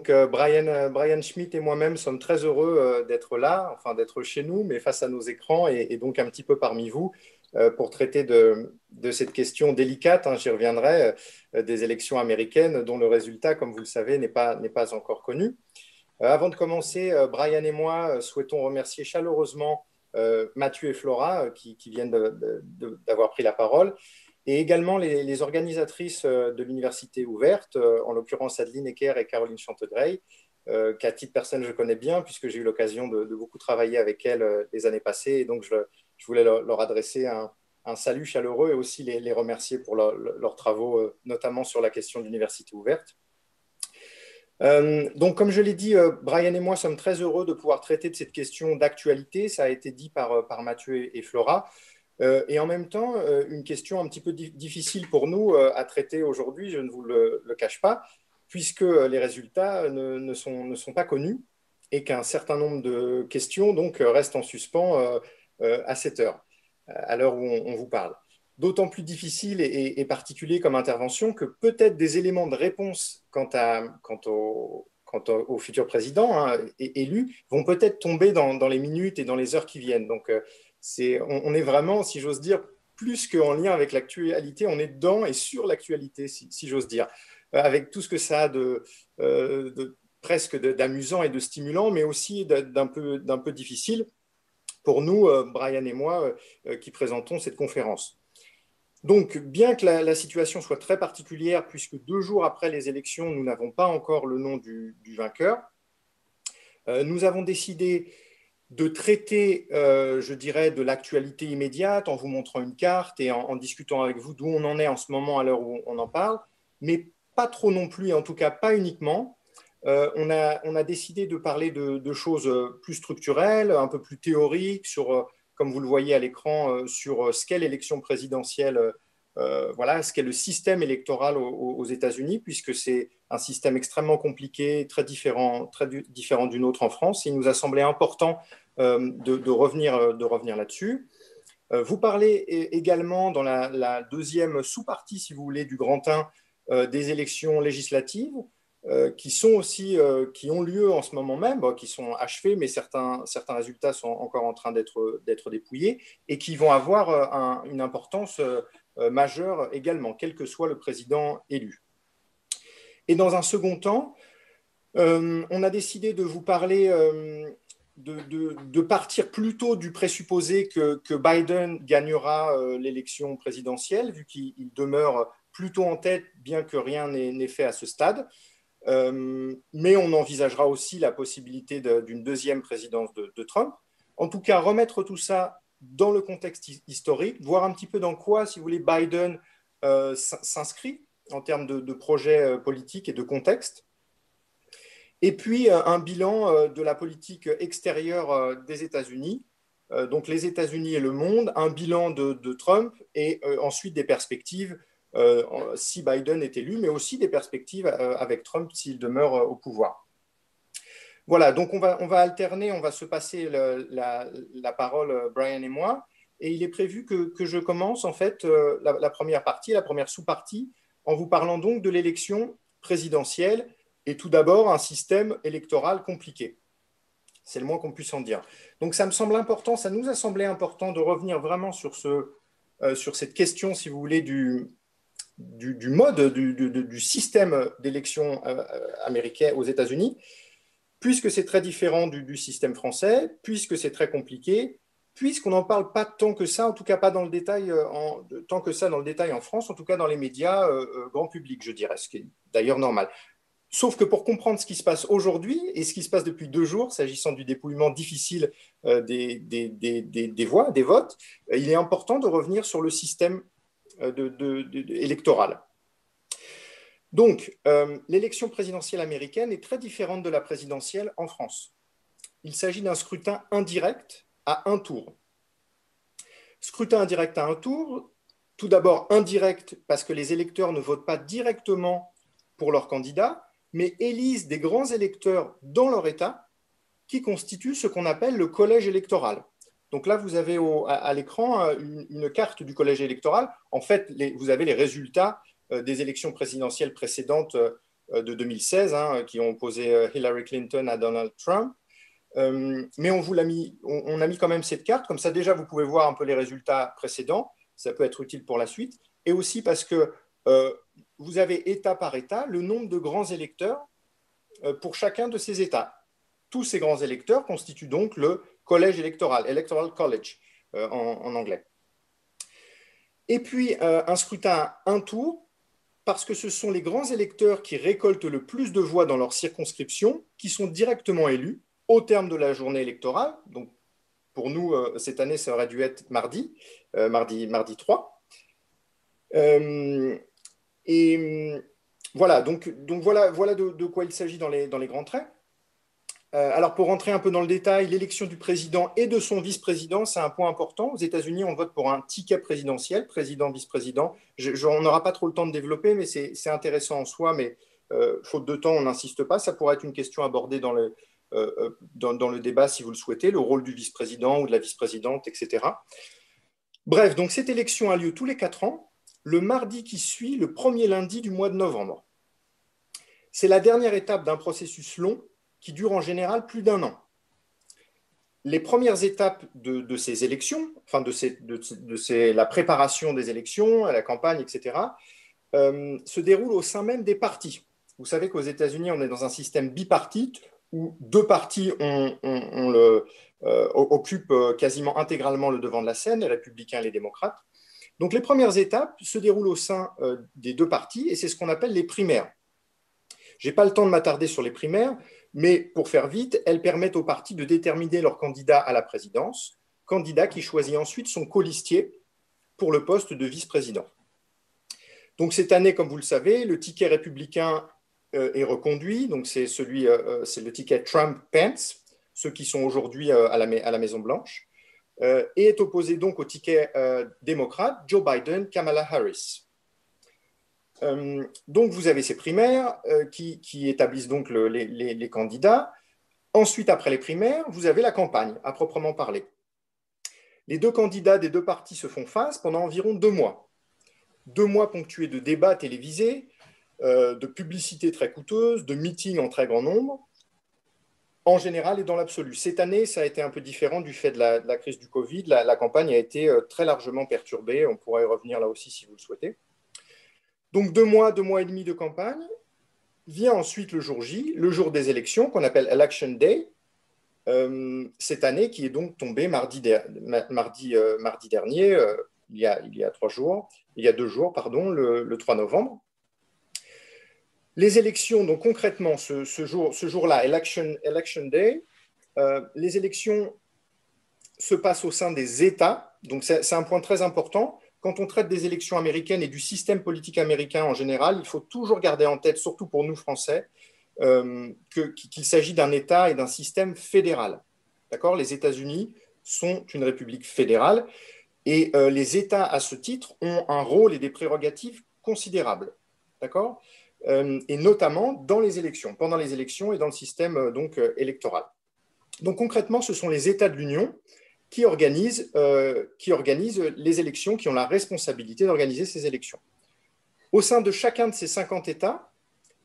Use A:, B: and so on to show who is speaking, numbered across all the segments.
A: Donc, Brian, Brian Schmidt et moi-même sommes très heureux d'être là, enfin d'être chez nous, mais face à nos écrans et, donc un petit peu parmi vous pour traiter de, cette question délicate, hein, j'y reviendrai, des élections américaines dont le résultat, comme vous le savez, n'est pas, encore connu. avant de commencer, Brian et moi souhaitons remercier chaleureusement Mathieu et Flora qui viennent d'avoir pris la parole et également les, organisatrices euh, de l'université ouverte, euh, en l'occurrence Adeline Ecker et Caroline Chantegrey, euh, qu'à titre personnel je connais bien puisque j'ai eu l'occasion de, beaucoup travailler avec elles les années passées. Et donc je, voulais leur, adresser un, salut chaleureux et aussi les, remercier pour leurs travaux, notamment sur la question de l'université ouverte. donc, comme je l'ai dit, Brian et moi sommes très heureux de pouvoir traiter de cette question d'actualité. Ça a été dit par Mathieu et Flora. Euh, et en même temps, euh, une question un petit peu difficile pour nous euh, à traiter aujourd'hui, je ne vous le, cache pas, puisque les résultats ne, sont, pas connus et qu'un certain nombre de questions restent en suspens à cette heure, à l'heure où on, vous parle. D'autant plus difficile et, particulier comme intervention que peut-être des éléments de réponse quant au, futur président hein, élu vont peut-être tomber dans, dans, les minutes et dans les heures qui viennent. Donc, on, est vraiment, si j'ose dire, plus qu'en lien avec l'actualité, on est dedans et sur l'actualité, si, j'ose dire, euh, avec tout ce que ça a de, euh, presque d'amusant et de stimulant, mais aussi d'un peu, difficile pour nous, euh, Brian et moi, qui présentons cette conférence. Donc, bien que la, situation soit très particulière, puisque deux jours après les élections, nous n'avons pas encore le nom du vainqueur, nous avons décidé de traiter, euh, je dirais, de l'actualité immédiate en vous montrant une carte et en, discutant avec vous d'où on en est en ce moment à l'heure où on en parle, mais pas trop non plus, et en tout cas pas uniquement. Euh, on, a, on, a, décidé de parler de, choses plus structurelles, un peu plus théoriques, sur, euh, comme vous le voyez à l'écran, sur ce qu'est l'élection présidentielle, voilà, ce qu'est le système électoral aux, États-Unis, puisque c'est un système extrêmement compliqué, très différent, très différent d'une autre en France. il nous a semblé important euh, de, revenir, euh, de revenir là-dessus. Euh, vous parlez également dans la, deuxième sous-partie, si vous voulez, du Grand 1 des élections législatives, qui sont aussi, qui ont lieu en ce moment même, qui sont achevées, mais certains, certains résultats sont encore en train d'être dépouillés et qui vont avoir une importance majeure également, quel que soit le président élu. Et dans un second temps, on a décidé de vous parler de, partir plutôt du présupposé que, Biden gagnera euh, l'élection présidentielle, vu qu'il demeure plutôt en tête, bien que rien n'est fait à ce stade. Euh, mais on envisagera aussi la possibilité d'une deuxième présidence de, Trump. En tout cas, remettre tout ça dans le contexte historique, voir un petit peu dans quoi, si vous voulez, Biden euh, s'inscrit en termes de, de projet politique et de contexte. Et puis euh, un bilan euh, de la politique extérieure euh, des États-Unis, donc les États-Unis et le monde, un bilan de, Trump et ensuite des perspectives si Biden est élu, mais aussi des perspectives avec Trump s'il demeure au pouvoir. Voilà, donc on va, on va alterner, on va se passer la, parole, Brian et moi, et il est prévu que, je commence en fait la, la première partie, la première sous-partie, en vous parlant donc de l'élection présidentielle et tout d'abord un système électoral compliqué. C'est le moins qu'on puisse en dire. Donc ça me semble important, ça nous a semblé important de revenir vraiment sur, ce, euh, sur cette question, si vous voulez, du, du, mode, du, du, système d'élection euh, américain aux États-Unis, puisque c'est très différent du, système français, puisque c'est très compliqué, puisqu'on n'en parle pas tant que ça, en tout cas pas dans le détail, euh, en, tant que ça dans le détail en France, en tout cas dans les médias grand public, je dirais, ce qui est d'ailleurs normal. Sauf que pour comprendre ce qui se passe aujourd'hui et ce qui se passe depuis deux jours, s'agissant du dépouillement difficile euh, des, voix, des votes, euh, il est important de revenir sur le système euh, électoral. Donc, l'élection présidentielle américaine est très différente de la présidentielle en France. Il s'agit d'un scrutin indirect à un tour. Scrutin indirect à un tour, tout d'abord indirect parce que les électeurs ne votent pas directement pour leur candidat, mais élisent des grands électeurs dans leur État qui constituent ce qu'on appelle le collège électoral. Donc là, vous avez à, l'écran euh, une, carte du collège électoral. En fait, vous avez les résultats euh, des élections présidentielles précédentes de 2016, hein, qui ont opposé Hillary Clinton à Donald Trump. mais on, vous l'a mis, on, a mis quand même cette carte, comme ça déjà vous pouvez voir un peu les résultats précédents, ça peut être utile pour la suite, et aussi parce que vous avez État par État le nombre de grands électeurs pour chacun de ces États. Tous ces grands électeurs constituent donc le collège électoral, Electoral College en anglais. Et puis, euh, un scrutin un tour, parce que ce sont les grands électeurs qui récoltent le plus de voix dans leur circonscription, qui sont directement élus au terme de la journée électorale. Donc, pour nous, euh, cette année, ça aurait dû être mardi, euh, mardi, mardi 3. et voilà, donc, donc voilà, voilà de, quoi il s'agit dans les, dans les grands traits. Euh, alors, pour rentrer un peu dans le détail, l'élection du président et de son vice-président, c'est un point important. Aux États-Unis, on vote pour un ticket présidentiel, président-vice-président. On n'aura pas trop le temps de développer, mais c'est intéressant en soi. Mais euh, faute de temps, on n'insiste pas. Ça pourrait être une question abordée dans le, euh, dans, le débat si vous le souhaitez, le rôle du vice-président ou de la vice-présidente, etc. Bref, donc cette élection a lieu tous les quatre ans, le mardi qui suit le premier lundi du mois de novembre. C'est la dernière étape d'un processus long qui dure en général plus d'un an. Les premières étapes de, ces élections, enfin de, la préparation des élections, la campagne, etc., euh, se déroulent au sein même des partis. Vous savez qu'aux États-Unis, on est dans un système bipartite où deux partis euh, occupent euh, quasiment intégralement le devant de la scène, les républicains et les démocrates. Donc les premières étapes se déroulent au sein des deux partis et c'est ce qu'on appelle les primaires. Je n'ai pas le temps de m'attarder sur les primaires, mais pour faire vite, elles permettent aux partis de déterminer leur candidat à la présidence, candidat qui choisit ensuite son colistier pour le poste de vice-président. Donc cette année, comme vous le savez, le ticket républicain euh, est reconduit. Donc c'est celui, euh, euh, le ticket Trump-Pence, ceux qui sont aujourd'hui à la, à la Maison Blanche, et est opposé donc au ticket démocrate Joe Biden-Kamala Harris. Euh, donc, vous avez ces primaires euh, qui, établissent donc les, candidats. Ensuite, après les primaires, vous avez la campagne, à proprement parler. Les deux candidats des deux partis se font face pendant environ deux mois. Deux mois ponctués de débats télévisés, euh, de publicités très coûteuses, de meetings en très grand nombre, en général et dans l'absolu. Cette année, ça a été un peu différent du fait de la, crise du Covid. la, campagne a été très largement perturbée. On pourrait y revenir là aussi si vous le souhaitez. Donc deux mois, deux mois et demi de campagne. Vient ensuite le jour J, le jour des élections, qu'on appelle Election Day, euh, cette année qui est donc tombée mardi, euh, dernier, euh, il, y a, trois jours, il y a deux jours, pardon, le, 3 novembre. Les élections, donc concrètement, ce, jour-là, Election Day, les élections se passent au sein des États, donc c'est un point très important quand on traite des élections américaines et du système politique américain en général, il faut toujours garder en tête, surtout pour nous Français, euh, qu'il s'agit d'un État et d'un système fédéral. D'accord? Les États-Unis sont une république fédérale et euh, les États, à ce titre, ont un rôle et des prérogatives considérables. D'accord? Euh, Et notamment dans les élections, pendant les élections et dans le système donc, électoral. Donc concrètement, ce sont les États de l'Union qui organisent, euh, les élections, qui ont la responsabilité d'organiser ces élections. Au sein de chacun de ces 50 États,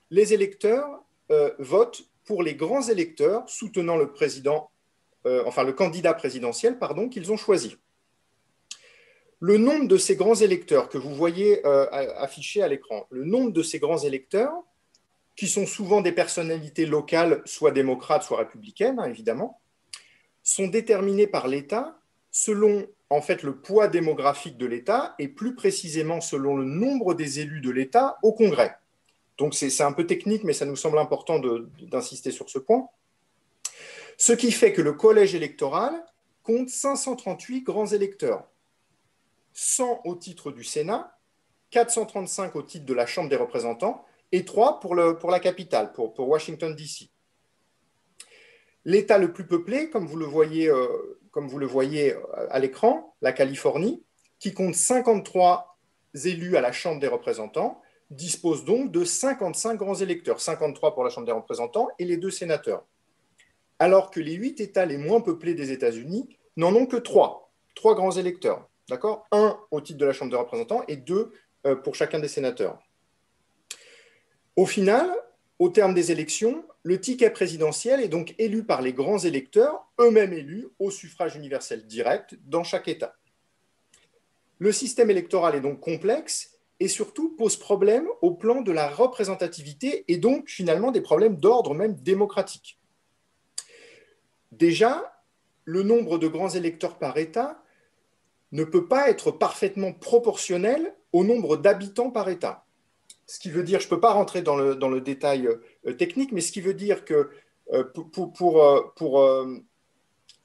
A: les électeurs euh, votent pour les grands électeurs soutenant le euh, candidat présidentiel, qu'ils ont choisi. Le nombre de ces grands électeurs que vous voyez affiché à l'écran, le nombre de ces grands électeurs, qui sont souvent des personnalités locales, soit démocrates, soit républicaines, hein, évidemment, sont déterminés par l'État selon en fait le poids démographique de l'État et plus précisément selon le nombre des élus de l'État au Congrès. Donc c'est un peu technique, mais ça nous semble important d'insister sur ce point. Ce qui fait que le collège électoral compte 538 grands électeurs, 100 au titre du Sénat, 435 au titre de la Chambre des représentants et 3 pour, la capitale, pour Washington, D.C. L'État le plus peuplé, comme vous le voyez, euh, euh, à l'écran, la Californie, qui compte 53 élus à la Chambre des représentants, dispose donc de 55 grands électeurs, 53 pour la Chambre des représentants et les deux sénateurs. Alors que les huit États les moins peuplés des États-Unis n'en ont que trois, trois grands électeurs, d'accord? Un au titre de la Chambre des représentants et deux euh, pour chacun des sénateurs. Au final, au terme des élections, le ticket présidentiel est donc élu par les grands électeurs, eux-mêmes élus au suffrage universel direct dans chaque État. Le système électoral est donc complexe et surtout pose problème au plan de la représentativité et donc finalement des problèmes d'ordre même démocratique. Déjà, le nombre de grands électeurs par État ne peut pas être parfaitement proportionnel au nombre d'habitants par État. Ce qui veut dire, je ne peux pas rentrer dans le, dans le détail euh, technique, mais ce qui veut dire que euh, pour, euh,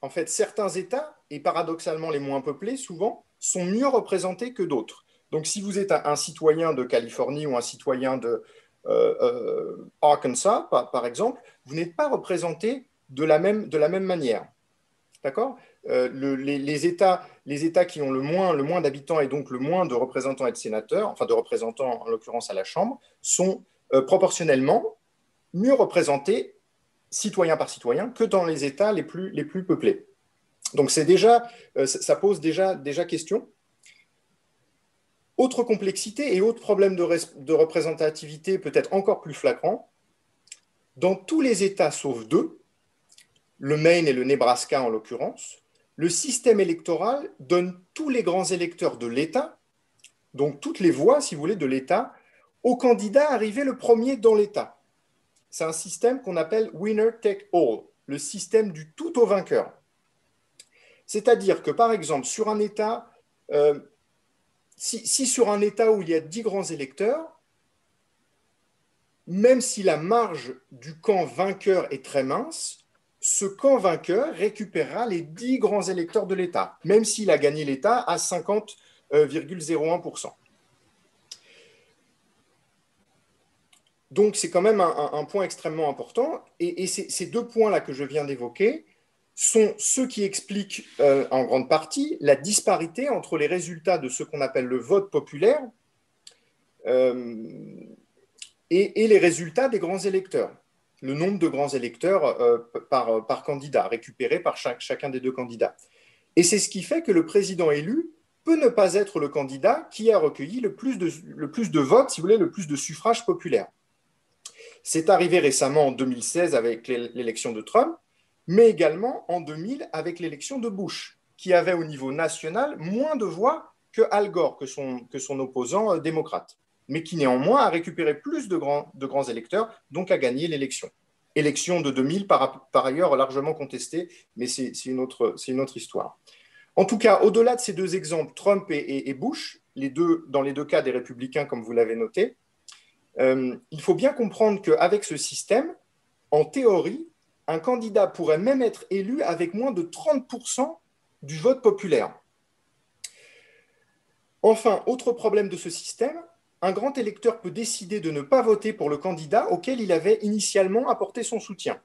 A: en fait, certains États, et paradoxalement les moins peuplés souvent, sont mieux représentés que d'autres. Donc si vous êtes un, citoyen de Californie ou un citoyen de Arkansas, par, exemple, vous n'êtes pas représenté de la même, de la même manière. D'accord? Euh, les, États, les États qui ont le moins, le moins d'habitants et donc le moins de représentants et de sénateurs, enfin de représentants en l'occurrence à la Chambre, sont euh, proportionnellement mieux représentés, citoyen par citoyen, que dans les États les plus, peuplés. Donc c'est déjà, euh, ça pose déjà, déjà question. Autre complexité et autre problème de, de représentativité peut-être encore plus flagrant, dans tous les États sauf deux, le Maine et le Nebraska en l'occurrence, le système électoral donne tous les grands électeurs de l'État, donc toutes les voix, si vous voulez, de l'État, au candidat arrivé le premier dans l'État. C'est un système qu'on appelle winner take all, le système du tout au vainqueur. C'est-à-dire que, par exemple, sur un État, euh, si, sur un État où il y a 10 grands électeurs, même si la marge du camp vainqueur est très mince, ce camp vainqueur récupérera les 10 grands électeurs de l'État, même s'il a gagné l'État à 50,01%. Donc c'est quand même un, point extrêmement important. Et, ces deux points-là que je viens d'évoquer sont ceux qui expliquent euh, en grande partie la disparité entre les résultats de ce qu'on appelle le vote populaire euh, et les résultats des grands électeurs le nombre de grands électeurs euh, par, candidat, récupéré par chacun des deux candidats. Et c'est ce qui fait que le président élu peut ne pas être le candidat qui a recueilli le plus de, le plus de votes, si vous voulez, le plus de suffrages populaires. C'est arrivé récemment en 2016 avec l'élection de Trump, mais également en 2000 avec l'élection de Bush, qui avait au niveau national moins de voix que Al Gore, que son, opposant euh, démocrate mais qui néanmoins a récupéré plus de grands, électeurs, donc a gagné l'élection. Élection de 2000, par, par ailleurs largement contestée, mais c'est une, autre, histoire. En tout cas, au-delà de ces deux exemples, Trump et, Bush, les deux, dans les deux cas des républicains, comme vous l'avez noté, euh, il faut bien comprendre qu'avec ce système, en théorie, un candidat pourrait même être élu avec moins de 30% du vote populaire. Enfin, autre problème de ce système, un grand électeur peut décider de ne pas voter pour le candidat auquel il avait initialement apporté son soutien.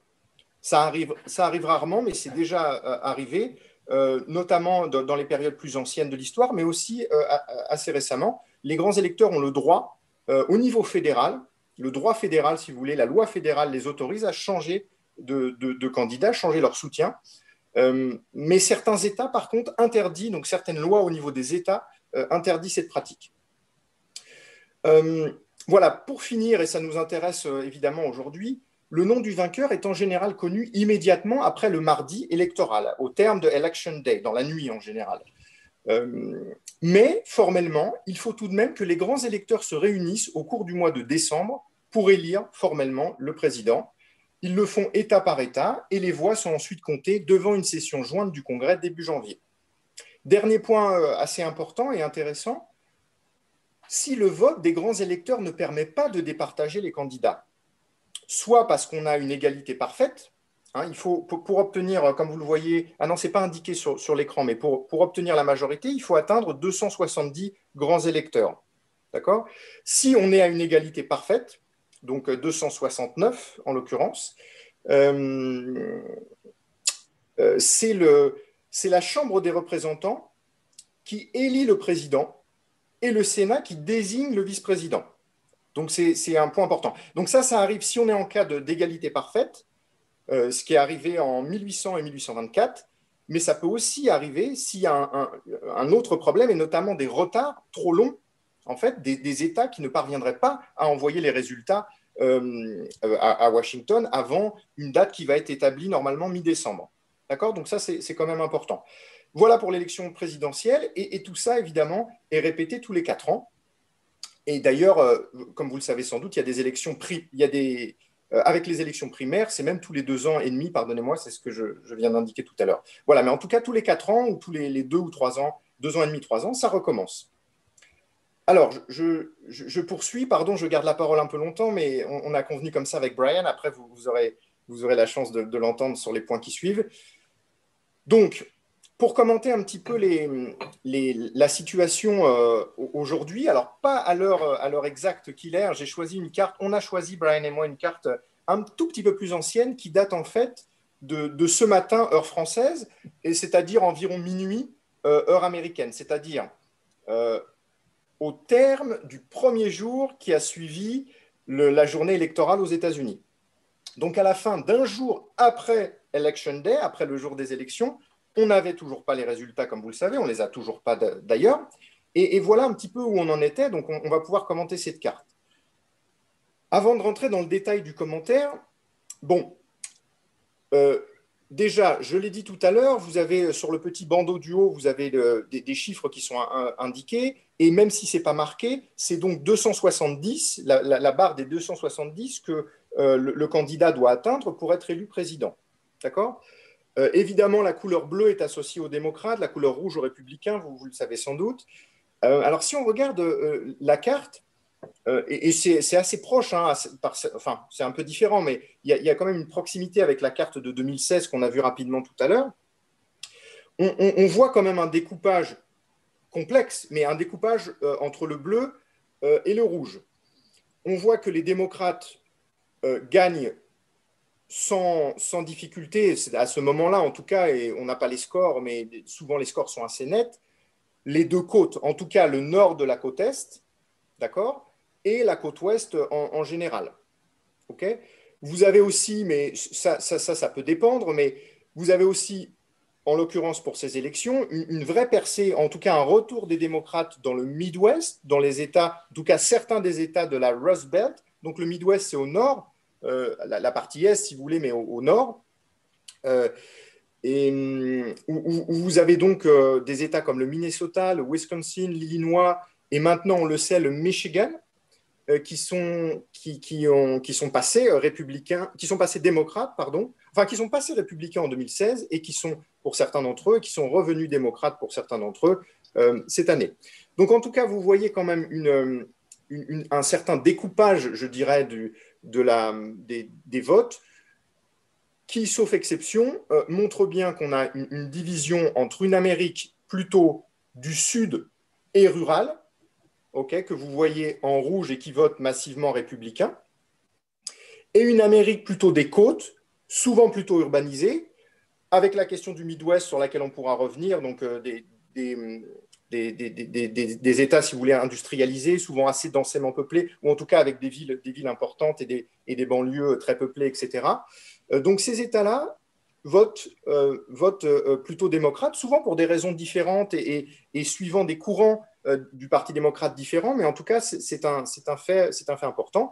A: Ça arrive, ça arrive rarement, mais c'est déjà euh, arrivé, euh, notamment dans les périodes plus anciennes de l'histoire, mais aussi assez récemment. Les grands électeurs ont le droit, au niveau fédéral, le droit fédéral, si vous voulez, la loi fédérale les autorise à changer de, candidat, changer leur soutien. mais certains États, par contre, interdisent, donc certaines lois au niveau des États interdisent cette pratique. Euh, voilà, pour finir, et ça nous intéresse euh, évidemment aujourd'hui, le nom du vainqueur est en général connu immédiatement après le mardi électoral, au terme de Election Day, dans la nuit en général. Euh, mais formellement, il faut tout de même que les grands électeurs se réunissent au cours du mois de décembre pour élire formellement le président. Ils le font État par État et les voix sont ensuite comptées devant une session jointe du Congrès début janvier. Dernier point assez important et intéressant, si le vote des grands électeurs ne permet pas de départager les candidats, soit parce qu'on a une égalité parfaite, hein, il faut, pour, obtenir, comme vous le voyez, ah non, ce n'est pas indiqué sur, l'écran, mais pour, obtenir la majorité, il faut atteindre 270 grands électeurs. D'accord? Si on est à une égalité parfaite, donc 269 en l'occurrence, euh, euh, c'est la Chambre des représentants qui élit le président et le Sénat qui désigne le vice-président. Donc c'est un point important. Donc ça, ça arrive si on est en cas d'égalité parfaite, euh, ce qui est arrivé en 1800 et 1824, mais ça peut aussi arriver s'il y a un, autre problème, et notamment des retards trop longs, en fait, des, États qui ne parviendraient pas à envoyer les résultats à, Washington avant une date qui va être établie normalement mi-décembre. D'accord? Donc ça, c'est quand même important. Voilà pour l'élection présidentielle, et, tout ça, évidemment, est répété tous les quatre ans. Et d'ailleurs, comme vous le savez sans doute, il y a des élections il y a des, avec les élections primaires, c'est même tous les deux ans et demi, pardonnez-moi, c'est ce que je, viens d'indiquer tout à l'heure. Voilà, mais en tout cas, tous les quatre ans ou tous les, deux ou trois ans, deux ans et demi, trois ans, ça recommence. Alors, je, poursuis, pardon, je garde la parole un peu longtemps, mais on, a convenu comme ça avec Brian. Après, vous, aurez, vous aurez, la chance de, l'entendre sur les points qui suivent. Donc, pour commenter un petit peu la situation euh, aujourd'hui, alors pas à l'heure exacte qu'il est, hein, j'ai choisi une carte, on a choisi, Brian et moi, une carte un tout petit peu plus ancienne qui date en fait de, ce matin, heure française, et c'est-à-dire environ minuit, euh, heure américaine, c'est-à-dire euh, au terme du premier jour qui a suivi la journée électorale aux États-Unis. Donc à la fin d'un jour après Election Day, après le jour des élections, on n'avait toujours pas les résultats, comme vous le savez, on ne les a toujours pas d'ailleurs. Et, voilà un petit peu où on en était, donc on, va pouvoir commenter cette carte. Avant de rentrer dans le détail du commentaire, bon, euh, Déjà, je l'ai dit tout à l'heure, vous avez euh, sur le petit bandeau du haut, vous avez des, chiffres qui sont indiqués, et même si ce n'est pas marqué, c'est donc 270, la, barre des 270 que euh, le, candidat doit atteindre pour être élu président. D'accord? Euh, Évidemment, la couleur bleue est associée aux démocrates, la couleur rouge aux républicains, vous, le savez sans doute. alors, si on regarde la carte, euh, et, c'est assez proche, hein, enfin, c'est un peu différent, mais il y, a quand même une proximité avec la carte de 2016 qu'on a vue rapidement tout à l'heure. On, voit quand même un découpage complexe, mais un découpage euh, entre le bleu euh, et le rouge. On voit que les démocrates gagnent sans, difficulté, à ce moment-là en tout cas, et on n'a pas les scores, mais souvent les scores sont assez nets. Les deux côtes, en tout cas le nord de la côte Est, d'accord et la côte ouest en, général. ok vous avez aussi, mais ça, ça, ça, peut dépendre, mais vous avez aussi, en l'occurrence pour ces élections, une, vraie percée, en tout cas un retour des démocrates dans le Midwest, dans les États, en tout cas certains des États de la Rust Belt. Donc le Midwest, c'est au nord, euh, la, partie est, si vous voulez, mais au, nord. Euh, et où, vous avez donc euh, des États comme le Minnesota, le Wisconsin, l'Illinois, et maintenant, on le sait, le Michigan, qui sont, qui, qui, ont, qui sont passés républicains, qui sont passés démocrates, pardon, enfin qui sont passés républicains en 2016 et qui sont, pour certains d'entre eux, qui sont revenus démocrates pour certains d'entre eux cette année. Donc en tout cas, vous voyez quand même une, un certain découpage, je dirais, du, de la, des, des, votes qui, sauf exception, montre bien qu'on a une, division entre une Amérique plutôt du sud et rurale, que vous voyez en rouge et qui votent massivement républicain, et une Amérique plutôt des côtes, souvent plutôt urbanisée, avec la question du Midwest sur laquelle on pourra revenir, donc euh, des, États, si vous voulez, industrialisés, souvent assez densément peuplés, ou en tout cas avec des villes, des villes importantes et des, et des banlieues très peuplées, etc. Euh, donc ces États-là votent, euh, plutôt démocrates, souvent pour des raisons différentes et, et suivant des courants euh, du Parti démocrate différent, mais en tout cas, c'est un, un, fait, un fait important.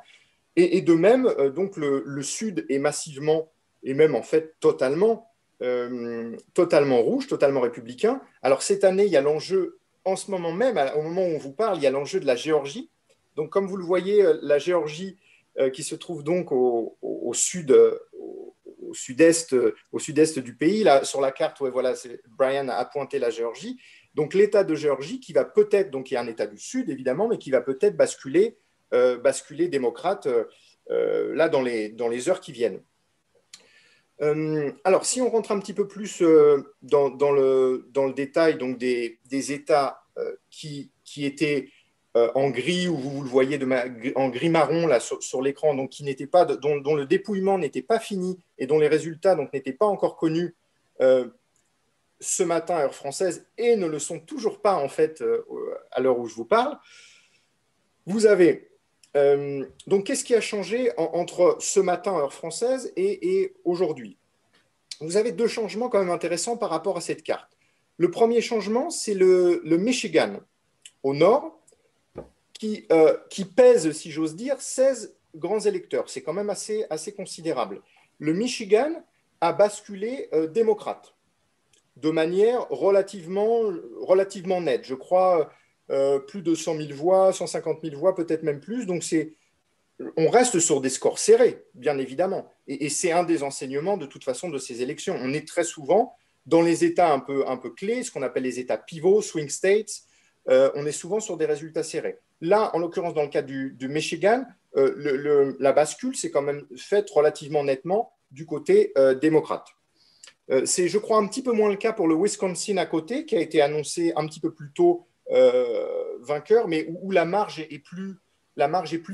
A: Et, de même, euh, donc le, Sud est massivement, et même en fait totalement, euh, totalement rouge, totalement républicain. Alors cette année, il y a l'enjeu, en ce moment même, au moment où on vous parle, il y a l'enjeu de la Géorgie. Donc comme vous le voyez, la Géorgie qui se trouve donc au, sud, au sud-est, au sud-est du pays. Là, sur la carte, ouais, voilà, Brian a pointé la Géorgie. Donc l'État de Géorgie qui va peut-être, donc il y a un État du Sud évidemment, mais qui va peut-être basculer, euh, basculer démocrate euh, euh, là dans les, dans les heures qui viennent. Alors si on rentre un petit peu plus dans, dans, le, détail donc des, États qui, qui étaient en gris, ou vous le voyez en gris marron là sur, l'écran, donc qui pas, dont, dont, le dépouillement n'était pas fini et dont les résultats n'étaient pas encore connus ce matin, heure française, et ne le sont toujours pas en fait euh, à l'heure où je vous parle. Vous avez euh, donc qu'est-ce qui a changé entre ce matin, heure française, et, aujourd'hui? Vous avez deux changements quand même intéressants par rapport à cette carte. Le premier changement, c'est le, Michigan au nord, qui, euh, qui pèse, si j'ose dire, 16 grands électeurs. C'est quand même assez, assez considérable. Le Michigan a basculé démocrate de manière relativement, relativement nette. Je crois plus de 100 000 voix, 150 000 voix, peut-être même plus. Donc c'est on reste sur des scores serrés, bien évidemment. Et, c'est un des enseignements, de toute façon, de ces élections. On est très souvent dans les États un peu, un peu clés, ce qu'on appelle les États pivots, swing states. Euh, on est souvent sur des résultats serrés. Là, en l'occurrence, dans le cas du, Michigan, euh, la bascule s'est quand même faite relativement nettement du côté euh, démocrate. c'est, je crois, un petit peu moins le cas pour le Wisconsin à côté, qui a été annoncé un petit peu plus tôt vainqueur, mais où, la marge est plus,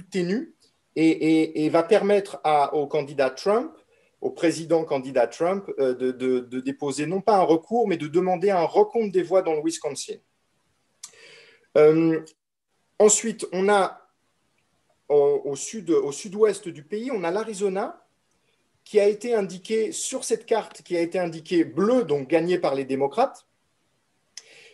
A: ténue et, va permettre au candidat Trump, au président candidat Trump, euh, de, déposer non pas un recours, mais de demander un recompte des voix dans le Wisconsin. Euh, ensuite, on a au, sud, au sud-ouest du pays, on a l'Arizona qui a été indiqué sur cette carte, qui a été indiqué bleu, donc gagné par les démocrates,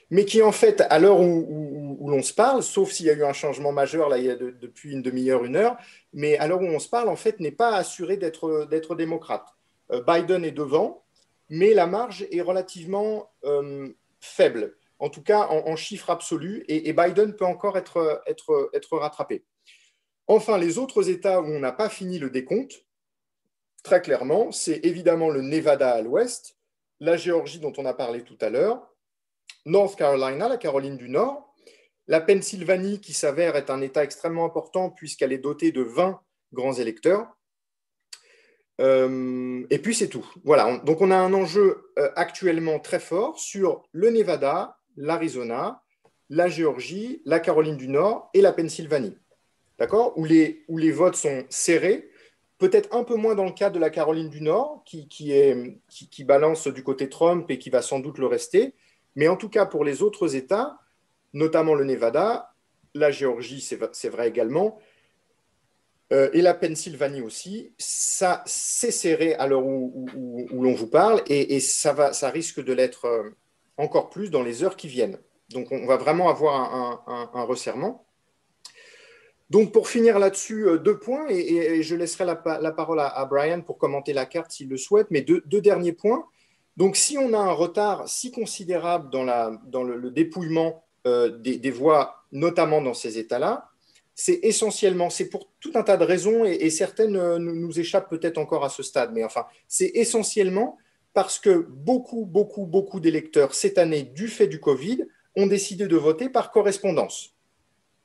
A: mais qui en fait, à l'heure où, l'on se parle, sauf s'il y a eu un changement majeur là, il y a depuis une demi-heure, une heure, mais à l'heure où on se parle, en fait, n'est pas assuré d'être démocrate. Euh, Biden est devant, mais la marge est relativement euh, faible, en tout cas en, chiffres absolus, et, Biden peut encore être rattrapé. Enfin, les autres États où on n'a pas fini le décompte, très clairement, c'est évidemment le Nevada à l'ouest, la Géorgie dont on a parlé tout à l'heure, North Carolina, la Caroline du Nord, la Pennsylvanie, qui s'avère être un État extrêmement important puisqu'elle est dotée de 20 grands électeurs. Euh, et puis c'est tout. Voilà. Donc on a un enjeu euh, actuellement très fort sur le Nevada, l'Arizona, la Géorgie, la Caroline du Nord et la Pennsylvanie. D'accord? Où les, où les votes sont serrés. Peut-être un peu moins dans le cas de la Caroline du Nord, qui, est, qui balance du côté Trump et qui va sans doute le rester. Mais en tout cas, pour les autres États, notamment le Nevada, la Géorgie, c'est vrai également, euh, et la Pennsylvanie aussi, ça s'est serré à l'heure où, l'on vous parle, et, ça, va, ça risque de l'être euh, encore plus dans les heures qui viennent. Donc on va vraiment avoir un, resserrement. Donc pour finir là-dessus, euh, deux points, et, je laisserai la, parole à, Brian pour commenter la carte s'il le souhaite, mais deux, deux derniers points. Donc, si on a un retard si considérable dans, le, dépouillement euh, des, voies, notamment dans ces États-là, c'est essentiellement, c'est pour tout un tas de raisons, et, certaines euh, nous, échappent peut-être encore à ce stade, mais enfin, c'est essentiellement parce que beaucoup, beaucoup, beaucoup d'électeurs, cette année, du fait du Covid, ont décidé de voter par correspondance.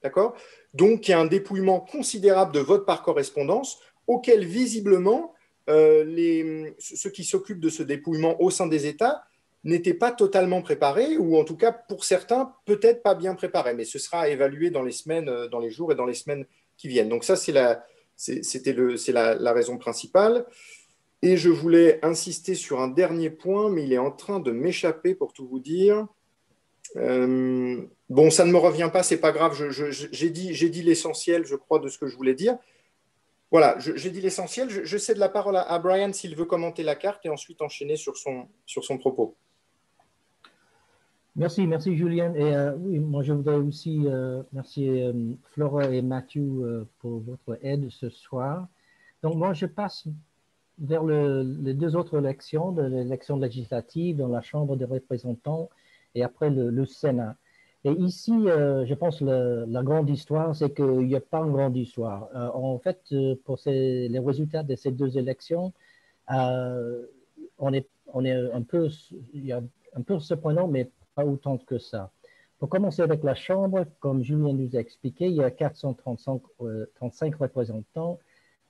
A: D'accord? Donc, il y a un dépouillement considérable de vote par correspondance auquel, visiblement, euh, ceux qui s'occupent de ce dépouillement au sein des États n'étaient pas totalement préparés, ou en tout cas pour certains, peut-être pas bien préparés, mais ce sera évalué dans les semaines, euh, dans les jours et dans les semaines qui viennent. Donc ça, c'est la, c'était la, raison principale. Et je voulais insister sur un dernier point, mais il est en train de m'échapper pour tout vous dire. Euh, bon, ça ne me revient pas, c'est pas grave. j'ai dit l'essentiel, je crois, de ce que je voulais dire. Voilà, j'ai dit l'essentiel. Je, cède la parole à, Brian s'il veut commenter la carte et ensuite enchaîner sur son, sur son propos.
B: Merci, merci Julien. Et euh, oui, moi je voudrais aussi euh, remercier euh, Flora et Mathieu pour votre aide ce soir. Donc moi je passe vers les deux autres élections, l'élection législative dans la Chambre des représentants et après le Sénat. Et ici, euh, je pense que la grande histoire, c'est qu'il n'y a pas une grande histoire. Euh, en fait, euh, pour les résultats de ces deux élections, on, est, un peu, surprenant, mais pas autant que ça. Pour commencer avec la Chambre, comme Julien nous a expliqué, il y a 435 35 représentants.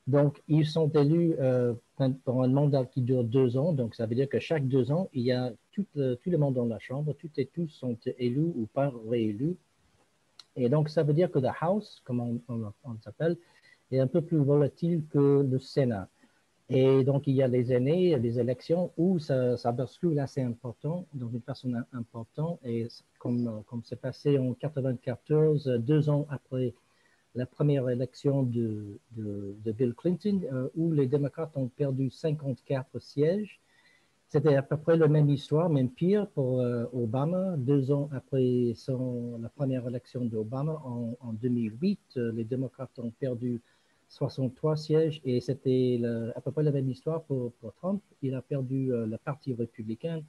B: Donc, ils sont élus pour un mandat qui dure deux ans. Donc, ça veut dire que chaque deux ans, il y a tout, le, tout le monde dans la Chambre, toutes et tous sont élus ou pas réélus. Et donc, ça veut dire que la House, comme on, on, s'appelle, est un peu plus volatile que le Sénat. Et donc, il y a des années, des élections où ça, ça bascule assez important, dans une personne importante. Et comme, comme c'est passé en 94, deux ans après la première élection de, Bill Clinton, euh, où les démocrates ont perdu 54 sièges. C'était à peu près la même histoire, même pire pour euh, Obama. Deux ans après la première élection d'Obama, en, en, 2008, euh, les démocrates ont perdu 63 sièges et c'était à peu près la même histoire pour, Trump. Il a perdu, le Parti républicain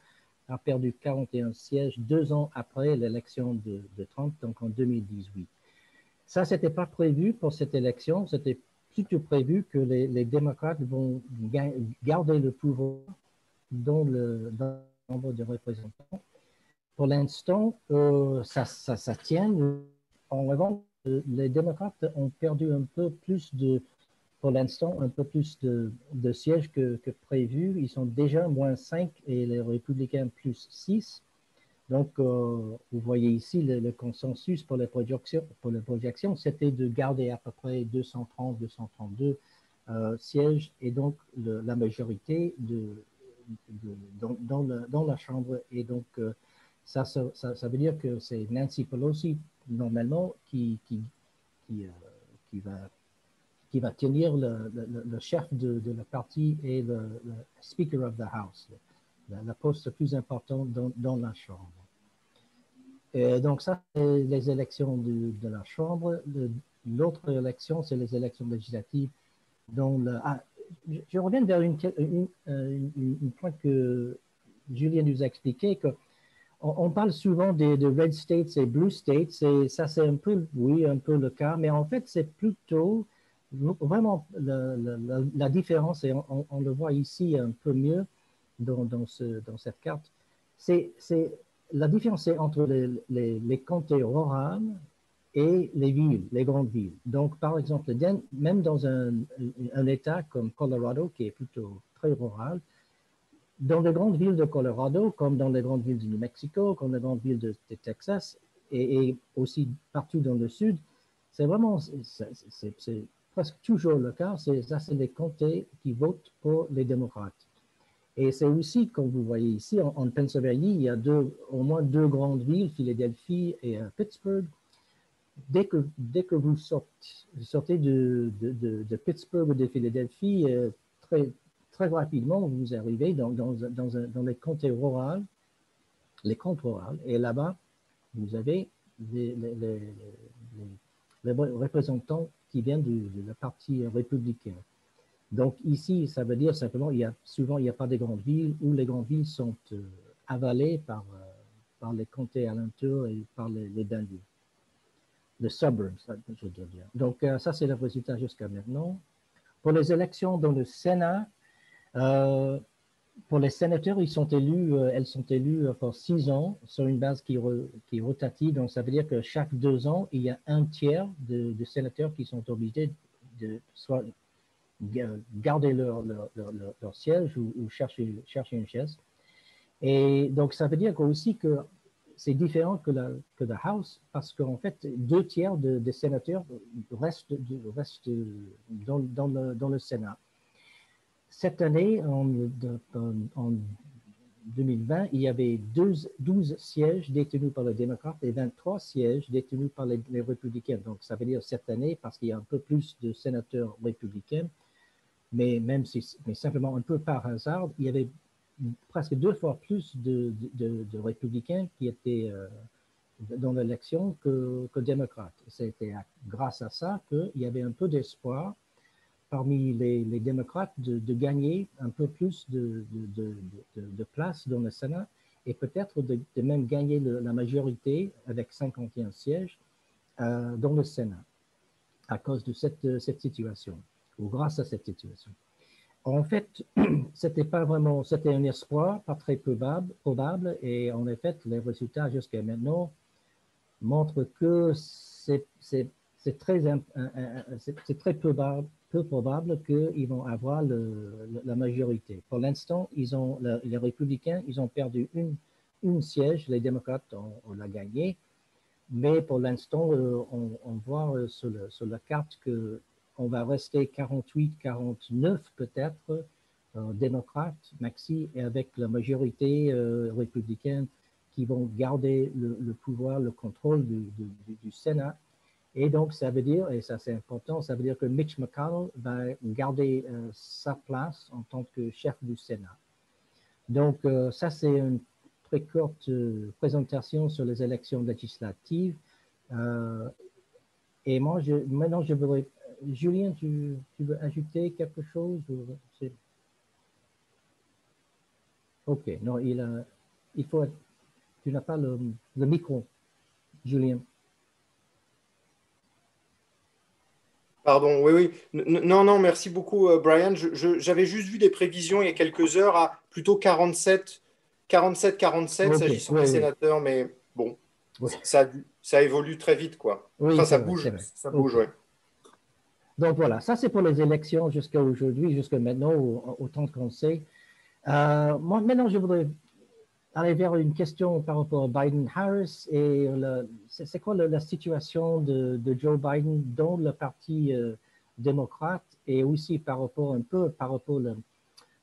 B: a perdu 41 sièges deux ans après l'élection de, Trump, donc en 2018. Ça, ce n'était pas prévu pour cette élection, c'était plutôt prévu que les, démocrates vont garder le pouvoir dans le, nombre de représentants. Pour l'instant, euh, ça, ça, tient. En revanche, les démocrates ont perdu un peu plus de, pour l'instant, un peu plus de, sièges que, prévu. Ils sont déjà moins 5 et les républicains plus 6. Donc, euh, vous voyez ici le, consensus pour les projections, projections c'était de garder à peu près 230, 232 euh, sièges et donc la majorité dans, la, Chambre. Et donc, euh, ça, veut dire que c'est Nancy Pelosi, normalement, qui, va, tenir le, chef de, la partie et le, Speaker of the House, la, poste plus importante dans la Chambre. Et donc, ça, c'est les élections de, la Chambre. L'autre élection, c'est les élections législatives. Dont ah, je, reviens vers une, point que Julien nous a expliqué, que on, parle souvent des de red states et blue states, et ça c'est un peu, oui, un peu le cas, mais en fait c'est plutôt vraiment la, différence, et on, le voit ici un peu mieux dans, dans cette carte, c'est la différence entre les, comtés ruraux et les villes, les grandes villes. Donc, par exemple, même dans un, État comme Colorado, qui est plutôt très rural, dans les grandes villes de Colorado, comme dans les grandes villes du New Mexico, comme les grandes villes de, Texas, et, aussi partout dans le sud, c'est vraiment, c'est presque toujours le cas, ça c'est les comtés qui votent pour les démocrates. Et c'est aussi, comme vous voyez ici, en, Pennsylvanie, il y a au moins deux grandes villes, Philadelphie et euh, Pittsburgh. Dès que, dès que vous sortez, de, Pittsburgh ou de Philadelphie, euh, très, très rapidement, vous arrivez dans, dans, dans, les comtés ruraux, les comtés ruraux, et là-bas, vous avez les, représentants qui viennent de, la partie républicaine. Donc ici, ça veut dire simplement, il y a, souvent, il n'y a pas de grandes villes où les grandes villes sont euh, avalées par, euh, par les comtés alentours et par les, les banlieues. Les suburbs, je veux dire. Donc euh, ça, c'est le résultat jusqu'à maintenant. Pour les élections dans le Sénat, pour les sénateurs, ils sont élus, elles sont élues pour six ans sur une base qui, qui est rotative. Donc, ça veut dire que chaque deux ans, il y a un tiers de, sénateurs qui sont obligés de garder leur, leur, siège ou, chercher, chercher une chaise. Et donc, ça veut dire aussi que c'est différent que la, que la House parce qu'en fait, deux tiers des sénateurs restent, restent dans, dans, le, dans, le, Sénat. Cette année, en, en 2020, il y avait 12, 12, sièges détenus par les démocrates et 23 sièges détenus par les républicains. Donc, ça veut dire cette année, parce qu'il y a un peu plus de sénateurs républicains, mais même si, mais simplement un peu par hasard, il y avait presque deux fois plus de, républicains qui étaient euh, dans l'élection que, que, démocrates. C'était grâce à ça qu'il y avait un peu d'espoir parmi les, démocrates de, gagner un peu plus de, place dans le Sénat et peut-être de, même gagner la majorité avec 51 sièges euh, dans le Sénat à cause de cette situation ou grâce à cette situation. En fait, c'était pas vraiment, c'était un espoir, pas très probable, probable, et en effet, les résultats jusqu'à maintenant montrent que c'est très, c'est très peu, probable qu'ils vont avoir la majorité. Pour l'instant, ils ont, les républicains, ils ont perdu une, siège, les démocrates ont, l'a gagné, mais pour l'instant, euh, on, voit euh, sur la carte que on va rester 48, 49 peut-être euh, démocrates, maxi, et avec la majorité euh, républicaine qui vont garder le, pouvoir, le contrôle du, Sénat. Et donc, ça veut dire, et ça c'est important, ça veut dire que Mitch McConnell va garder euh, sa place en tant que chef du Sénat. Donc, ça c'est une très courte présentation sur les élections législatives. et moi, maintenant, je voudrais Julien, tu, veux ajouter quelque chose Ok, non, il, a, il faut. Tu n'as pas le, le micro, Julien.
A: Pardon, oui, oui. Non, non, merci beaucoup, euh, Brian. J'avais juste vu des prévisions il y a quelques heures à plutôt 47, 47, 47, s'agissant des sénateurs, mais bon, ça, ça évolue très vite, quoi. enfin, ça bouge, ça bouge,
B: Donc voilà, ça c'est pour les élections jusqu'à aujourd'hui, jusqu'à maintenant, autant qu'on sait. Euh, moi, maintenant, je voudrais aller vers une question par rapport à Biden-Harris et c'est quoi la, situation de, Joe Biden dans le parti euh, démocrate et aussi par rapport un peu par rapport le,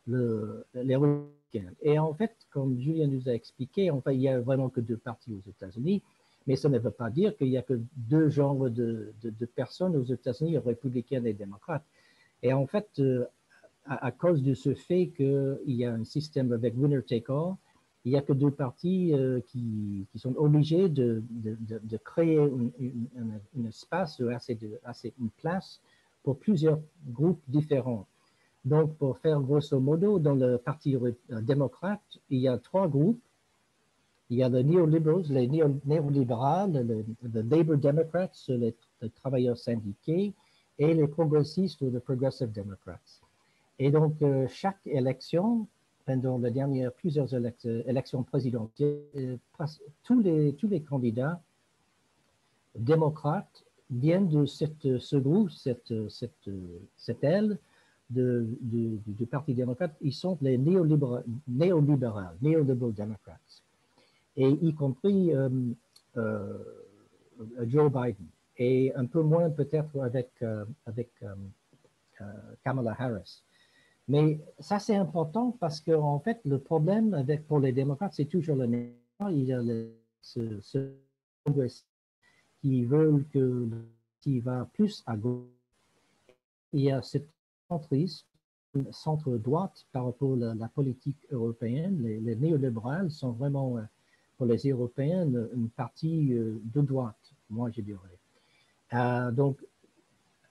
B: le, les républicains. Et en fait, comme Julien nous a expliqué, en fait, il n'y a vraiment que deux partis aux États-Unis, mais ça ne veut pas dire qu'il n'y a que deux genres de, personnes aux États-Unis, républicains et démocrates. Et en fait, euh, à, cause de ce fait qu'il y a un système avec winner take all, il n'y a que deux partis euh, qui, sont obligés de, créer un, espace, assez assez, une place pour plusieurs groupes différents. Donc, pour faire grosso modo, dans le Parti euh, démocrate, il y a trois groupes. Il y a les néolibéraux, les néolibéraux, les, Labour Democrats, les, travailleurs syndiqués, et les progressistes ou les Progressive Democrats. Et donc, euh, chaque élection, pendant les dernières plusieurs élections présidentielles, tous les, tous les candidats démocrates viennent de cette, ce groupe, cette, cette, cette aile de, du Parti démocrate. Ils sont les néolibéraux, néolibéraux, néolibéraux démocrates, et y compris euh, euh, Joe Biden, et un peu moins peut-être avec, euh, avec Kamala Harris. Mais ça, c'est important parce qu'en en fait, le problème avec, pour les démocrates, c'est toujours le même. Il y a ce, ce qui veulent que qui va plus à gauche. Il y a cette centriste, centre-droite par rapport à la, politique européenne. Les, les néolibérales sont vraiment, pour les Européens, une, partie euh, de droite, moi je dirais. Euh, donc,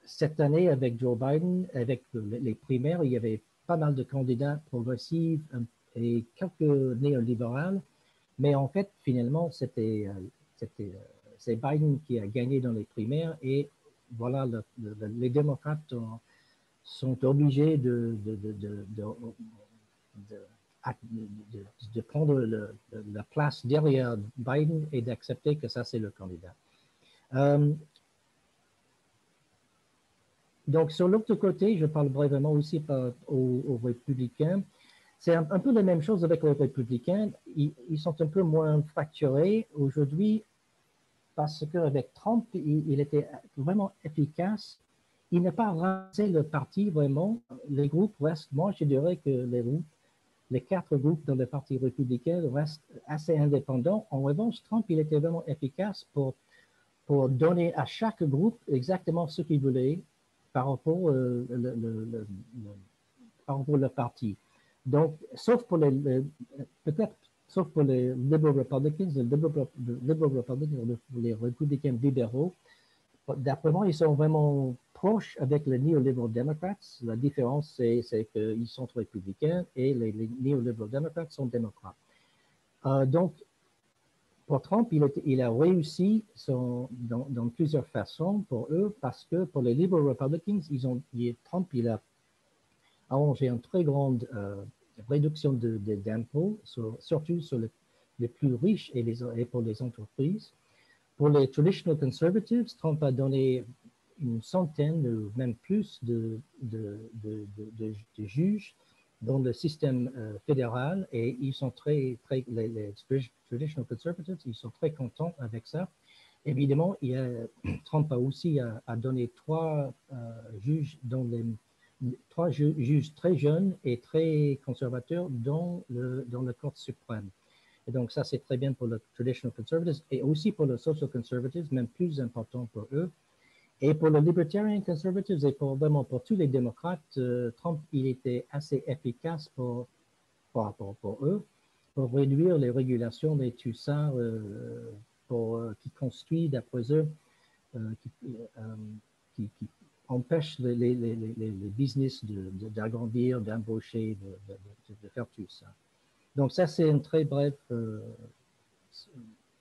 B: cette année, avec Joe Biden, avec les primaires, il y avait pas mal de candidats progressifs et quelques néolibérales, mais en fait, finalement, euh, c'est Biden qui a gagné dans les primaires et voilà, les démocrates sont obligés de, prendre la place derrière Biden et d'accepter que ça, c'est le candidat. Euh, donc, sur l'autre côté, je parle brièvement aussi aux, républicains. C'est un, peu la même chose avec les républicains. Ils, sont un peu moins fracturés aujourd'hui parce qu'avec Trump, il, était vraiment efficace. Il n'a pas rassé le parti vraiment. Les groupes restent, moi je dirais que les groupes, les quatre groupes dans le parti républicain restent assez indépendants. En revanche, Trump, il était vraiment efficace pour, pour donner à chaque groupe exactement ce qu'il voulait par rapport, euh, par rapport au parti. Donc, sauf pour les, peut-être, sauf pour les Liberal Republicans, les Liberal, Liberal Republicans, les républicains libéraux, d'après moi, ils sont vraiment proches avec les Neoliberal Democrats. La différence, c'est qu'ils sont républicains et les, les Neoliberal Democrats sont démocrates. Euh, donc, pour Trump, il, a réussi dans, plusieurs façons pour eux parce que pour les Liberal Republicans, ils ont, Trump il a arrangé une très grande euh, réduction d'impôts, surtout sur les, plus riches et, pour les entreprises. Pour les Traditional Conservatives, Trump a donné une centaine ou même plus de juges dans le système euh, fédéral et ils sont très, très les, traditional conservatives, ils sont très contents avec ça. Évidemment, il a, Trump a aussi a, donné trois euh, juges dans les trois juges très jeunes et très conservateurs dans le dans la Cour suprême. Et donc ça c'est très bien pour les traditional conservatives et aussi pour les social conservatives, même plus important pour eux et pour les Libertarian Conservatives et pour, vraiment pour tous les démocrates, euh, Trump, il était assez efficace pour, pour, pour, eux, pour réduire les régulations et tout ça, pour, euh, qui construit, d'après eux, euh, qui, qui, empêche les, les, les, les business d'agrandir, d'embaucher, de, de, faire tout ça. Donc ça, c'est un très euh,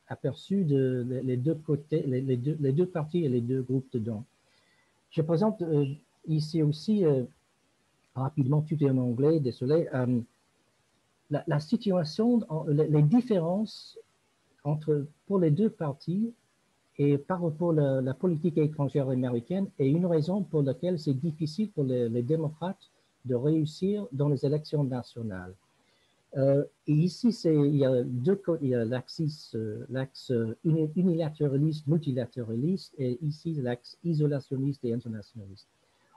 B: aperçu de les deux côtés, les, deux, parties et les deux groupes dedans. Je présente euh, ici aussi, euh, rapidement, tout est en anglais, désolé, la, la, situation, les différences entre, pour les deux parties et par rapport à la, politique étrangère américaine est une raison pour laquelle c'est difficile pour les, démocrates de réussir dans les élections nationales. Euh, et ici, il y a deux il y a l'axe euh, unilatéraliste, multilatéraliste, et ici l'axe isolationniste et internationaliste.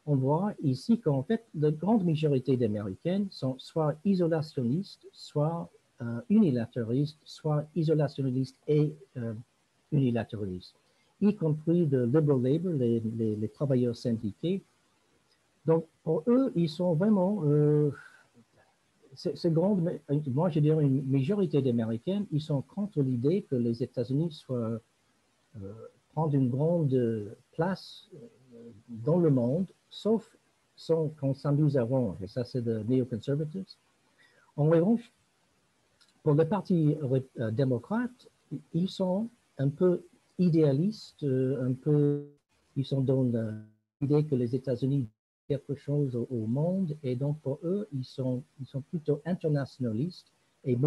B: On voit ici qu'en fait, la grande majorité d'Américains sont soit isolationnistes, soit euh, soit isolationnistes et unilatéralistes, y compris de Liberal Labor, les, travailleurs syndiqués. Donc, pour eux, ils sont vraiment, euh, c'est grande, moi je dirais une majorité d'Américains, ils sont contre l'idée que les États-Unis soient, euh, prendre une grande place euh, dans le monde, sauf quand ça nous arrange, et ça c'est de néoconservatives. En revanche, pour le Parti euh, démocrate, ils sont un peu idéalistes, euh, un peu, ils sont dans l'idée que les États-Unis quelque chose au, monde et donc pour eux, ils sont, ils sont plutôt internationalistes et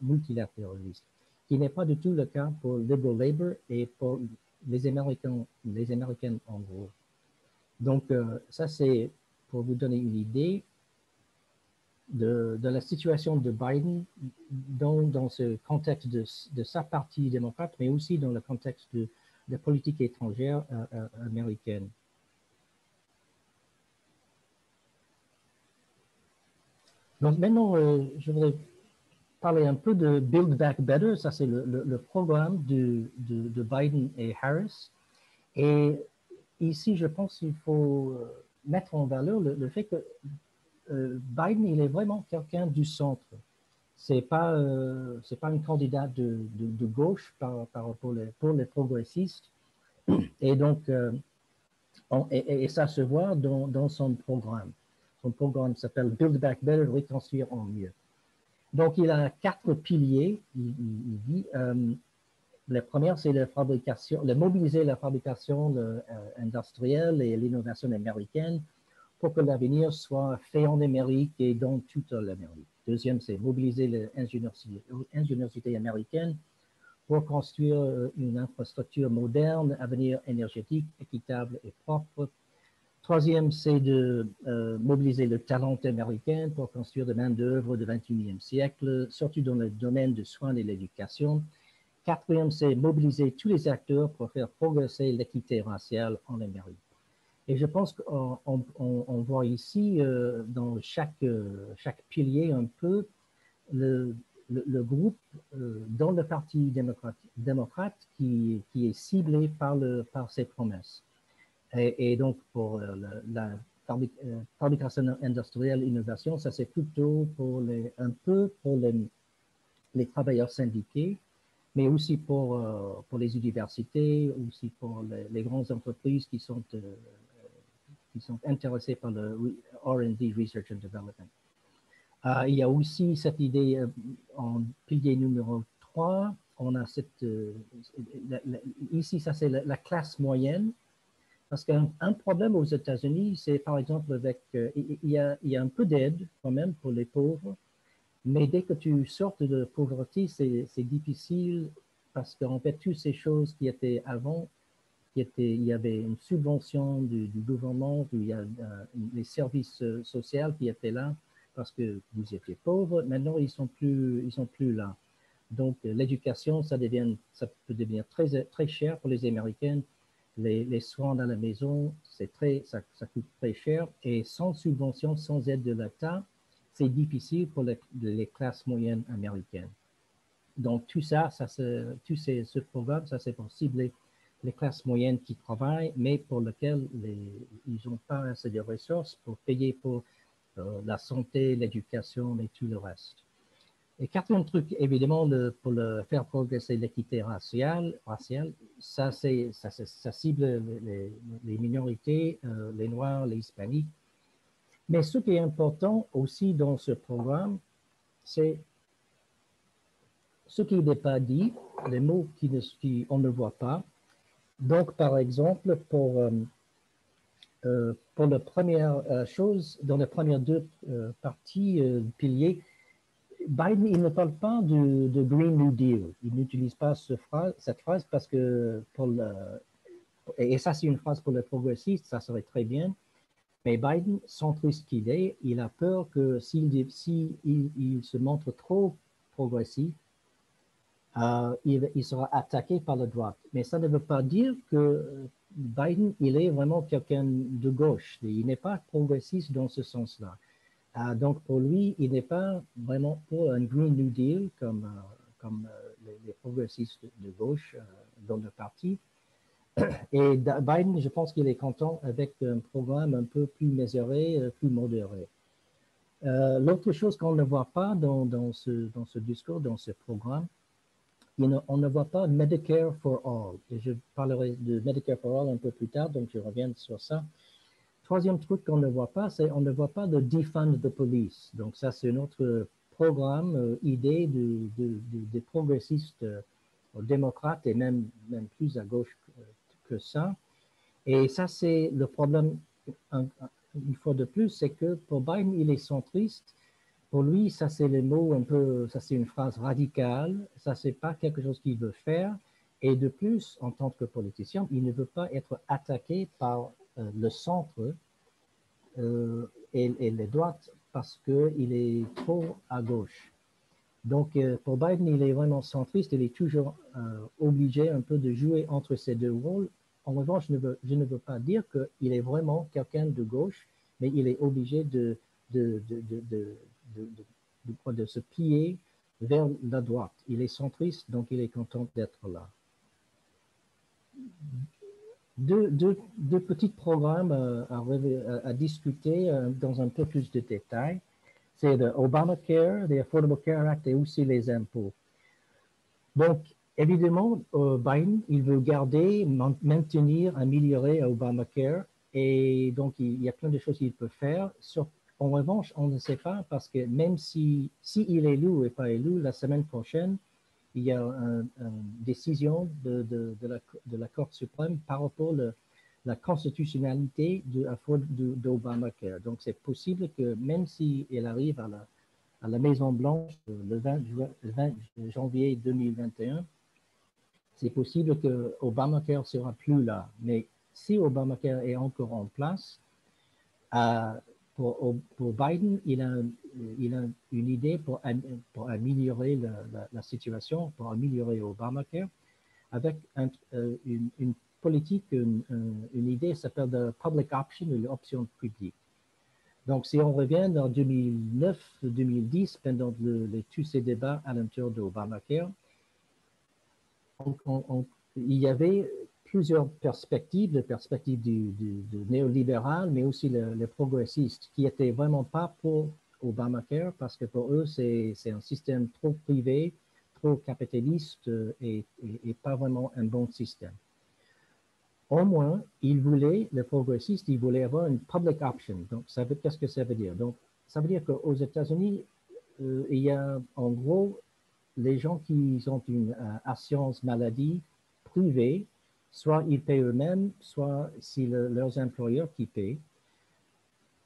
B: multilatéralistes, qui n'est pas du tout le cas pour Liberal Labor et pour les Américains, les Américains en gros. Donc, euh, ça, c'est pour vous donner une idée de, la situation de Biden dans, dans ce contexte de, de, sa partie démocrate, mais aussi dans le contexte de, la politique étrangère euh, euh, américaine. Donc maintenant, euh, je voudrais parler un peu de Build Back Better. Ça, c'est le, programme de, de, Biden et Harris. Et ici, je pense qu'il faut mettre en valeur le fait que euh, Biden, il est vraiment quelqu'un du centre. C'est pas, euh, pas un candidat de, gauche par, par, pour, les, progressistes. Et donc, euh, et, ça se voit dans, dans, son programme. Son programme s'appelle Build Back Better, reconstruire en mieux. Donc, il a quatre piliers. Il, dit, le premier, c'est la le mobiliser la fabrication industrielle et l'innovation américaine pour que l'avenir soit fait en Amérique et dans toute l'Amérique. Deuxième, c'est mobiliser l'ingéniosité américaine pour construire euh, une infrastructure moderne, avenir énergétique, équitable et propre. Troisième, c'est de euh, mobiliser le talent américain pour construire de main-d'œuvre du 21e siècle, surtout dans le domaine du soin et de l'éducation. Quatrième, c'est mobiliser tous les acteurs pour faire progresser l'équité raciale en Amérique. Et je pense qu'on on, voit ici, euh, dans chaque, euh, chaque pilier, un peu le, le, groupe dans le Parti démocrate, qui, qui, est ciblé par, le, par ces promesses. Et, donc, pour la, fabrication industrielle, innovation, ça c'est plutôt pour un peu pour les, les travailleurs syndiqués, mais aussi pour, pour les universités, aussi pour les, grandes entreprises qui sont qui sont intéressés par le R&D, Research and Development. Euh, il y a aussi cette idée euh, en pilier numéro 3, on a cette, euh, ici, ça c'est la, classe moyenne, parce qu'un problème aux États-Unis, c'est par exemple avec, il, y a, il, y a, un peu d'aide quand même pour les pauvres, mais dès que tu sortes de pauvreté, c'est difficile parce qu'en fait, toutes ces choses qui étaient avant était, il y avait une subvention du, gouvernement, il y a euh, les services euh, sociaux qui étaient là parce que vous étiez pauvre. Maintenant, ils sont sont plus là. Donc, euh, l'éducation, ça ça peut devenir très, très cher pour les Américains. Les, soins dans la maison, c'est très, ça, coûte très cher. Et sans subvention, sans aide de l'État, c'est difficile pour les, classes moyennes américaines. Donc, tout ça, ça tout ces, ce programme, ça c'est pour cibler les classes moyennes qui travaillent, mais pour lesquelles ils n'ont pas assez de ressources pour payer pour euh, la santé, l'éducation et tout le reste. Et quatrième truc, évidemment, pour faire progresser l'équité raciale, ça, cible les, minorités, euh, les Noirs, les Hispaniques. Mais ce qui est important aussi dans ce programme, c'est ce qui n'est pas dit, les mots qu'on ne, ne voit pas. Donc, par exemple, pour, euh, euh, pour la première chose, dans les premières deux parties, piliers, Biden, il ne parle pas de, Green New Deal. Il n'utilise pas cette phrase parce que, et ça c'est une phrase pour les progressistes, ça serait très bien. Mais Biden, centriste qu'il est, il a peur que s'il il, se montre trop progressif, euh, il, sera attaqué par la droite. Mais ça ne veut pas dire que Biden, il est vraiment quelqu'un de gauche. Il n'est pas progressiste dans ce sens-là. Ah, donc, pour lui, il n'est pas vraiment pour un Green New Deal comme, euh, euh, les, progressistes de gauche euh, dans le parti. Et Biden, je pense qu'il est content avec un programme un peu plus mesuré, plus modéré. L'autre chose qu'on ne voit pas dans, ce, discours, dans ce programme, on ne voit pas Medicare for All. Et je parlerai de Medicare for All un peu plus tard, donc je reviens sur ça. Troisième truc qu'on ne voit pas, c'est on ne voit pas de defund the police. Donc ça, c'est notre programme, euh, idée des progressistes euh, démocrates et même, même plus à gauche que, ça. Et ça, c'est le problème, une fois de plus, c'est que pour Biden, il est centriste. Pour lui, ça, c'est les mots un peu, ça, c'est une phrase radicale. Ça, c'est pas quelque chose qu'il veut faire. Et de plus, en tant que politicien, il ne veut pas être attaqué par le centre euh, et, les droites parce qu'il est trop à gauche. Donc, euh, pour Biden, il est vraiment centriste, il est toujours obligé un peu de jouer entre ces deux rôles. En revanche, je ne veux, je ne veux pas dire qu'il est vraiment quelqu'un de gauche, mais il est obligé de, de, de, de se plier vers la droite. Il est centriste, donc il est content d'être là deux, petits programmes euh, à, à, discuter euh, dans un peu plus de détails. C'est le Obamacare, le Affordable Care Act et aussi les impôts. Donc, évidemment, euh, Biden, il veut garder, maintenir, améliorer Obamacare et donc il y a plein de choses qu'il peut faire. en revanche, on ne sait pas parce que même si, si il est élu ou pas élu, la semaine prochaine, il y a une décision de, de, la, Cour suprême par rapport à la constitutionnalité d'Obamacare. Donc, c'est possible que même si arrive à la, à la Maison-Blanche le 20, 20, janvier 2021, c'est possible que Obamacare sera plus là. Mais si Obamacare est encore en place, pour, Biden, il a, une idée pour, améliorer la, situation, pour améliorer Obamacare, avec euh, une, politique, une, une idée s'appelle la public option l'option publique. Donc, si on revient dans 2009-2010, pendant les, tous ces débats à l'intérieur d'Obamacare, il y avait plusieurs perspectives, les perspectives du, néolibéral, mais aussi les progressistes, qui n'étaient vraiment pas pour Obamacare parce que pour eux, c'est un système trop privé, trop capitaliste euh, et, pas vraiment un bon système. Au moins, ils voulaient, les progressistes, ils voulaient avoir une public option. Donc, qu'est-ce que ça veut dire? Donc, ça veut dire qu'aux États-Unis, euh, il y a en gros les gens qui ont une euh, assurance maladie privée soit ils paient eux-mêmes, soit c'est leurs employeurs qui paient.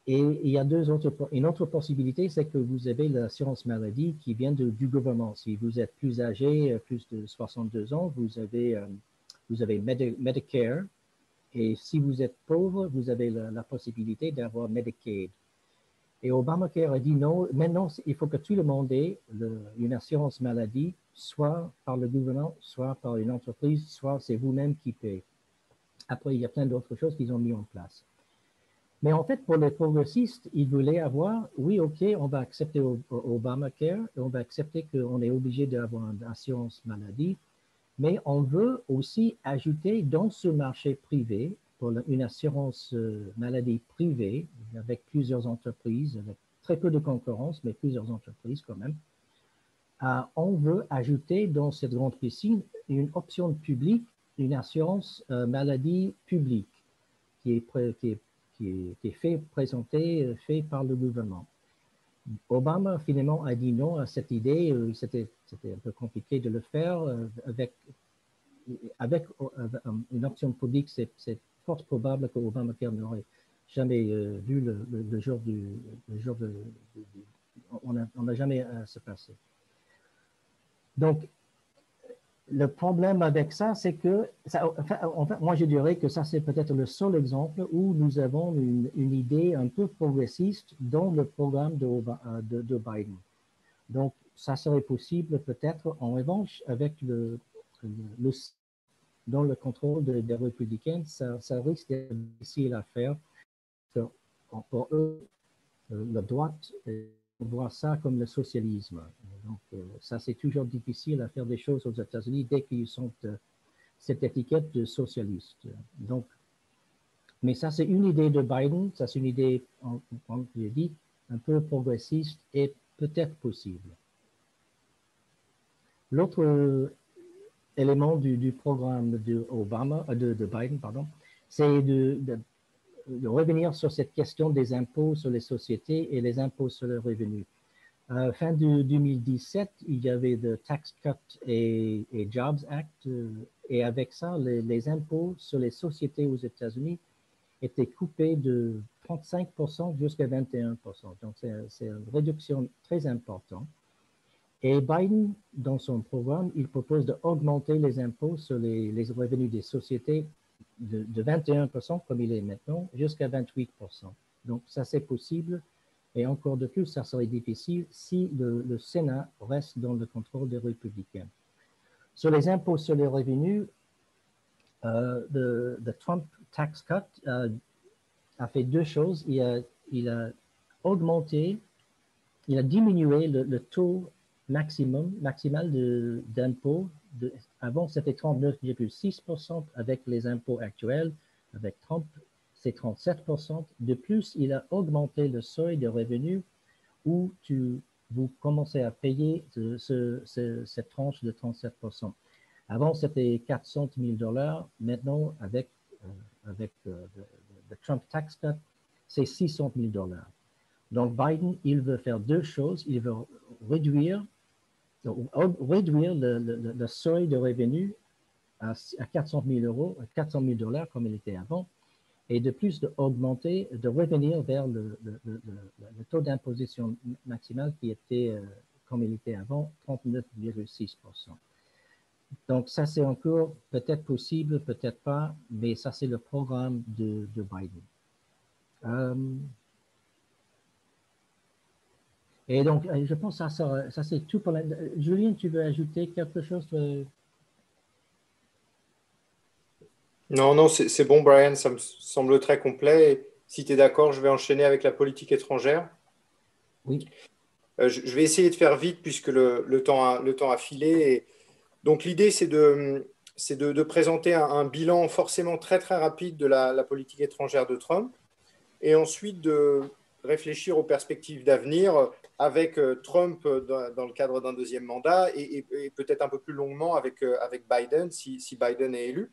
B: Et il y a deux autres, une autre possibilité, c'est que vous avez l'assurance maladie qui vient du gouvernement. Si vous êtes plus âgé, euh, plus de 62 ans, vous avez, euh, vous avez Medicare. Et si vous êtes pauvre, vous avez la, possibilité d'avoir Medicaid. Et Obamacare a dit non, maintenant, il faut que tout le monde ait une assurance maladie soit par le gouvernement, soit par une entreprise, soit c'est vous-même qui payez. Après, il y a plein d'autres choses qu'ils ont mis en place. Mais en fait, pour les progressistes, ils voulaient avoir, oui, OK, on va accepter Obamacare, on va accepter qu'on est obligé d'avoir une assurance maladie, mais on veut aussi ajouter dans ce marché privé, pour une assurance euh, maladie privée, avec plusieurs entreprises, avec très peu de concurrence, mais plusieurs entreprises quand même, on veut ajouter dans cette grande piscine une option publique, une assurance maladie publique qui est, qui est, qui est, fait, présenté, fait par le gouvernement. Obama finalement a dit non à cette idée. C'était un peu compliqué de le faire avec avec une option publique, c'est fort probable qu'Obamacare n'aurait jamais euh, vu le, jour du. jour de, on n'a jamais à euh, se passer. Donc, le problème avec ça, c'est que, en fait, moi je dirais que ça c'est peut-être le seul exemple où nous avons une, idée un peu progressiste dans le programme de, de, de Biden. Donc, ça serait possible peut-être en revanche avec le, dans le contrôle des républicains, ça, risque d'être difficile à faire. Pour eux, euh, la droite voit ça comme le socialisme. Donc, euh, ça, c'est toujours difficile à faire des choses aux États-Unis dès qu'ils sont cette étiquette de socialiste. Donc, mais ça, c'est une idée de Biden, ça, c'est une idée, comme j'ai dit, un peu progressiste et peut-être possible. L'autre élément du, programme de, Obama, euh, de, Biden, pardon, c'est de, revenir sur cette question des impôts sur les sociétés et les impôts sur le revenu. Euh, fin de 2017, il y avait le Tax Cut et, Jobs Act, euh, et avec ça, les, impôts sur les sociétés aux États-Unis étaient coupés de 35% jusqu'à 21%. Donc, c'est une réduction très importante. Et Biden, dans son programme, il propose d'augmenter les impôts sur les, revenus des sociétés de, 21%, comme il est maintenant, jusqu'à 28%. Donc, ça, c'est possible. Et encore de plus, ça serait difficile si le, Sénat reste dans le contrôle des républicains. Sur les impôts sur les revenus, le euh, Trump Tax Cut euh, a fait deux choses. Il a, augmenté, il a diminué le, le taux maximum, maximal d'impôts. Avant, c'était 39,6% avec les impôts actuels. Avec Trump, c'est 37 De plus, il a augmenté le seuil de revenus où tu, vous commencez à payer cette tranche de 37% Avant, c'était 400 000 dollars. Maintenant, avec, euh, avec euh, le, Trump Tax Cut, c'est 600 000 dollars. Donc, Biden, il veut faire deux choses. Il veut réduire réduire le, seuil de revenus à, 400 000 euros, 400 000 dollars comme il était avant, et de plus d'augmenter, de, revenir vers le, taux d'imposition maximal qui était, euh, comme il était avant, 39,6% Donc ça, c'est encore peut-être possible, peut-être pas, mais ça, c'est le programme de, Biden. Euh, et donc, euh, je pense que ça, ça c'est tout pour la... Julien, tu veux ajouter quelque chose
A: Non, non, c'est bon, Brian, ça me semble très complet. si tu es d'accord, je vais enchaîner avec la politique étrangère.
B: Oui.
A: Euh, je, vais essayer de faire vite puisque le, le, temps, a, le temps a filé. donc, l'idée, c'est de, de, de, présenter un, bilan forcément très, très rapide de la, la politique étrangère de Trump et ensuite de réfléchir aux perspectives d'avenir avec euh, Trump euh, dans, le cadre d'un deuxième mandat et, peut-être un peu plus longuement avec, euh, Biden si, Biden est élu.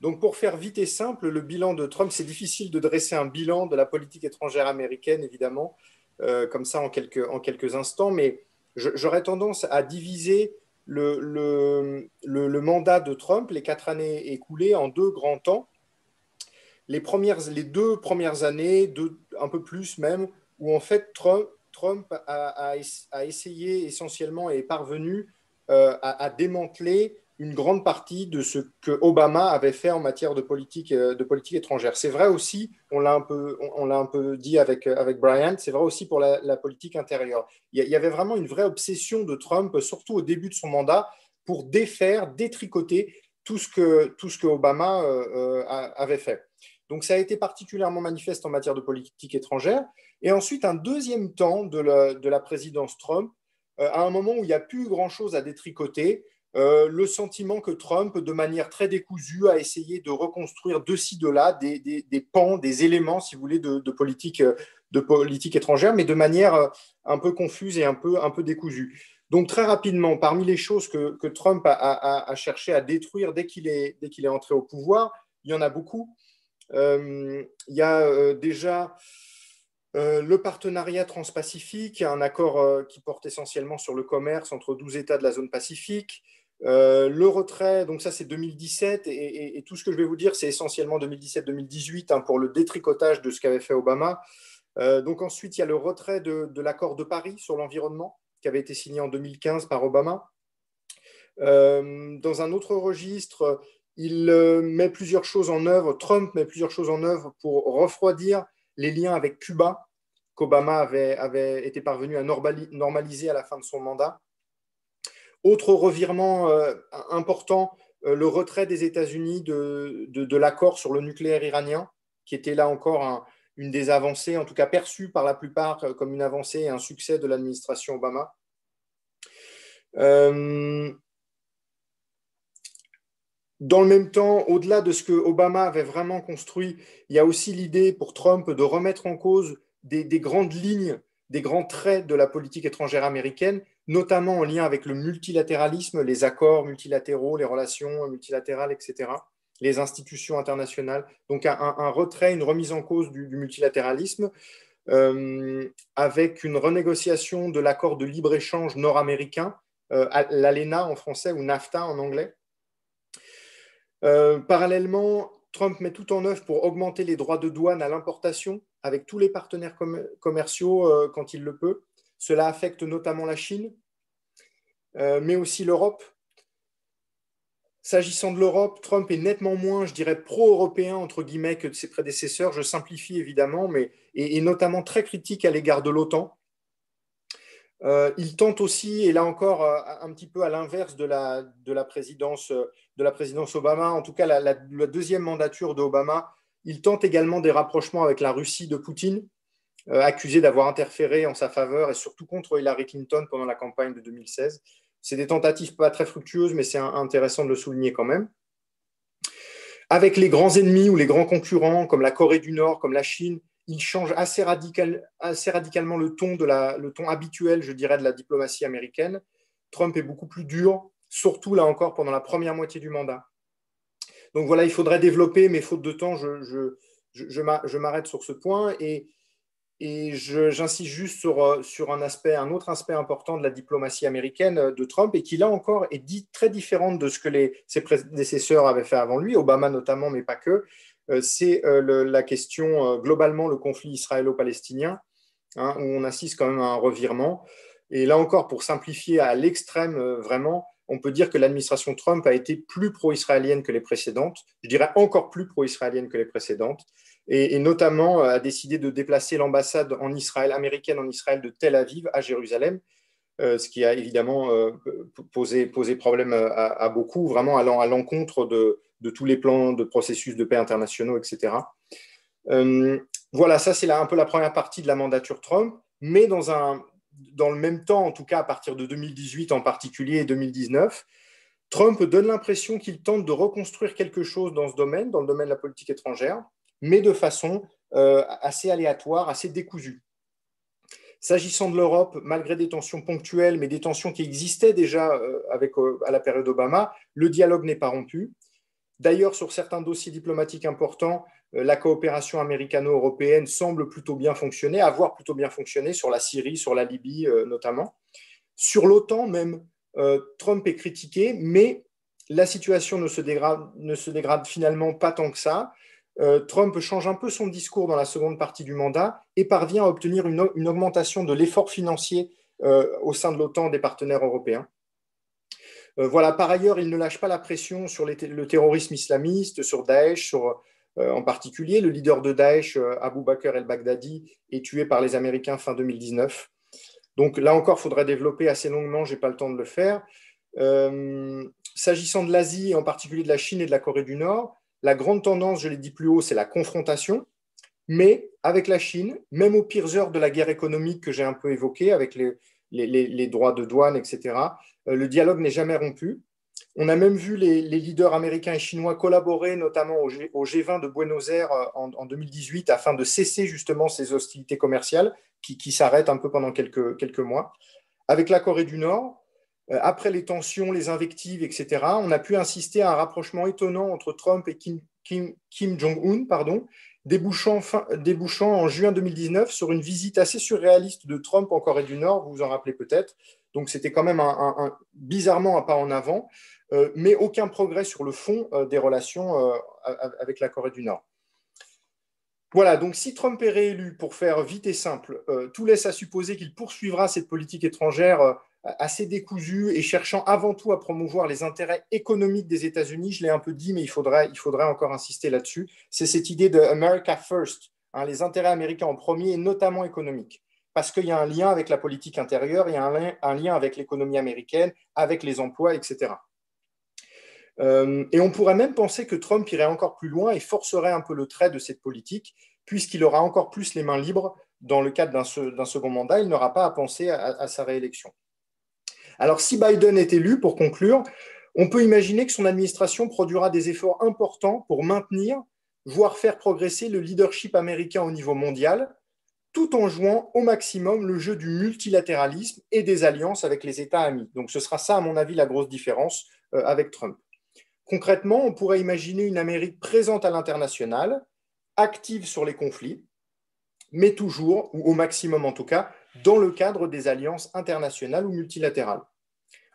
A: Donc pour faire vite et simple, le bilan de Trump, c'est difficile de dresser un bilan de la politique étrangère américaine, évidemment, comme ça en quelques, instants, mais j'aurais tendance à diviser le, mandat de Trump, les quatre années écoulées, en deux grands temps. Les, premières, les deux premières années, un peu plus même, où en fait Trump, Trump a, essayé essentiellement et est parvenu euh, à, démanteler une grande partie de ce que Obama avait fait en matière de politique, euh, étrangère. C'est vrai aussi, on l'a un peu, dit avec, avec Brian, c'est vrai aussi pour la, politique intérieure. Il y, avait vraiment une vraie obsession de Trump, surtout au début de son mandat, pour défaire, détricoter tout ce que, Obama euh, avait fait. Donc ça a été particulièrement manifeste en matière de politique étrangère. Et ensuite, un deuxième temps de la, présidence Trump, euh, à un moment où il n'y a plus grand-chose à détricoter, euh, le sentiment que Trump, de manière très décousue, a essayé de reconstruire de ci, de là des, pans, des éléments, si vous voulez, de, politique, de politique étrangère, mais de manière euh, un peu confuse et un peu, décousue. Donc très rapidement, parmi les choses que, Trump a, cherché à détruire dès qu'il est, entré au pouvoir, il y en a beaucoup. il y a déjà le partenariat transpacifique, un accord qui porte essentiellement sur le commerce entre 12 États de la zone Pacifique. Euh, le retrait, donc ça c'est 2017, et, tout ce que je vais vous dire, c'est essentiellement 2017-2018 hein, pour le détricotage de ce qu'avait fait Obama. Euh, donc ensuite, il y a le retrait de, l'accord de Paris sur l'environnement qui avait été signé en 2015 par Obama. Euh, dans un autre registre, il met plusieurs choses en œuvre, Trump met plusieurs choses en œuvre pour refroidir les liens avec Cuba qu'Obama avait, été parvenu à normaliser à la fin de son mandat. Autre revirement euh, important, euh, le retrait des États-Unis de, l'accord sur le nucléaire iranien, qui était là encore une des avancées, en tout cas perçue par la plupart euh, comme une avancée et un succès de l'administration Obama. Dans le même temps, au-delà de ce que Obama avait vraiment construit, il y a aussi l'idée pour Trump de remettre en cause des, grandes lignes, des grands traits de la politique étrangère américaine, notamment en lien avec le multilatéralisme, les accords multilatéraux, les relations multilatérales, etc., les institutions internationales. Donc un, retrait, une remise en cause du, multilatéralisme, euh, avec une renégociation de l'accord de libre-échange nord-américain, euh, l'ALENA en français ou NAFTA en anglais. Euh, parallèlement, Trump met tout en œuvre pour augmenter les droits de douane à l'importation avec tous les partenaires commerciaux quand il le peut. Cela affecte notamment la Chine, euh, mais aussi l'Europe. S'agissant de l'Europe, Trump est nettement moins, je dirais, pro-européen, entre guillemets, que de ses prédécesseurs. Je simplifie évidemment, mais et, notamment très critique à l'égard de l'OTAN. Euh, il tente aussi, et là encore, euh, un petit peu à l'inverse de la, de, la présidence, Obama, en tout cas la, deuxième mandature d'Obama, il tente également des rapprochements avec la Russie de Poutine. Euh, accusé d'avoir interféré en sa faveur et surtout contre Hillary Clinton pendant la campagne de 2016. C'est des tentatives pas très fructueuses, mais c'est intéressant de le souligner quand même. Avec les grands ennemis ou les grands concurrents, comme la Corée du Nord, comme la Chine, il change assez, radicalement le ton, habituel, je dirais, de la diplomatie américaine. Trump est beaucoup plus dur, surtout là encore pendant la première moitié du mandat. Donc voilà, il faudrait développer, mais faute de temps, je, m'arrête sur ce point. Et, j'insiste juste sur, un, autre aspect important de la diplomatie américaine euh, de Trump et qui, là encore, est dit très différente de ce que ses prédécesseurs avaient fait avant lui, Obama notamment, mais pas que. Euh, c'est la question, globalement, le conflit israélo-palestinien, hein, où on assiste quand même à un revirement. Et là encore, pour simplifier à l'extrême, vraiment, on peut dire que l'administration Trump a été plus pro-israélienne que les précédentes, je dirais encore plus pro-israélienne que les précédentes et, notamment euh, a décidé de déplacer l'ambassade en Israël, américaine en Israël de Tel Aviv à Jérusalem, euh, ce qui a évidemment euh, posé, posé, problème à, beaucoup, vraiment allant à l'encontre de, de, tous les plans de processus de paix internationaux, etc. voilà, ça c'est un peu la première partie de la mandature Trump, mais dans, un, dans le même temps, en tout cas à partir de 2018 en particulier et 2019, Trump donne l'impression qu'il tente de reconstruire quelque chose dans ce domaine, dans le domaine de la politique étrangère, mais de façon euh, assez aléatoire, assez décousue. S'agissant de l'Europe, malgré des tensions ponctuelles, mais des tensions qui existaient déjà euh, euh, à la période Obama, le dialogue n'est pas rompu. D'ailleurs, sur certains dossiers diplomatiques importants, la coopération américano-européenne semble plutôt bien fonctionner, avoir plutôt bien fonctionné sur la Syrie, sur la Libye notamment. Sur l'OTAN même, Trump est critiqué, mais la situation ne se, dégrade, finalement pas tant que ça. Euh, Trump change un peu son discours dans la seconde partie du mandat et parvient à obtenir une, augmentation de l'effort financier euh, au sein de l'OTAN des partenaires européens. Euh, voilà, par ailleurs, il ne lâche pas la pression sur le terrorisme islamiste, sur Daesh, sur, en particulier le leader de Daesh, Abu Bakr el-Baghdadi, est tué par les Américains fin 2019. Donc là encore, il faudrait développer assez longuement, je n'ai pas le temps de le faire. S'agissant de l'Asie, en particulier de la Chine et de la Corée du Nord, la grande tendance, je l'ai dit plus haut, c'est la confrontation. Mais avec la Chine, même aux pires heures de la guerre économique que j'ai un peu évoquée, avec les, droits de douane, etc., euh, le dialogue n'est jamais rompu. On a même vu les, leaders américains et chinois collaborer, notamment au, G, 20 de Buenos Aires euh, en, 2018, afin de cesser justement ces hostilités commerciales qui, s'arrêtent un peu pendant quelques, mois. Avec la Corée du Nord, après les tensions, les invectives, etc., on a pu insister à un rapprochement étonnant entre Trump et Kim, Jong-un, pardon, débouchant en juin 2019 sur une visite assez surréaliste de Trump en Corée du Nord, vous vous en rappelez peut-être. Donc c'était quand même bizarrement un pas en avant, euh, mais aucun progrès sur le fond euh, des relations euh, avec la Corée du Nord. Voilà, donc si Trump est réélu, pour faire vite et simple, tout laisse à supposer qu'il poursuivra cette politique étrangère assez décousu et cherchant avant tout à promouvoir les intérêts économiques des États-Unis. Je l'ai un peu dit, mais il faudrait, il faudrait encore insister là-dessus. C'est cette idée de America First, hein, les intérêts américains en premier et notamment économiques. Parce qu'il y a un lien avec la politique intérieure, il y a un lien, avec l'économie américaine, avec les emplois, etc. Euh, et on pourrait même penser que Trump irait encore plus loin et forcerait un peu le trait de cette politique, puisqu'il aura encore plus les mains libres dans le cadre d'un second mandat. Il n'aura pas à penser à sa réélection. Alors, si Biden est élu, pour conclure, on peut imaginer que son administration produira des efforts importants pour maintenir, voire faire progresser le leadership américain au niveau mondial, tout en jouant au maximum le jeu du multilatéralisme et des alliances avec les États amis. Donc ce sera ça, à mon avis, la grosse différence euh, avec Trump. Concrètement, on pourrait imaginer une Amérique présente à l'international, active sur les conflits, mais toujours, ou au maximum en tout cas, dans le cadre des alliances internationales ou multilatérales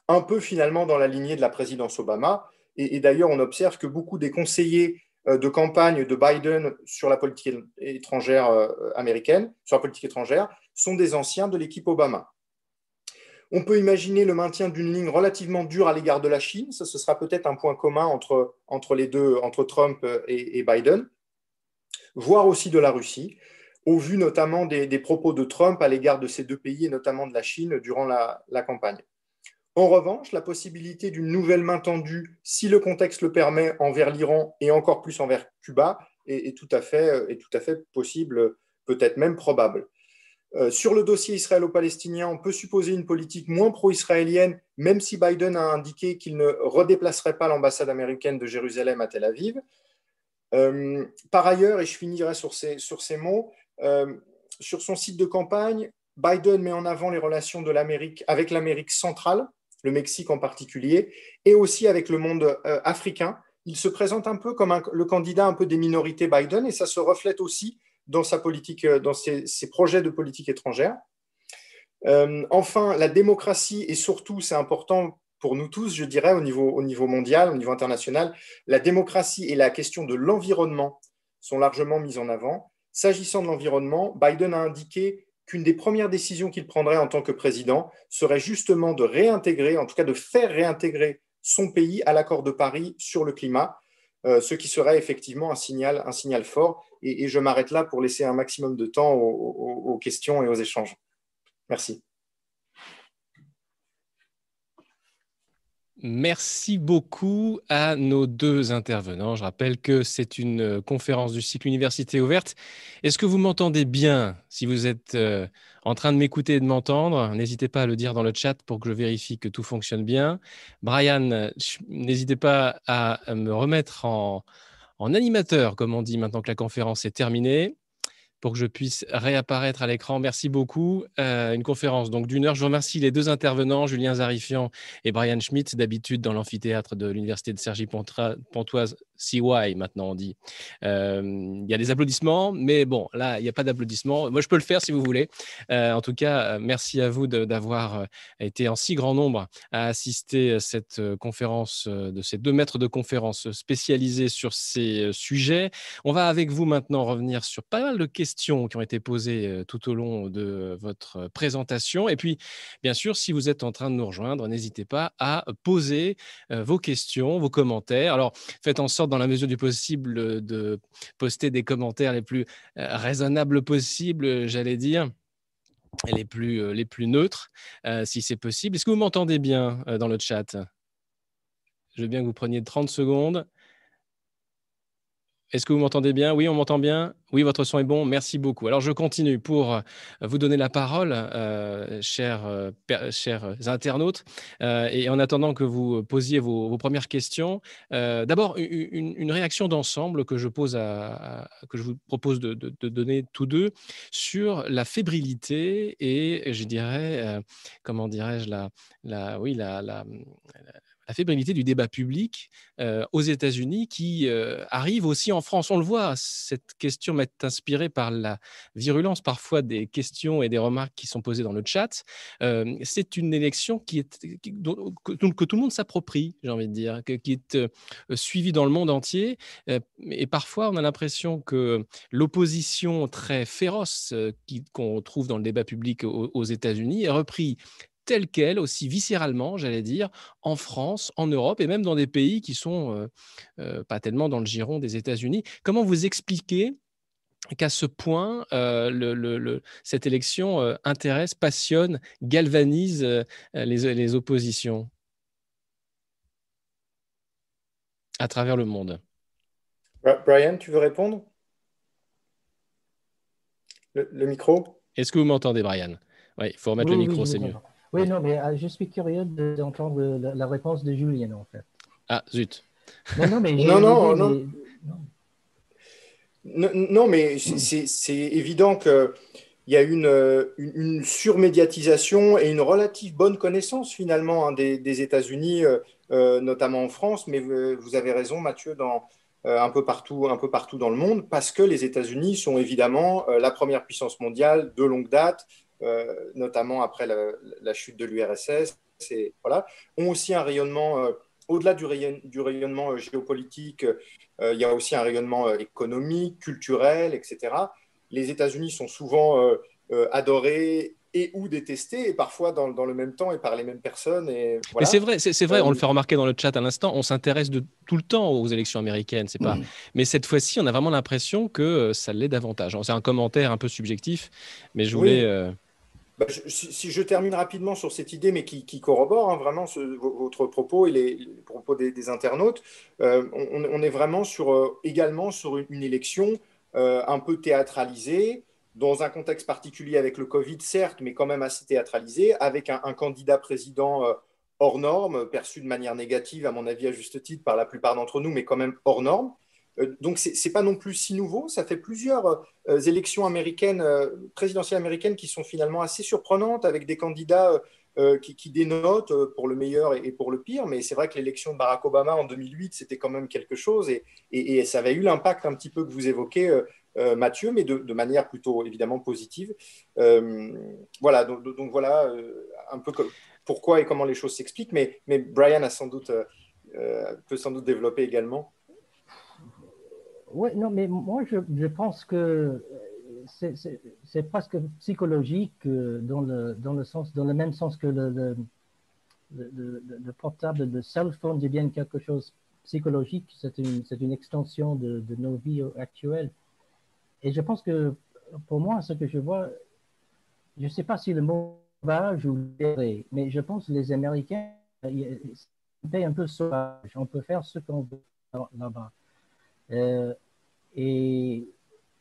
A: un peu finalement dans la lignée de la présidence Obama. Et, d'ailleurs, on observe que beaucoup des conseillers de campagne de Biden sur la politique étrangère euh, américaine, sur la politique étrangère, sont des anciens de l'équipe Obama. On peut imaginer le maintien d'une ligne relativement dure à l'égard de la Chine. Ce sera peut-être un point commun entre, entre les deux, entre Trump et, Biden, voire aussi de la Russie, au vu notamment des, propos de Trump à l'égard de ces deux pays et notamment de la Chine durant la campagne. En revanche, la possibilité d'une nouvelle main tendue, si le contexte le permet, envers l'Iran et encore plus envers Cuba, est, tout, à fait, est tout à fait possible, peut-être même probable. Euh, sur le dossier israélo-palestinien, on peut supposer une politique moins pro-israélienne, même si Biden a indiqué qu'il ne redéplacerait pas l'ambassade américaine de Jérusalem à Tel Aviv. Euh, par ailleurs, et je finirai sur ces, mots, euh, sur son site de campagne, Biden met en avant les relations de l'Amérique avec l'Amérique centrale, le Mexique en particulier, et aussi avec le monde euh, africain. Il se présente un peu comme le candidat un peu des minorités Biden, et ça se reflète aussi dans sa politique, euh, dans ses, projets de politique étrangère. Euh, enfin, la démocratie, et surtout, c'est important pour nous tous, je dirais, au niveau, au niveau mondial, au niveau international, la démocratie et la question de l'environnement sont largement mises en avant. S'agissant de l'environnement, Biden a indiqué qu'une des premières décisions qu'il prendrait en tant que président serait justement de réintégrer, en tout cas de faire réintégrer son pays à l'accord de Paris sur le climat, euh, ce qui serait effectivement un signal, un signal fort. Et, je m'arrête là pour laisser un maximum de temps aux questions et aux échanges. Merci.
C: Merci beaucoup à nos deux intervenants. Je rappelle que c'est une euh, conférence du cycle Université ouverte. Est-ce que vous m'entendez bien? Si vous êtes euh, en train de m'écouter et de m'entendre, n'hésitez pas à le dire dans le chat pour que je vérifie que tout fonctionne bien. Brian, n'hésitez pas à me remettre en animateur, comme on dit maintenant que la conférence est terminée pour que je puisse réapparaître à l'écran. Merci beaucoup. Euh, une conférence donc d'une heure. Je remercie les deux intervenants, Julien Zarifian et Brian Schmidt, d'habitude dans l'amphithéâtre de l'Université de Cergy-Pontoise, CY maintenant on dit. Euh, il y a des applaudissements, mais bon, là, il n'y a pas d'applaudissements. Moi, je peux le faire si vous voulez. Euh, en tout cas, merci à vous d'avoir été en si grand nombre à assister à cette conférence, de ces deux maîtres de conférence spécialisés sur ces sujets. On va avec vous maintenant revenir sur pas mal de questions qui ont été posées tout au long de votre présentation. Et puis, bien sûr, si vous êtes en train de nous rejoindre, n'hésitez pas à poser vos questions, vos commentaires. Alors, faites en sorte, dans la mesure du possible, de poster des commentaires les plus raisonnables possibles, j'allais dire les plus, les plus neutres, si c'est possible. Est-ce que vous m'entendez bien dans le chat? Je veux bien que vous preniez 30 secondes. Est-ce que vous m'entendez bien? Oui, on m'entend bien Oui, votre son est bon. Merci beaucoup. Alors, je continue pour euh, vous donner la parole, euh, chers, euh, internautes. et en attendant que vous posiez vos, premières questions, d'abord, une, réaction d'ensemble que, je que je vous propose de, donner tous deux sur la fébrilité et, je dirais, comment dirais-je, la, oui, la la fébrilité du débat public euh, aux États-Unis qui euh, arrive aussi en France. On le voit, cette question m'est inspirée par la virulence parfois des questions et des remarques qui sont posées dans le chat. Euh, c'est une élection que, tout le monde s'approprie, j'ai envie de dire, qui est suivie dans le monde entier. et parfois, on a l'impression que l'opposition très féroce qu'on trouve dans le débat public aux États-Unis est reprise telle qu'elle, aussi viscéralement, j'allais dire, en France, en Europe et même dans des pays qui sont pas tellement dans le giron des États-Unis. Comment vous expliquez qu'à ce point, le, cette élection intéresse, passionne, galvanise les, les, oppositions? À travers le monde.
A: Brian, tu veux répondre? Le, micro?
C: Est-ce que vous m'entendez, Brian? Oui, il faut remettre le micro, c'est mieux.
B: Oui, non, mais euh, je suis curieux d'entendre la, réponse de Julien, en fait.
C: Ah, zut.
A: Non, non, mais non, non, non. non. mais c'est évident qu'il y a une, une, surmédiatisation et une relative bonne connaissance finalement hein, des, États-Unis, euh, euh, notamment en France, mais vous avez raison, Mathieu, dans, un, peu partout, un peu partout dans le monde, parce que les États-Unis sont évidemment la première puissance mondiale de longue date, euh, notamment après la, chute de l'URSS, voilà, ont aussi un rayonnement, euh, au-delà du, du, rayonnement euh, géopolitique, il y a aussi un rayonnement économique, culturel, etc. Les États-Unis sont souvent adorés et ou détestés, et parfois dans, le même temps et par les mêmes personnes. Et
C: Mais c'est vrai, c'est vrai, on le fait remarquer dans le chat à l'instant, on s'intéresse de tout le temps aux élections américaines, c'est pas. Mm. Mais cette fois-ci, on a vraiment l'impression que ça l'est davantage. C'est un commentaire un peu subjectif, mais je voulais.
A: Bah, si, je termine rapidement sur cette idée, mais qui, corrobore hein, vraiment votre propos et les, propos des, internautes, euh, on, est vraiment sur, euh, également sur une, élection euh, un peu théâtralisée, dans un contexte particulier avec le Covid, certes, mais quand même assez théâtralisé, avec un, un candidat président hors norme, perçu de manière négative, à mon avis, à juste titre, par la plupart d'entre nous, mais quand même hors norme. Euh, donc, ce n'est pas non plus si nouveau. Ça fait plusieurs euh, élections américaines, euh, présidentielles américaines, qui sont finalement assez surprenantes, avec des candidats qui, dénotent pour le meilleur et, pour le pire. Mais c'est vrai que l'élection de Barack Obama en 2008, c'était quand même quelque chose. Et, ça avait eu l'impact un petit peu que vous évoquez, Mathieu, mais de, manière plutôt évidemment positive. voilà, donc, voilà un peu pourquoi et comment les choses s'expliquent. Mais, Brian a sans doute, peut sans doute développer également.
B: Oui, non, mais moi, je, je pense que c'est presque psychologique euh, dans le, dans le, sens, dans le même sens que le, le, le, portable, le cell phone devient quelque chose psychologique. C'est une, une, extension de, de, nos vies actuelles. Et je pense que pour moi, ce que je vois, je ne sais pas si le mot sauvage ou mais je pense que les Américains payent un peu sauvage. On peut faire ce qu'on veut là-bas. Euh, et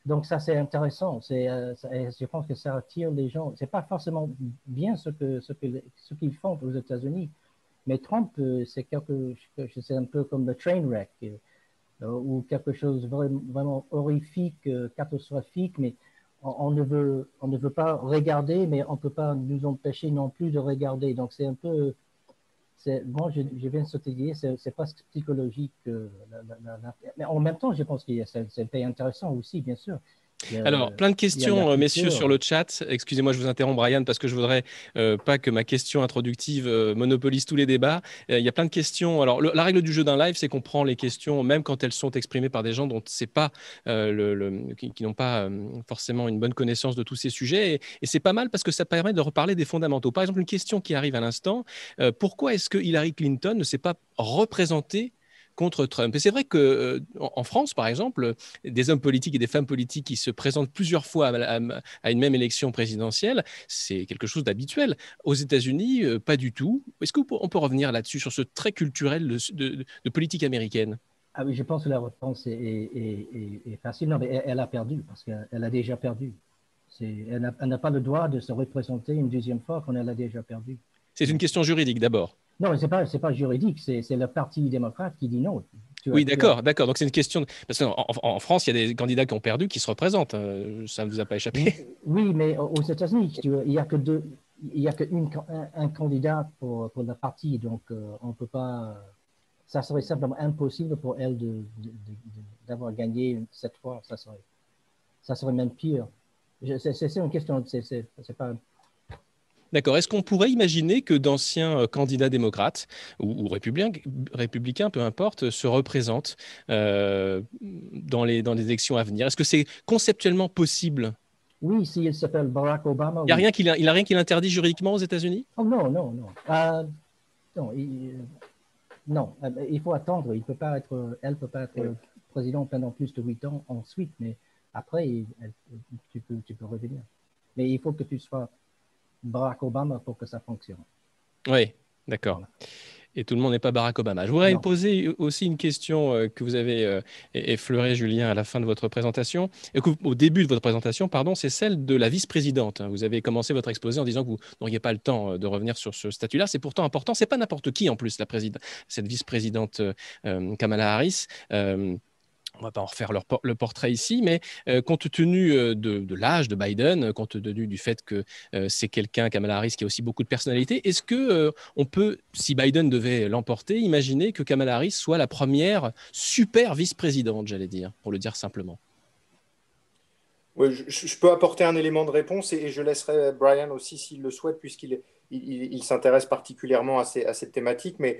B: donc ça c'est intéressant. C'est, euh, je pense que ça attire les gens. C'est pas forcément bien ce que ce qu'ils font aux États-Unis, mais Trump euh, c'est un peu comme le train wreck ou quelque chose vraiment, vraiment horrifique, catastrophique, mais on, ne veut on ne veut pas regarder, mais on peut pas nous empêcher non plus de regarder. Donc c'est un peu moi, je, viens de dire, c'est presque psychologique. mais en même temps, je pense que c'est intéressant aussi, bien sûr.
C: Alors, plein de questions, euh, messieurs, sur le chat. Excusez-moi, je vous interromps, Brian, parce que je voudrais euh, pas que ma question introductive euh, monopolise tous les débats. Il y a plein de questions. Alors, la règle du jeu d'un live, c'est qu'on prend les questions, même quand elles sont exprimées par des gens dont c'est pas le, qui, n'ont pas forcément une bonne connaissance de tous ces sujets. Et, et c'est pas mal parce que ça permet de reparler des fondamentaux. Par exemple, une question qui arrive à l'instant pourquoi est-ce que Hillary Clinton ne s'est pas représentée contre Trump. Et c'est vrai que euh, en France, par exemple, des hommes politiques et des femmes politiques qui se présentent plusieurs fois à, une même élection présidentielle, c'est quelque chose d'habituel. Aux États-Unis, euh, pas du tout. Est-ce qu'on peut revenir là-dessus, sur ce trait culturel de, politique américaine?
B: Ah je pense que la réponse est, facile. Non, mais elle, a perdu parce qu'elle a déjà perdu. Elle n'a pas le droit de se représenter une deuxième fois quand elle a déjà perdu.
C: C'est une question juridique d'abord.
B: Non, ce n'est pas, pas juridique, c'est le Parti démocrate qui dit non.
C: oui, d'accord, d'accord. Donc c'est une question. Parce qu'en en, France, il y a des candidats qui ont perdu qui se représentent. Euh, ça ne vous a pas échappé
B: Oui, mais aux États-Unis, il n'y a que deux, il y a qu'un un, candidat pour, pour, le parti, donc euh, on ne peut pas. Ça serait simplement impossible pour elle d'avoir de, gagné cette fois. Ça serait, ça serait même pire. C'est une question. C'est pas.
C: D'accord. Est-ce qu'on pourrait imaginer que d'anciens euh, candidats démocrates ou, républicains, républicains, peu importe, se représentent euh, dans, les, dans les élections à venir? Est-ce que c'est conceptuellement possible?
B: Oui, s'il s'appelle Barack Obama.
C: Il n'y a, rien qui, a rien qui l'interdit juridiquement aux États-Unis?
B: Oh, Non, non, non. Euh, non, il, non, euh, il faut attendre. Il peut pas être, elle ne peut pas être président pendant plus de huit ans ensuite, mais après, tu, peux, tu peux revenir. Mais il faut que tu sois Barack Obama pour que ça fonctionne.
C: Oui, d'accord et tout le monde n'est pas Barack Obama. Je voudrais poser aussi une question euh, que vous avez euh, effleurée, Julien, à la fin de votre présentation, et au début de votre présentation, pardon, c'est celle de la vice-présidente. Vous avez commencé votre exposé en disant que vous n'auriez pas le temps euh, de revenir sur ce statut-là. C'est pourtant important. C'est pas n'importe qui en plus, la cette vice-présidente Kamala Harris on ne va pas en refaire le portrait ici, mais euh, compte tenu euh, de, l'âge de Biden, compte tenu du fait que euh, c'est quelqu'un, Kamala Harris, qui a aussi beaucoup de personnalité, est-ce que on peut, si Biden devait l'emporter, imaginer que Kamala Harris soit la première super vice-présidente, j'allais dire, pour le dire simplement?
A: Oui, je, peux apporter un élément de réponse et, je laisserai Brian aussi s'il le souhaite, puisqu'il il, s'intéresse particulièrement à, à, cette thématique. Mais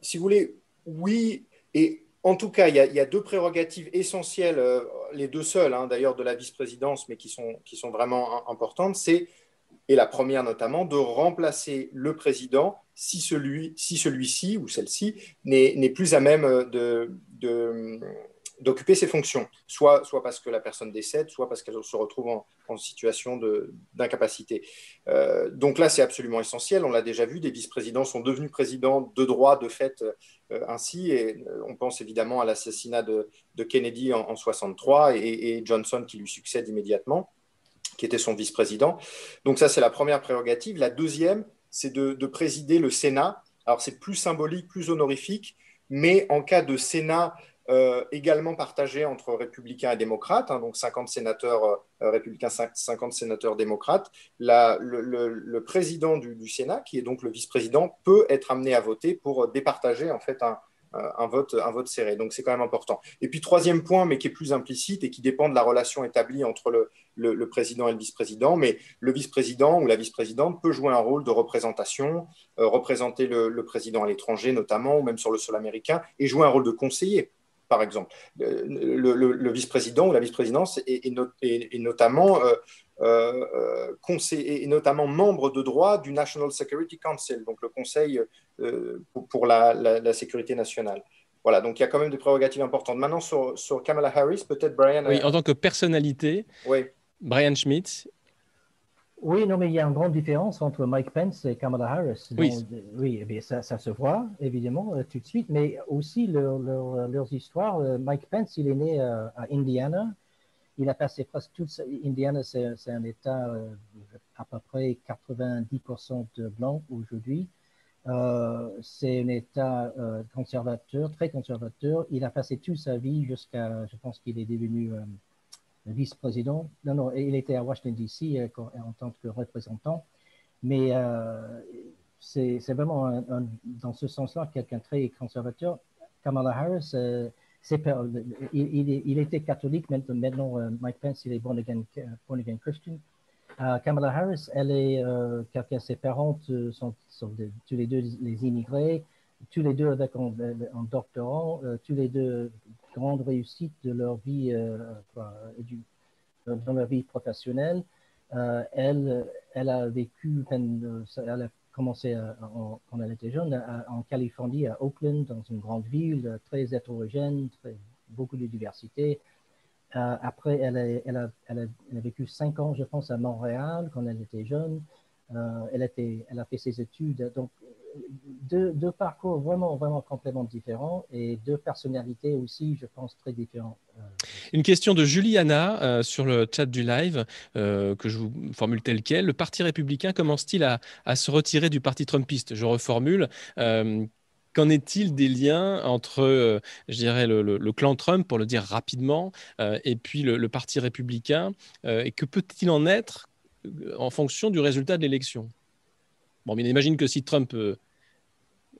A: si vous voulez, oui, et en tout cas, il y, a, deux prérogatives essentielles, euh, les deux seules hein, d'ailleurs de la vice-présidence, mais qui sont, vraiment importantes. C'est, et la première notamment, de remplacer le président si, celui, si celui-ci ou celle-ci n'est plus à même de, de, d'occuper ses fonctions, soit, soit parce que la personne décède, soit parce qu'elle se retrouve en, situation d'incapacité. Euh, donc là, c'est absolument essentiel. On l'a déjà vu, des vice-présidents sont devenus présidents de droit, de fait, euh, ainsi. Et euh, on pense évidemment à l'assassinat de, Kennedy en, 63 et, Johnson qui lui succède immédiatement, qui était son vice-président. Donc ça, c'est la première prérogative. La deuxième, c'est de, de présider le Sénat. Alors c'est plus symbolique, plus honorifique, mais en cas de Sénat euh, également partagé entre républicains et démocrates, hein, donc 50 sénateurs euh, républicains, 50 sénateurs démocrates. le, président du, Sénat, qui est donc le vice-président, peut être amené à voter pour départager en fait un, vote, serré. Donc c'est quand même important. Et puis troisième point, mais qui est plus implicite et qui dépend de la relation établie entre le, président et le vice-président, mais le vice-président ou la vice-présidente peut jouer un rôle de représentation, euh, représenter le, président à l'étranger notamment, ou même sur le sol américain, et jouer un rôle de conseiller par exemple. Le, vice-président ou la vice-présidence est, notamment, euh, euh, conseil, notamment membre de droit du National Security Council, donc le Conseil euh, pour, la, sécurité nationale. Voilà, donc il y a quand même des prérogatives importantes. Maintenant, sur, sur Kamala Harris, peut-être Brian.
C: Oui, en tant que personnalité, oui. Brian Schmidt
B: oui, non, mais il y a une grande différence entre Mike Pence et Kamala Harris.
C: oui,
B: oui eh ça, ça, se voit évidemment euh, tout de suite, mais aussi leurs histoires. Euh, Mike Pence, il est né euh, à Indiana. Il a passé presque toute sa... Indiana, c'est un État à peu près 90% de blancs aujourd'hui. c'est un État conservateur, très conservateur. Il a passé toute sa vie jusqu'à, je pense qu'il est devenu vice-président. Non, non, il était à Washington, D.C. Euh, en tant que représentant. Mais euh, c'est vraiment, dans ce sens-là, quelqu'un très conservateur. Kamala Harris, euh, il, était catholique, maintenant, Mike Pence, il est born again, Christian. Kamala Harris, elle est quelqu'un, ses parents sont, tous les deux les immigrés, tous les deux avec un, doctorat, tous les deux grande réussite de leur vie, euh, dans leur vie professionnelle. Euh, elle, elle a vécu, elle a commencé quand elle était jeune en Californie, à Oakland, dans une grande ville très hétérogène, très, beaucoup de diversité. Euh, après, elle a, vécu cinq ans, je pense, à Montréal quand elle était jeune. elle, elle a fait ses études. Donc, deux, parcours vraiment, vraiment complètement différents et deux personnalités aussi, je pense, très différentes.
C: Une question de Juliana euh, sur le chat du live, euh, que je vous formule tel quel. Le Parti républicain commence-t-il à, se retirer du Parti trumpiste? Je reformule. Euh, Qu'en est-il des liens entre, je dirais, le, clan Trump, pour le dire rapidement, et puis le Parti républicain Et que peut-il en être en fonction du résultat de l'élection? Bon, mais imagine que si Trump ne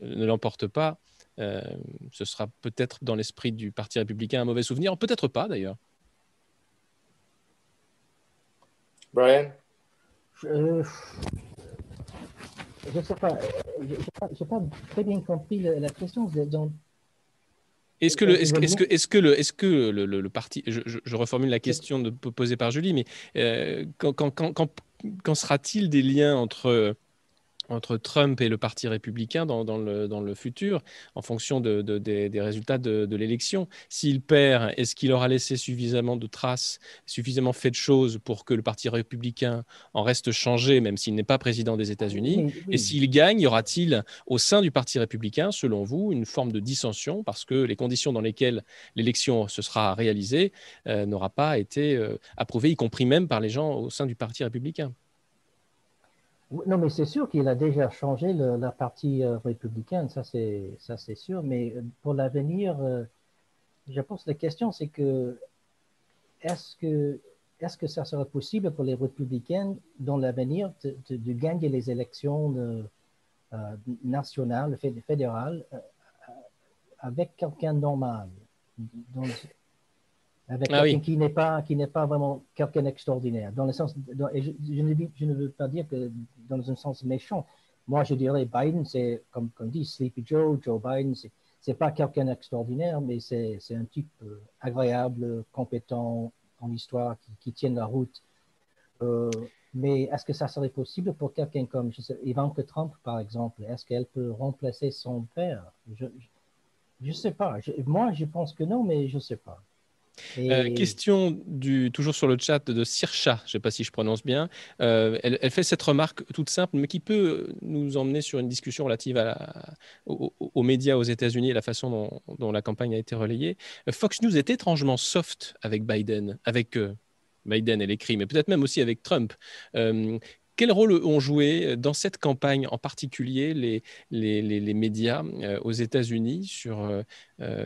C: l'emporte pas, euh, ce sera peut-être dans l'esprit du Parti républicain un mauvais souvenir, peut-être pas d'ailleurs.
A: Brian?
B: Je ne sais pas, je n'ai pas, très bien compris la, la question.
C: Est-ce que, le, est-ce, est-ce que, est-ce que, le, est-ce que le, le, le parti, je, je, je, reformule la question de, posée par Julie, mais euh, quand, quand, quand, quand, sera-t-il des liens entre entre Trump et le Parti républicain dans, dans, le, dans le, futur, en fonction de, de, des, des, résultats de, de l'élection. S'il perd, est-ce qu'il aura laissé suffisamment de traces, suffisamment fait de choses pour que le Parti républicain en reste changé, même s'il n'est pas président des États-Unis? Oui. Et s'il gagne, y aura-t-il au sein du Parti républicain, selon vous, une forme de dissension parce que les conditions dans lesquelles l'élection se sera réalisée euh, n'aura pas été euh, approuvée, y compris même par les gens au sein du Parti républicain?
B: Non, mais c'est sûr qu'il a déjà changé la partie euh, républicaine, ça c'est ça c'est sûr. Mais euh, pour l'avenir, euh, je pense que la question c'est que est-ce que est-ce que ça sera possible pour les républicains dans l'avenir de, gagner les élections nationales, fédérales, avec quelqu'un normal? Avec ah quelqu'un oui. qui n'est pas qui n'est pas vraiment quelqu'un d'extraordinaire. Dans le sens dans, et je, je, ne, je, ne, veux pas dire que dans un sens méchant. Moi je dirais Biden c'est comme comme dit Sleepy Joe Joe Biden c'est c'est pas quelqu'un d'extraordinaire mais c'est c'est un type euh, agréable compétent en histoire qui, qui tient la route. Euh, mais est-ce que ça serait possible pour quelqu'un comme je sais, Ivanka Trump par exemple? Est-ce qu'elle peut remplacer son père? Je je sais pas. Je, moi je pense que non mais je sais pas
C: et... Euh, question du, toujours sur le chat de Sircha, je ne sais pas si je prononce bien. Euh, elle, elle, fait cette remarque toute simple, mais qui peut nous emmener sur une discussion relative à la, aux, aux, médias aux États-Unis et la façon dont, dont, la campagne a été relayée. Fox News est étrangement soft avec Biden, avec euh, Biden et l'écrit, mais peut-être même aussi avec Trump. Euh, quel rôle ont joué dans cette campagne en particulier les, les, les, les médias euh, aux États-Unis sur euh,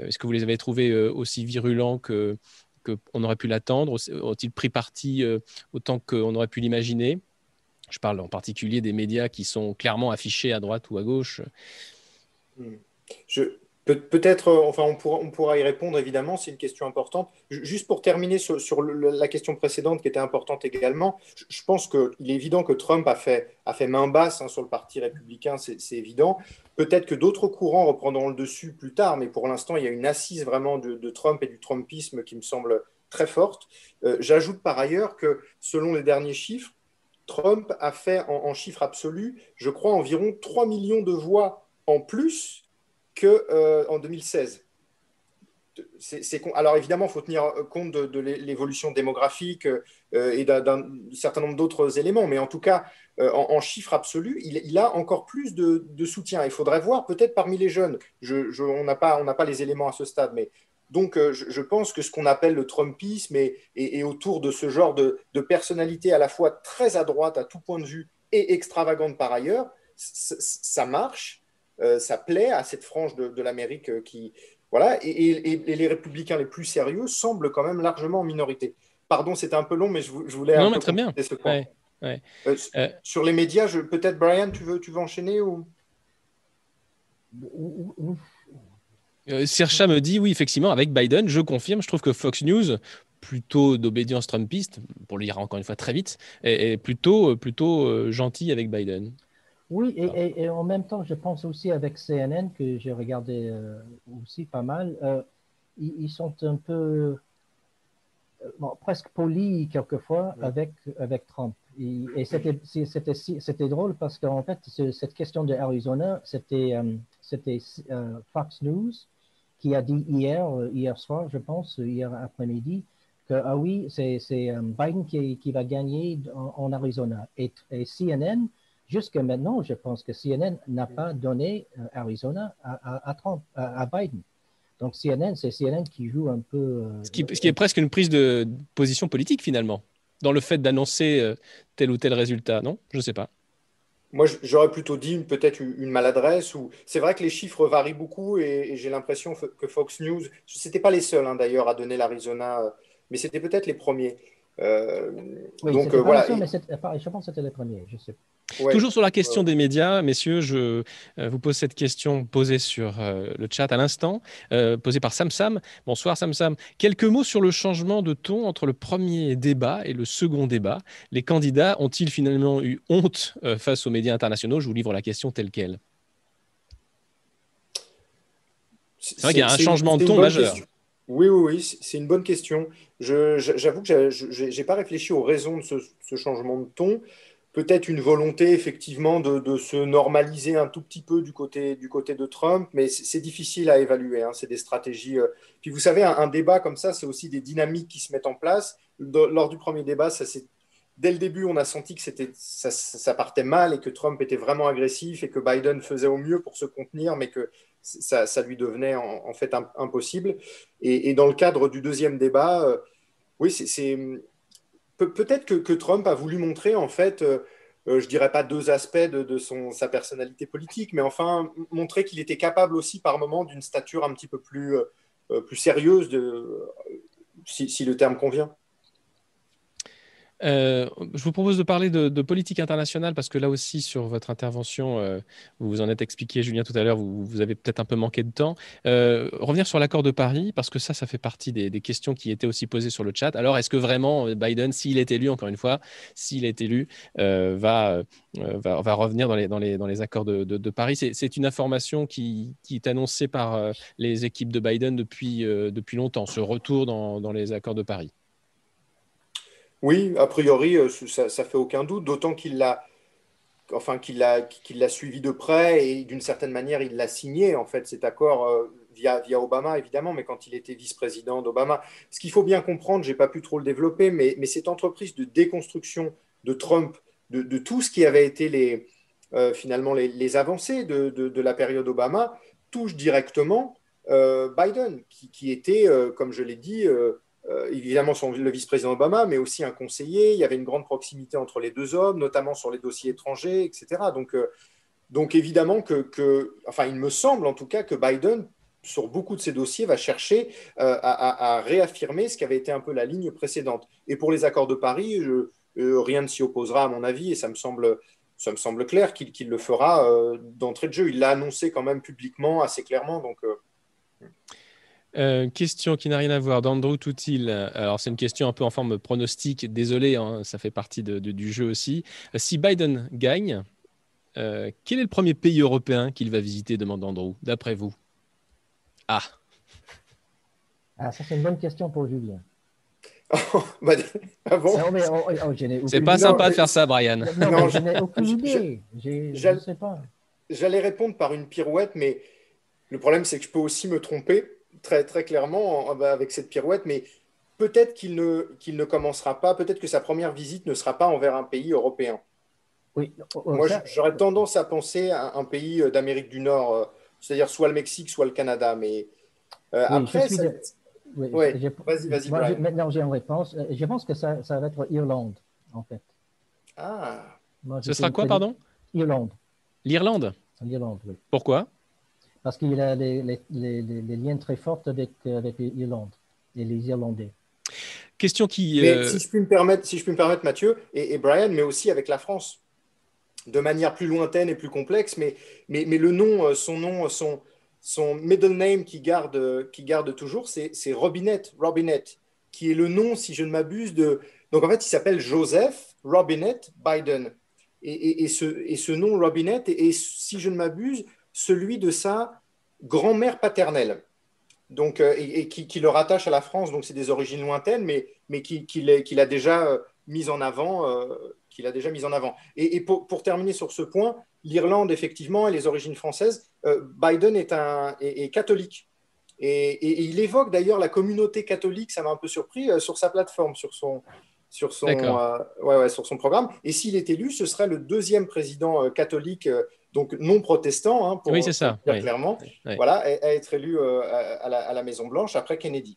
C: Est-ce que vous les avez trouvés euh, aussi virulents que qu'on aurait pu l'attendre? Ont-ils pris parti euh, autant qu'on aurait pu l'imaginer? Je parle en particulier des médias qui sont clairement affichés à droite ou à gauche.
A: Je, Peut-être, euh, enfin, on pourra, y répondre évidemment, c'est une question importante. Juste pour terminer sur, la question précédente qui était importante également, je pense qu'il est évident que Trump a fait, main basse hein, sur le Parti républicain, c'est évident. Peut-être que d'autres courants reprendront le dessus plus tard, mais pour l'instant, il y a une assise vraiment de, Trump et du Trumpisme qui me semble très forte. Euh, J'ajoute par ailleurs que selon les derniers chiffres, Trump a fait en, en chiffres absolus, je crois, environ 3 millions de voix en plus qu'en euh, 2016. C est, alors évidemment, il faut tenir compte de, l'évolution démographique euh, et d'un certain nombre d'autres éléments, mais en tout cas, euh, en, en, chiffres absolus, il, a encore plus de, soutien. Il faudrait voir peut-être parmi les jeunes, je, je, on n'a pas, les éléments à ce stade, mais donc euh, je, pense que ce qu'on appelle le Trumpisme et, autour de ce genre de, de personnalité à la fois très à droite à tout point de vue et extravagante par ailleurs, ça marche. euh, ça plaît à cette frange de, de l'Amérique euh, qui. Voilà, et, et, et, les républicains les plus sérieux semblent quand même largement en minorité. Pardon, c'était un peu long, mais je, je voulais.
C: Non, mais très bien.
A: Ce point. Ouais, ouais. Euh, euh, sur les médias, peut-être, Brian, tu veux, tu veux enchaîner ou...
C: Euh, Sircha me dit oui, effectivement, avec Biden, je confirme, je trouve que Fox News, plutôt d'obédience trumpiste, pour le dire encore une fois très vite, est, est plutôt, plutôt gentil avec Biden.
B: Oui, et, et, et, en même temps, je pense aussi avec CNN, que j'ai regardé euh, aussi pas mal, euh, ils, ils, sont un peu euh, bon, presque polis quelquefois oui. avec, avec Trump. Et, et c'était drôle parce qu'en fait, cette question de Arizona, c'était c'était Fox News qui a dit hier, hier soir, je pense, hier après-midi, que ah oui, c'est Biden qui, qui, va gagner en, en Arizona. Et, et CNN jusqu'à maintenant, je pense que CNN n'a pas donné euh, Arizona à, Trump, à, Biden. Donc CNN, c'est CNN qui joue un peu.
C: Euh, ce, qui, est presque une prise de position politique finalement, dans le fait d'annoncer euh, tel ou tel résultat, non? Je ne sais pas.
A: Moi, j'aurais plutôt dit peut-être une maladresse. Ou c'est vrai que les chiffres varient beaucoup et, j'ai l'impression que Fox News, ce n'était pas les seuls hein, d'ailleurs à donner l'Arizona, mais c'était peut-être les premiers.
B: Euh, donc voilà. mais je pense que c'était les premiers. Je sais.
C: Toujours sur la question des médias, messieurs, je euh, vous pose cette question posée sur euh, le chat à l'instant, posée par Sam Sam. Bonsoir Sam Sam. Quelques mots sur le changement de ton entre le premier débat et le second débat. Les candidats ont-ils finalement eu honte face aux médias internationaux? Je vous livre la question telle qu'elle. C'est vrai qu'il y a un changement de ton majeur.
A: Oui, oui, oui, c'est une bonne question. J'avoue que je n'ai pas réfléchi aux raisons de ce, changement de ton. Peut-être une volonté, effectivement, de, se normaliser un tout petit peu du côté, du côté de Trump, mais c'est difficile à évaluer. Hein. C'est des stratégies. Euh. Puis vous savez, un, débat comme ça, c'est aussi des dynamiques qui se mettent en place. lors du premier débat, ça dès le début, on a senti que ça, ça, partait mal et que Trump était vraiment agressif et que Biden faisait au mieux pour se contenir, mais que ça, lui devenait en, fait impossible. Et, dans le cadre du deuxième débat, euh, oui, c'est peut-être que, Trump a voulu montrer en fait, euh, euh, je dirais pas deux aspects de, sa personnalité politique, mais enfin montrer qu'il était capable aussi par moment d'une stature un petit peu plus, plus sérieuse, de, si le terme convient.
C: Euh, je vous propose de parler de, politique internationale parce que là aussi, sur votre intervention, euh, vous vous en êtes expliqué, Julien, tout à l'heure, vous, avez peut-être un peu manqué de temps. Euh, revenir sur l'accord de Paris, parce que ça, ça fait partie des, questions qui étaient aussi posées sur le chat. Alors, est-ce que vraiment Biden, s'il est élu, encore une fois, s'il est élu, va, revenir dans les, accords de, Paris? C'est une information qui, est annoncée par les équipes de Biden depuis, depuis longtemps, ce retour dans les accords de Paris.
A: Oui, a priori, euh, ça, ça fait aucun doute, d'autant qu'il l'a enfin, suivi de près et d'une certaine manière, il l'a signé, en fait, cet accord euh, via, Obama, évidemment, mais quand il était vice-président d'Obama. Ce qu'il faut bien comprendre, je n'ai pas pu trop le développer, mais, cette entreprise de déconstruction de Trump, de, tout ce qui avait été les, euh, finalement les, avancées de, la période Obama, touche directement Biden, qui était, comme je l'ai dit, euh, évidemment son, le vice-président Obama, mais aussi un conseiller. Il y avait une grande proximité entre les deux hommes, notamment sur les dossiers étrangers, etc. Donc, euh, donc évidemment que, enfin, il me semble en tout cas que Biden, sur beaucoup de ces dossiers, va chercher euh, à, réaffirmer ce qui avait été un peu la ligne précédente. Et pour les accords de Paris, rien ne s'y opposera à mon avis, et ça me semble, ça me semble clair qu'il le fera d'entrée de jeu. Il l'a annoncé quand même publiquement, assez clairement. Donc,
C: question qui n'a rien à voir d'Andrew Toutil. Alors, c'est une question un peu en forme pronostique. Désolé, hein, ça fait partie du jeu aussi. Si Biden gagne, euh, quel est le premier pays européen qu'il va visiter demande Andrew, d'après vous?
B: Ah Ah, ça, c'est une bonne question pour Julien.
A: Bah, ah bon?
C: Oh, oh, C'est pas sympa de faire ça, Brian.
B: Non, je n'ai aucune idée. Je ne sais pas.
A: J'allais répondre par une pirouette, mais le problème, c'est que je peux aussi me tromper très, très clairement avec cette pirouette, mais peut-être qu'il ne, qu'il ne commencera pas, peut-être que sa première visite ne sera pas envers un pays européen.
B: Oui.
A: Moi, j'aurais tendance à penser à un pays euh, d'Amérique du Nord, euh, c'est-à-dire soit le Mexique, soit le Canada. Mais euh, après,
B: vas-y, vas-y. Maintenant, j'ai une réponse. Je pense que ça, ça, va être Irlande, en fait.
A: Ah.
C: Ce sera quoi, pardon?
B: Irlande.
C: L'Irlande?
B: L'Irlande, oui.
C: Pourquoi?
B: Parce qu'il a des, liens très forts avec, avec l'Irlande et les Irlandais.
C: Question qui.
A: Euh, si, je puis me permettre, si je puis me permettre, Mathieu et, Brian, mais aussi avec la France, de manière plus lointaine et plus complexe, mais, mais, mais le nom, euh, son nom, son, son middle name qui garde, qui garde toujours, c'est Robinette, Robinette, qui est le nom, si je ne m'abuse, de. Donc en fait, il s'appelle Joseph Robinette Biden. Et, et, ce, et, ce, nom Robinette est, si je ne m'abuse, celui de sa grand-mère paternelle, donc, euh, et, qui, le rattache à la France, donc c'est des origines lointaines, mais, mais qu'il qui, a déjà euh, mis en avant. Euh, qu'il a déjà mis en avant. Et, pour, terminer sur ce point, l'Irlande, effectivement, et les origines françaises, Biden est, un, est, catholique. Et, il évoque d'ailleurs la communauté catholique, ça m'a un peu surpris, sur sa plateforme, sur son, sur son, ouais, sur son programme. Et s'il est élu, ce serait le deuxième président catholique, donc non protestant, hein, pour,
C: oui, ça.
A: dire clairement, voilà, à, être élu à, la, à la Maison-Blanche après Kennedy.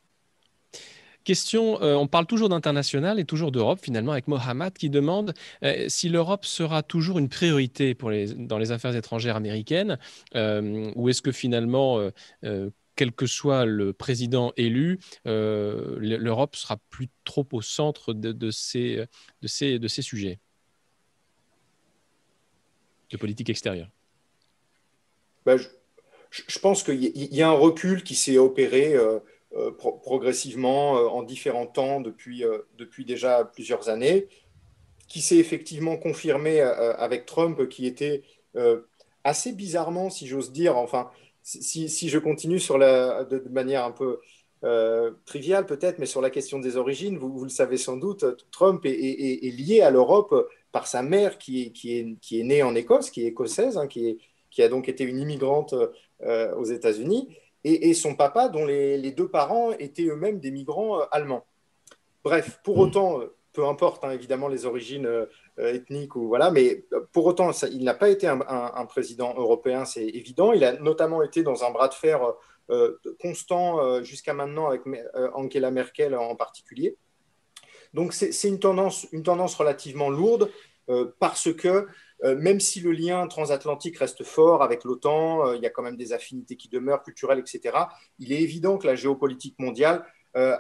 C: Question, euh, on parle toujours d'international et toujours d'Europe finalement avec Mohamed qui demande euh, si l'Europe sera toujours une priorité pour les, dans les affaires étrangères américaines euh, ou est-ce que finalement, quel que soit le président élu, l'Europe sera plus trop au centre de, ces, de, ces, de ces sujets? De politique extérieure.
A: Ben, je, pense qu'il y, a un recul qui s'est opéré euh, progressivement euh, en différents temps depuis, euh, depuis déjà plusieurs années, qui s'est effectivement confirmé avec Trump, qui était assez bizarrement, si j'ose dire, enfin, si, si, je continue sur la, de, manière un peu triviale peut-être, mais sur la question des origines, vous, vous le savez sans doute, Trump est, lié à l'Europe par sa mère qui est, qui est, qui est née en Écosse, qui est écossaise, hein, qui, est, qui a donc été une immigrante aux États-Unis et, son papa, dont les, deux parents étaient eux-mêmes des migrants euh, allemands. Bref, pour autant, euh, peu importe hein, évidemment les origines euh, ethniques ou voilà, mais pour autant, il n'a pas été un, président européen, c'est évident. Il a notamment été dans un bras de fer constant jusqu'à maintenant avec Angela Merkel en particulier. Donc c'est une tendance, relativement lourde parce que euh, même si le lien transatlantique reste fort avec l'OTAN, euh, il y a quand même des affinités qui demeurent, culturelles, etc., il est évident que la géopolitique mondiale euh,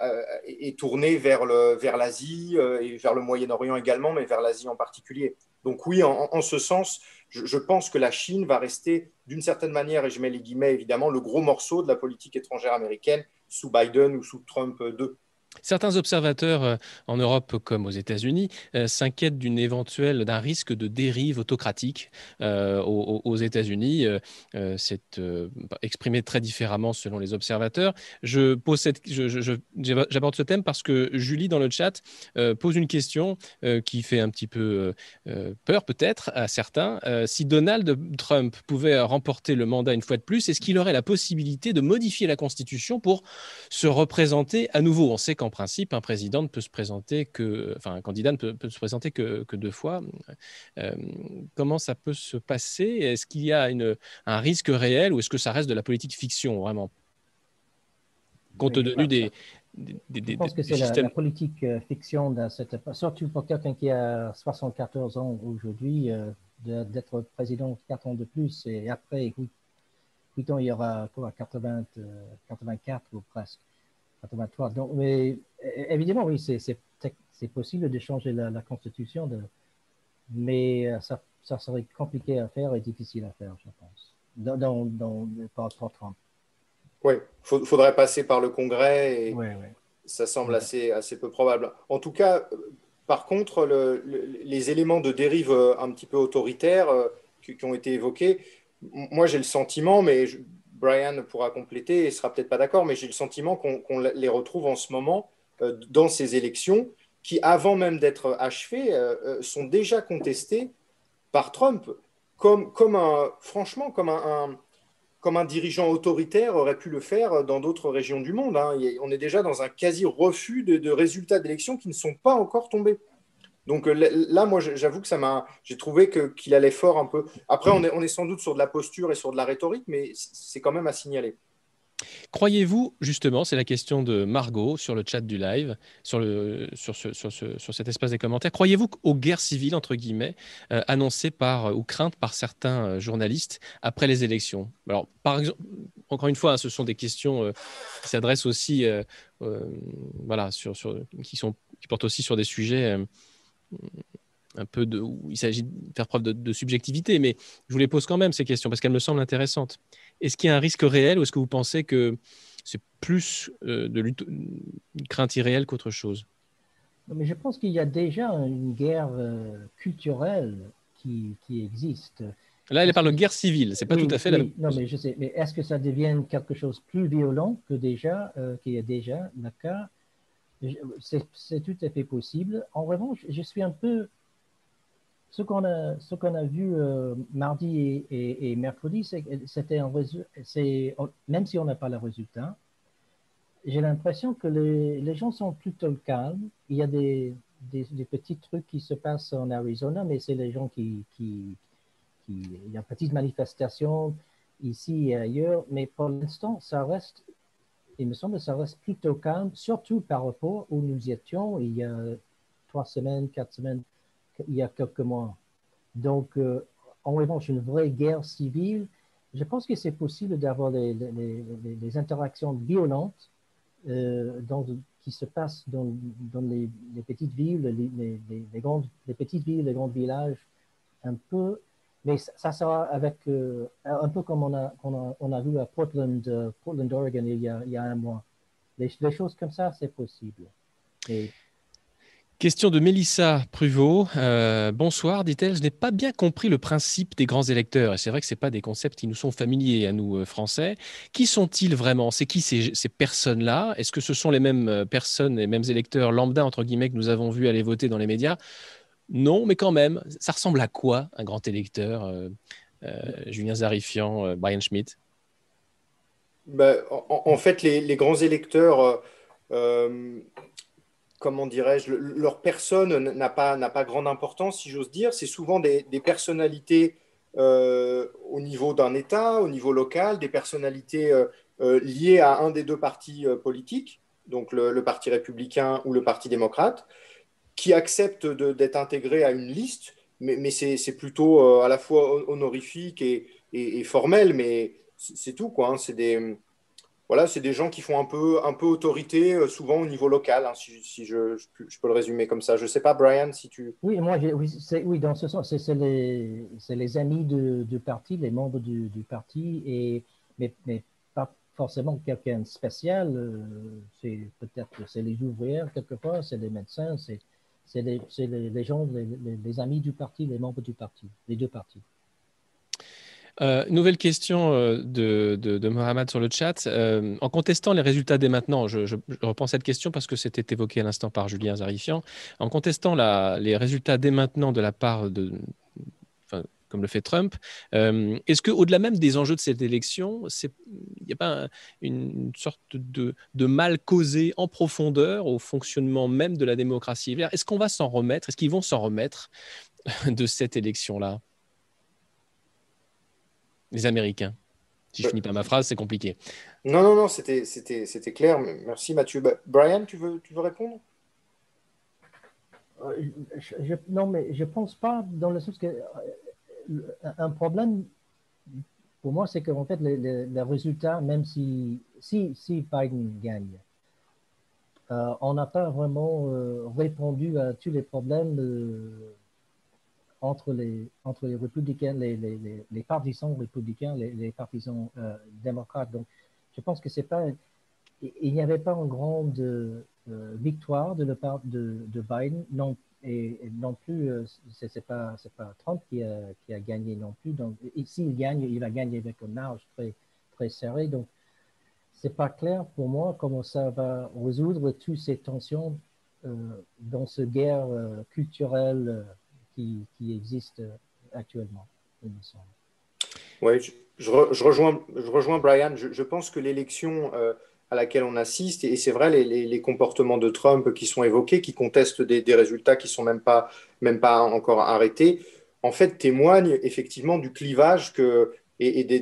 A: est tournée vers l'Asie et vers le Moyen-Orient également, mais vers l'Asie en particulier. Donc oui, en, ce sens, je, je, pense que la Chine va rester d'une certaine manière, et je mets les guillemets évidemment, le gros morceau de la politique étrangère américaine sous Biden ou sous Trump 2.
C: Certains observateurs euh, en Europe comme aux États-Unis euh, s'inquiètent d'une éventuelle d'un risque de dérive autocratique euh, aux, États-Unis. c'est exprimé très différemment selon les observateurs. Je pose j'aborde ce thème parce que Julie dans le chat pose une question qui fait un petit peu peur peut-être à certains. si Donald Trump pouvait remporter le mandat une fois de plus, est-ce qu'il aurait la possibilité de modifier la Constitution pour se représenter à nouveau? On sait principe, un président ne peut se présenter que, enfin, un candidat ne peut, se présenter que, deux fois. Euh, comment ça peut se passer? Est-ce qu'il y a une, un risque réel ou est-ce que ça reste de la politique fiction vraiment? Compte tenu des,
B: je pense que c'est la, politique euh, fiction dans cette surtout pour quelqu'un qui a 74 ans aujourd'hui, euh, d'être président 4 ans de plus et après, écoute, il y aura quoi, 80, 84 ou presque. Donc, mais évidemment, oui, c'est possible de changer la, Constitution, de, mais euh, ça, ça, serait compliqué à faire et difficile à faire, je pense, dans, dans, dans par, Trump.
A: Oui, il faudrait passer par le Congrès et ça semble assez, assez peu probable. En tout cas, par contre, le, les éléments de dérive euh, un petit peu autoritaires euh, qui, qui ont été évoqués, moi j'ai le sentiment, mais je, Brian pourra compléter et sera peut-être pas d'accord, mais j'ai le sentiment qu'on les retrouve en ce moment euh, dans ces élections qui, avant même d'être achevées, euh, euh, sont déjà contestées par Trump, comme, un, franchement, comme un, dirigeant autoritaire aurait pu le faire dans d'autres régions du monde. Hein. On est déjà dans un quasi-refus de, de résultats d'élections qui ne sont pas encore tombés. Donc euh, là, moi, j'avoue que ça m'a, j'ai trouvé qu'il allait fort un peu. Après, on est, on est sans doute sur de la posture et sur de la rhétorique, mais c'est quand même à signaler.
C: Croyez-vous, justement, c'est la question de Margot sur le chat du live, sur, le, sur, ce, sur, ce, sur cet espace des commentaires, croyez-vous aux guerres civiles, entre guillemets, euh, annoncées par, ou craintes par certains euh, journalistes après les élections? Alors, par exemple, encore une fois, hein, ce sont des questions qui s'adressent aussi, voilà, sur, sur, qui, sont, qui portent aussi sur des sujets un peu de, où il s'agit de faire preuve de, subjectivité, mais je vous les pose quand même ces questions parce qu'elles me semblent intéressantes. Est-ce qu'il y a un risque réel ou est-ce que vous pensez que c'est plus euh, de une crainte irréelle qu'autre chose?
B: Mais Je pense qu'il y a déjà une guerre euh, culturelle qui, qui, existe.
C: Là, elle parle de guerre civile, c'est pas tout à fait la même
B: Non, mais je sais, mais est-ce que ça devient quelque chose de plus violent que déjà, euh, qu'il y a déjà le cas c'est tout à fait possible. En revanche, je suis un peu. Ce qu'on a, qu'on a vu euh, mardi et, mercredi, c'était un Même si on n'a pas le résultat, j'ai l'impression que les, les, gens sont plutôt calmes. Il y a des, des, petits trucs qui se passent en Arizona, mais c'est les gens qui, qui, qui, Il y a une petite manifestation ici et ailleurs, mais pour l'instant, ça reste, il me semble que ça reste plutôt calme, surtout par rapport où nous étions il y a trois semaines, quatre semaines, il y a quelques mois. Donc, euh, en revanche, une vraie guerre civile, je pense que c'est possible d'avoir des, des, interactions violentes euh, dans, qui se passent dans, dans les, petites villes, les, grandes, les petites villes, les grands villages, un peu, mais ça, sera avec, euh, un peu comme on a, vu à Portland, euh, Oregon, il y, a, un mois. Les, choses comme ça, c'est possible.
C: Question de Mélissa Pruvot. Euh, bonsoir, dit-elle. Je n'ai pas bien compris le principe des grands électeurs. Et c'est vrai que ce pas des concepts qui nous sont familiers à nous, Français. Qui sont-ils vraiment? C'est qui ces, personnes-là? Est-ce que ce sont les mêmes personnes, les mêmes électeurs lambda, entre guillemets, que nous avons vus aller voter dans les médias? Non, mais quand même. Ça ressemble à quoi, un grand électeur Julien Zarifian, Brian Schmidt?
A: Ben, en, fait, les, grands électeurs comment dirais-je, leur personne n'a pas, grande importance, si j'ose dire. C'est souvent des, personnalités euh, au niveau d'un État, au niveau local, des personnalités euh, euh, liées à un des deux partis politiques, donc le, Parti républicain ou le Parti démocrate, qui acceptent d'être intégrés à une liste, mais, c'est plutôt à la fois honorifique et, formel, mais c'est tout. Hein. C'est des voilà, des gens qui font un peu, un peu autorité, euh, souvent au niveau local, hein, si, je, je, peux le résumer comme ça. Je ne sais pas, Brian, si tu...
B: Oui, moi, oui, oui dans ce sens, c'est les, les, amis du parti, les membres du, parti, et, mais, mais, pas forcément quelqu'un de spécial. Euh, c'est peut-être c'est les ouvrières, quelquefois, c'est les médecins, c'est les, les, gens, les amis du parti, les membres du parti, les deux partis.
C: Euh, nouvelle question euh, de, Mohamed sur le chat. Euh, en contestant les résultats dès maintenant, je, reprends cette question parce que c'était évoqué à l'instant par Julien Zarifian. En contestant les résultats dès maintenant de la part de, comme le fait Trump. Est-ce qu'au-delà même des enjeux de cette élection, il n'y a pas une sorte de, de, mal causé en profondeur au fonctionnement même de la démocratie Est-ce qu'on va s'en remettre? Est-ce qu'ils vont s'en remettre de cette élection-là? Les Américains. Si je finis pas ma phrase, c'est compliqué.
A: Non, non, non, c'était, c'était, c'était clair. Merci Mathieu. Bah, Brian, tu veux, tu veux répondre?
B: Euh, Non, mais je pense pas dans le sens que euh, un problème pour moi, c'est qu'en fait, le, résultat, même si, Biden gagne, euh, on n'a pas vraiment répondu à tous les problèmes entre les, entre les républicains, les, partisans républicains, les, partisans euh, démocrates. Donc, je pense que c'est pas, il n'y avait pas une grande euh, victoire de la part de, de Biden, et, non plus, euh, ce c'est pas, Trump qui a, gagné non plus. Donc, s'il gagne, il a gagné avec un marge très, très serré. Donc, c'est pas clair pour moi comment ça va résoudre toutes ces tensions dans cette guerre culturelle qui, existe actuellement,
A: Oui, je, rejoins, je rejoins Brian. Je, pense que l'élection euh, à laquelle on assiste, et c'est vrai, les, comportements de Trump qui sont évoqués, qui contestent des, résultats qui ne sont même pas, même pas encore arrêtés, en fait témoignent effectivement du clivage que, et, des,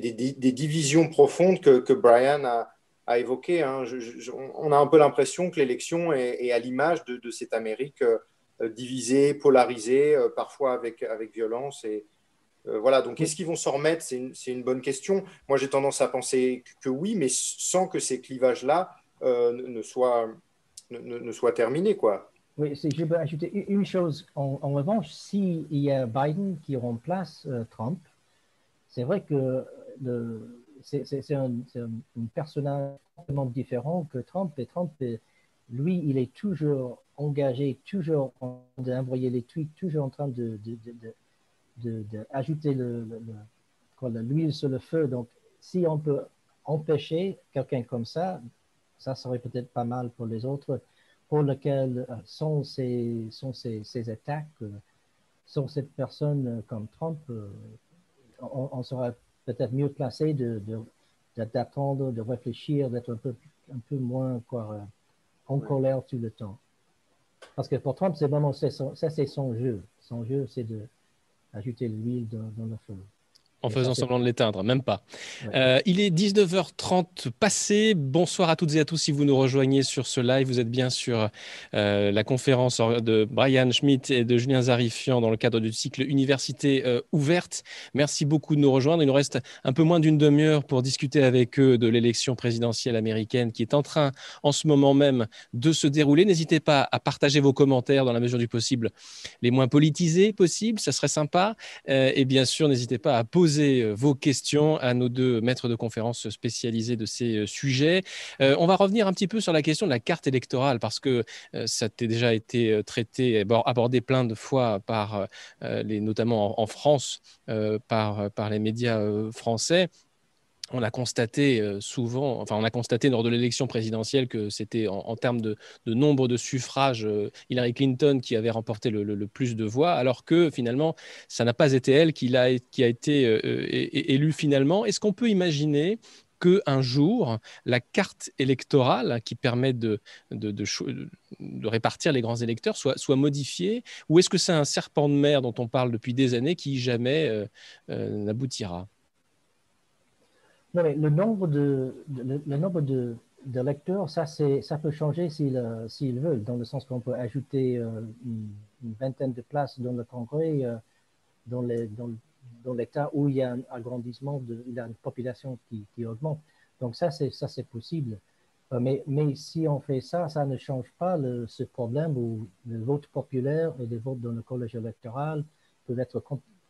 A: divisions profondes que, Brian a, évoquées. Hein. on a un peu l'impression que l'élection est, à l'image de, cette Amérique. Euh, divisés, polarisés, euh, parfois avec, avec violence. Et euh, voilà, donc est-ce qu'ils vont s'en remettre? C'est une, une, bonne question. Moi, j'ai tendance à penser que, oui, mais sans que ces clivages-là ne, soient, ne, ne soient terminés. Quoi.
B: Oui, je peux ajouter une chose. En, revanche, s'il y a Biden qui remplace Trump, c'est vrai que c'est un, un, personnage complètement différent que Trump. Et Trump, lui, il est toujours engagé, toujours en train d'envoyer les tweets, toujours en train de, d'ajouter le, l'huile sur le feu. Donc, si on peut empêcher quelqu'un comme ça, ça serait peut-être pas mal pour les autres, pour lesquels euh, sont ces, sont ces, ces attaques, euh, sont cette personne euh, comme Trump, on, on sera peut-être mieux placé de, d'attendre, de réfléchir, d'être un peu, un peu moins quoi, en colère tout le temps. Parce que pour Trump, c'est vraiment ça, c'est son jeu. Son jeu, c'est d'ajouter l'huile dans, le feu.
C: En faisant semblant de l'éteindre, même pas. Euh, il est 19h30 passé. Bonsoir à toutes et à tous si vous nous rejoignez sur ce live. Vous êtes bien sur euh, la conférence de Brian Schmidt et de Julien Zarifian dans le cadre du cycle Université euh, ouverte. Merci beaucoup de nous rejoindre. Il nous reste un peu moins d'une demi-heure pour discuter avec eux de l'élection présidentielle américaine qui est en train en ce moment même de se dérouler. N'hésitez pas à partager vos commentaires dans la mesure du possible, les moins politisés possibles, ça serait sympa. et bien sûr, n'hésitez pas à poser euh, vos questions à nos deux maîtres de conférences spécialisés de ces euh, sujets. Euh, on va revenir un petit peu sur la question de la carte électorale parce que ça a déjà été traité, abordé plein de fois par les, notamment en, France, par, par les médias français on a constaté euh, souvent, enfin on a constaté lors de l'élection présidentielle que c'était en, termes de, nombre de suffrages euh, Hillary Clinton qui avait remporté le, plus de voix, alors que finalement ça n'a pas été elle qui a, été euh, élue finalement. Est-ce qu'on peut imaginer qu'un jour, la carte électorale qui permet de, répartir les grands électeurs soit modifiée? Ou est-ce que c'est un serpent de mer dont on parle depuis des années qui jamais n'aboutira?
B: Non, mais le nombre de, le, nombre de, lecteurs, ça, ça peut changer euh, s'ils veulent, dans le sens qu'on peut ajouter euh, une, vingtaine de places dans le Congrès, euh, dans, les, dans, dans l'État où il y a un agrandissement, de, il y a une population qui, qui augmente. Donc ça, c'est, ça, c'est possible. mais, mais si on fait ça, ça ne change pas ce problème où le vote populaire et le vote dans le collège électoral peuvent être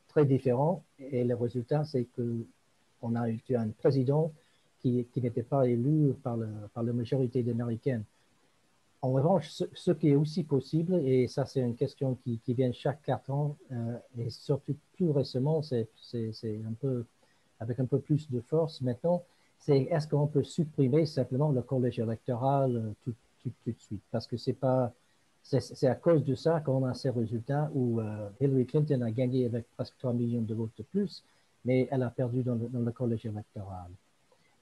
B: très différents. Et le résultat, c'est que on a eu un président qui, n'était pas élu par, par la majorité d'Américains. En revanche, ce, qui est aussi possible, et ça c'est une question qui, vient chaque quatre ans, euh, et surtout plus récemment, c'est un peu avec un peu plus de force maintenant, c'est est-ce qu'on peut supprimer simplement le collège électoral euh, tout, tout, de suite? Parce que c'est pas c'est à cause de ça qu'on a ces résultats où euh, Hillary Clinton a gagné avec presque 3 millions de votes de plus, mais elle a perdu dans le, collège électoral.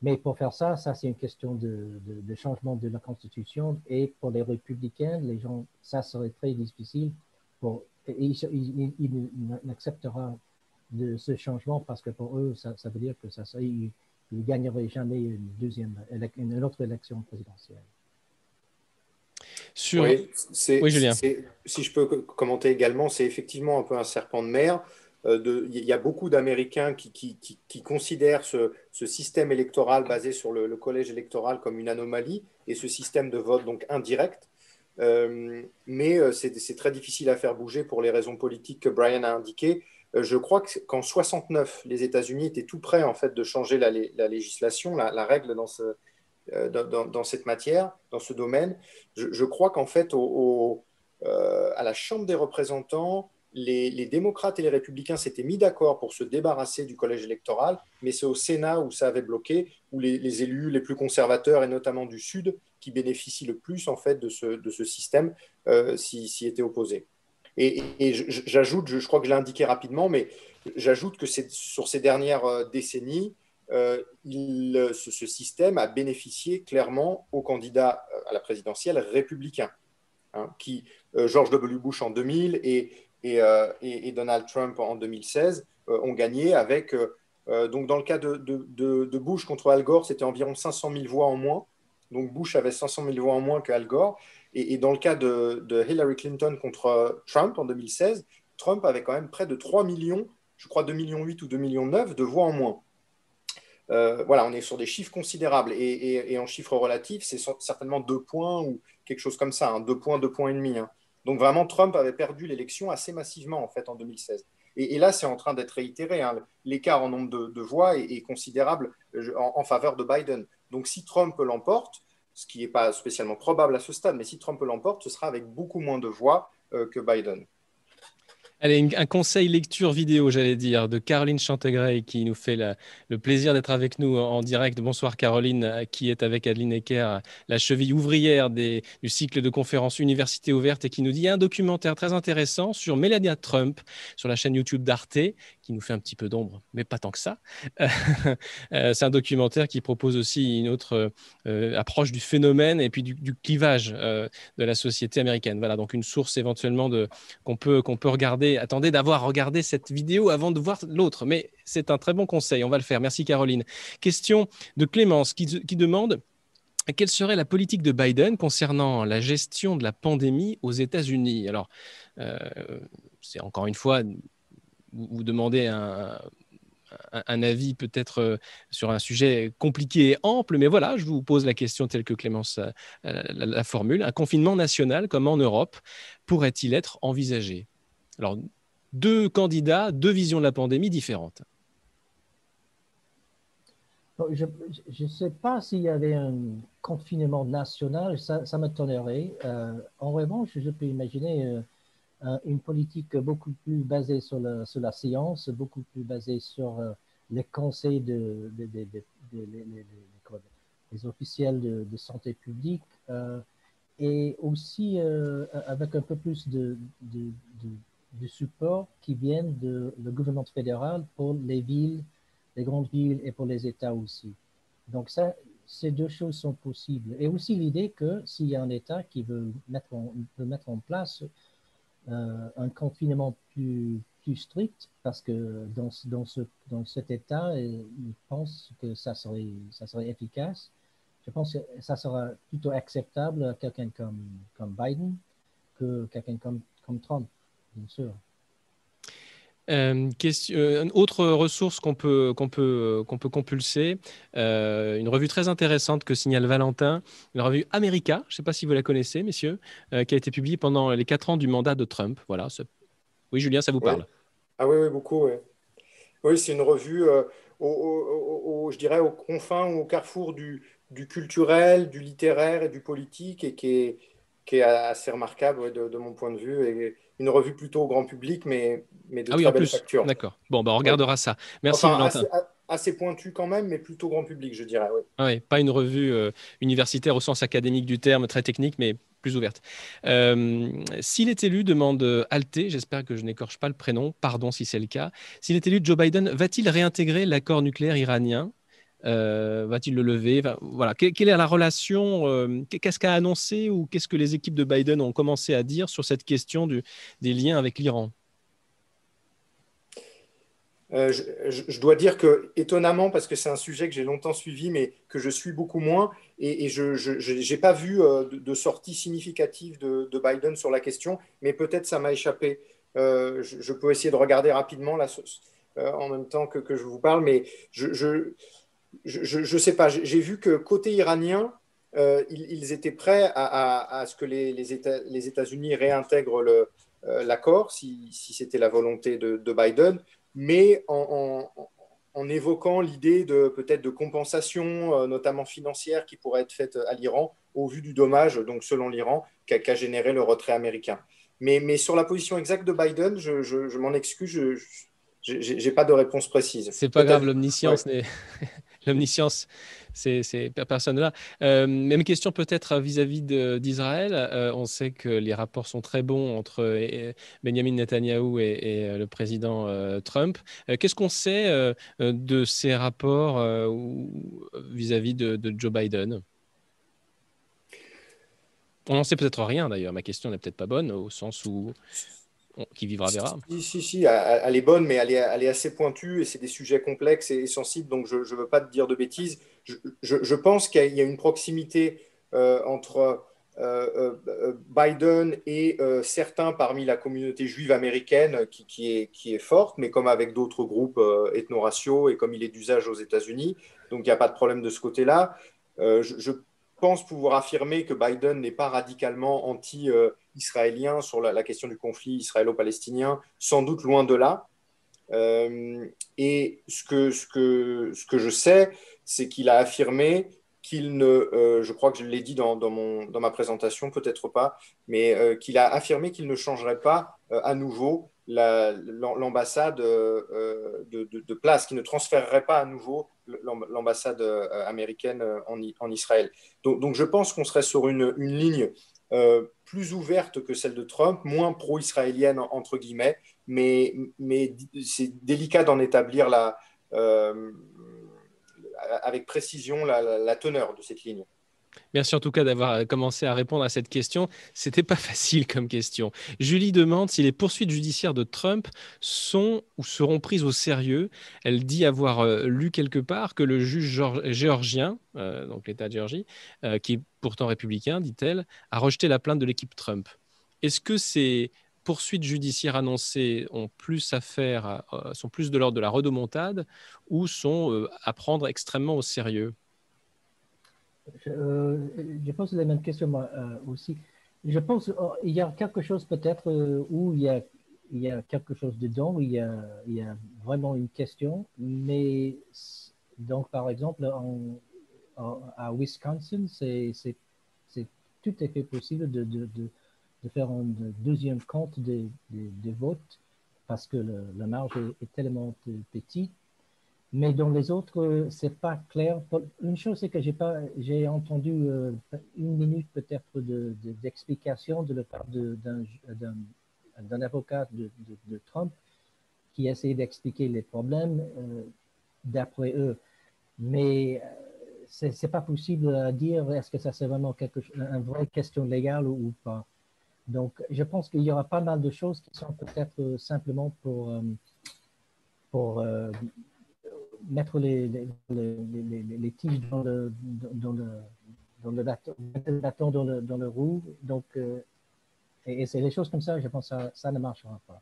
B: Mais pour faire ça, ça c'est une question de, changement de la Constitution et pour les républicains, les gens, ça serait très difficile. Pour, ils, n'accepteront de ce changement parce que pour eux, ça, veut dire que ça ils ne gagneraient jamais une deuxième, une autre élection présidentielle.
A: Sur... Oui, Julien. Si je peux commenter également, c'est effectivement un peu un serpent de mer. Euh, il y a beaucoup d'Américains qui, considèrent ce, système électoral basé sur le, collège électoral comme une anomalie et ce système de vote donc indirect. Euh, mais euh, c'est très difficile à faire bouger pour les raisons politiques que Brian a indiquées. je crois qu'en 69, les États-Unis étaient tout prêts en fait de changer la, législation, la, règle dans, ce, dans, cette matière, dans ce domaine. Je, crois qu'en fait, à la Chambre des représentants, les, démocrates et les républicains s'étaient mis d'accord pour se débarrasser du collège électoral, mais c'est au Sénat où ça avait bloqué, où les, élus les plus conservateurs, et notamment du Sud, qui bénéficient le plus en fait de ce, système, euh, s'y étaient opposés. Et, j'ajoute, je, crois que je l'ai indiqué rapidement, mais j'ajoute que sur ces dernières euh, décennies, euh, ce, système a bénéficié clairement aux candidats à la présidentielle républicains, hein, qui George W. Bush en 2000 et euh, et, Donald Trump en 2016 euh, ont gagné avec, euh, donc dans le cas de, Bush contre Al Gore, c'était environ 500 000 voix en moins. Donc Bush avait 500 000 voix en moins qu'Al Gore. Et, dans le cas de, Hillary Clinton contre Trump en 2016, Trump avait quand même près de 3 millions, je crois 2 millions 8 ou 2 millions 9 de voix en moins. voilà, on est sur des chiffres considérables. Et, en chiffres relatifs, c'est certainement 2 points ou quelque chose comme ça, 2 hein, points, 2 points et demi. Hein. Donc vraiment, Trump avait perdu l'élection assez massivement en fait en 2016. Et, là, c'est en train d'être réitéré. Hein. L'écart en nombre de, voix est, considérable en, faveur de Biden. Donc si Trump l'emporte, ce qui n'est pas spécialement probable à ce stade, mais si Trump l'emporte, ce sera avec beaucoup moins de voix euh, que Biden.
C: Allez, un conseil lecture vidéo, j'allais dire, de Caroline Chantegray qui nous fait le plaisir d'être avec nous en direct. Bonsoir Caroline, qui est avec Adeline Ecker, la cheville ouvrière du cycle de conférences Université ouverte et qui nous dit un documentaire très intéressant sur Melania Trump sur la chaîne YouTube d'Arte qui nous fait un petit peu d'ombre, mais pas tant que ça. Euh, c'est un documentaire qui propose aussi une autre euh, approche du phénomène et puis du, clivage de la société américaine. Voilà, donc une source éventuellement qu'on peut, qu'on peut regarder. Attendez d'avoir regardé cette vidéo avant de voir l'autre, mais c'est un très bon conseil, on va le faire. Merci Caroline. Question de Clémence qui demande quelle serait la politique de Biden concernant la gestion de la pandémie aux États-Unis? Alors, c'est encore une fois vous, demandez un, avis peut-être euh, sur un sujet compliqué et ample, mais voilà, je vous pose la question telle que Clémence euh, la, formule. Un confinement national comme en Europe pourrait-il être envisagé? Alors, deux candidats, deux visions de la pandémie différentes.
B: Je ne sais pas s'il y avait un confinement national, ça, ça m'étonnerait. Euh, en revanche, je peux imaginer une politique beaucoup plus basée sur la, sur la science, beaucoup plus basée sur euh, les conseils de, des officiels de, santé publique euh, et aussi euh, avec un peu plus de, de, support qui viennent de le gouvernement fédéral pour les villes, les grandes villes et pour les États aussi. Donc ça, ces deux choses sont possibles. Et aussi l'idée que s'il y a un État qui veut mettre veut mettre en place euh, un confinement plus, strict parce que dans, dans, ce, dans cet état, euh, il pense que ça serait, ça serait efficace. Je pense que ça sera plutôt acceptable à quelqu'un comme, comme Biden que quelqu'un comme, comme Trump, bien sûr.
C: Euh, question, euh, autre ressource qu'on peut, qu'on peut, qu'on peut compulser, euh, une revue très intéressante que signale Valentin, la revue America, je ne sais pas si vous la connaissez, messieurs, qui a été publiée pendant les quatre ans du mandat de Trump. Voilà. Oui, Julien, ça vous parle?
A: Ah oui, oui beaucoup. Oui, oui c'est une revue, au, je dirais, aux confins ou au carrefour du, du, culturel, du littéraire et du politique, et qui est, qui est assez remarquable de, de, mon point de vue. Et, une revue plutôt au grand public, mais, mais de ah très belle facture.
C: D'accord. Bon, bah, on regardera ça. Merci,
A: Valentin. Assez, pointu quand même, mais plutôt grand public, je dirais. Oui.
C: Ah oui pas une revue euh, universitaire au sens académique du terme, très technique, mais plus ouverte. Euh, s'il est élu, demande Alté, j'espère que je n'écorche pas le prénom, pardon si c'est le cas. S'il est élu, Joe Biden va-t-il réintégrer l'accord nucléaire iranien? Euh, va-t-il le lever? Voilà. Quelle est la relation euh, Qu'est-ce qu'a annoncé ou qu'est-ce que les équipes de Biden ont commencé à dire sur cette question des liens avec l'Iran?
A: Euh, je, dois dire que, étonnamment, parce que c'est un sujet que j'ai longtemps suivi, mais que je suis beaucoup moins, et, je n'ai pas vu de, sortie significative de, Biden sur la question, mais peut-être ça m'a échappé. Je, peux essayer de regarder rapidement là, en même temps que, je vous parle, mais je ne sais pas, j'ai vu que côté iranien, euh, ils, étaient prêts à, ce que les, les États-Unis réintègrent euh, l'accord, si, c'était la volonté de, Biden, mais en, évoquant l'idée de peut-être de compensation, euh, notamment financière, qui pourrait être faite à l'Iran au vu du dommage, donc selon l'Iran, qu'a généré le retrait américain. Mais, mais, sur la position exacte de Biden, je, m'en excuse, je n'ai pas de réponse précise.
C: C'est pas grave, l'omniscience n'est l'omniscience, c'est personne là. Euh, même question peut-être vis-à-vis d'Israël. Euh, on sait que les rapports sont très bons entre euh, Benjamin Netanyahou et, le président Trump. Qu'est-ce qu'on sait de ces rapports vis-à-vis de, de Joe Biden? On n'en sait peut-être rien d'ailleurs. Ma question n'est peut-être pas bonne au sens où qui vivra verra.
A: Si, si, si, elle est bonne, mais elle est, elle est assez pointue et c'est des sujets complexes et sensibles, donc je ne veux pas te dire de bêtises. Je, je, pense qu'il y a une proximité euh, entre euh, euh, Biden et certains parmi la communauté juive américaine qui, qui, est, qui est forte, mais comme avec d'autres groupes ethno-raciaux et comme il est d'usage aux États-Unis. Donc il n'y a pas de problème de ce côté-là. je, pense pouvoir affirmer que Biden n'est pas radicalement anti-israélien sur la, question du conflit israélo-palestinien, sans doute loin de là. Euh, et ce que, ce, que, je sais, c'est qu'il a affirmé qu'il ne, euh, je crois que je l'ai dit dans, dans, mon, ma présentation, peut-être pas, euh, qu'il a affirmé qu'il ne changerait pas à nouveau l'ambassade de, de, place, qu'il ne transférerait pas à nouveau l'ambassade euh, américaine euh, en, Israël. Donc, je pense qu'on serait sur une, ligne euh, plus ouverte que celle de Trump, moins pro-israélienne entre guillemets, mais, mais c'est délicat d'en établir la, avec précision la teneur de cette ligne.
C: Merci en tout cas d'avoir euh, commencé à répondre à cette question. C'était pas facile comme question. Julie demande si les poursuites judiciaires de Trump sont ou seront prises au sérieux. Elle dit avoir euh, lu quelque part que le juge géorgien, euh, donc l'État de Géorgie, qui est pourtant républicain, dit-elle, a rejeté la plainte de l'équipe Trump. Est-ce que ces poursuites judiciaires annoncées ont plus à faire, sont plus de l'ordre de la redomontade ou sont à prendre extrêmement au sérieux?
B: Je, euh, je pose la même question moi euh, aussi. Je pense qu'il oh, y a quelque chose peut-être euh, où il y, a, quelque chose dedans, où il y a, il y a vraiment une question, mais donc par exemple en, à Wisconsin, c'est tout à fait possible de, faire un deuxième compte des, votes parce que la marge est tellement petite mais dans les autres, c'est pas clair. Une chose, c'est que j'ai entendu euh, une minute peut-être d'explication de, de, la part d'un avocat de, de, Trump qui essayait d'expliquer les problèmes euh, d'après eux. Mais euh, c'est pas possible à dire est-ce que ça c'est vraiment quelque une vraie question légale ou, pas. Donc, je pense qu'il y aura pas mal de choses qui sont peut-être simplement pour pour mettre les, les, les, les, tiges dans le, dans le, dans le bâton, dans le, dans le roue. Donc, euh, et, c'est des choses comme ça, je pense que ça, ça ne marchera pas.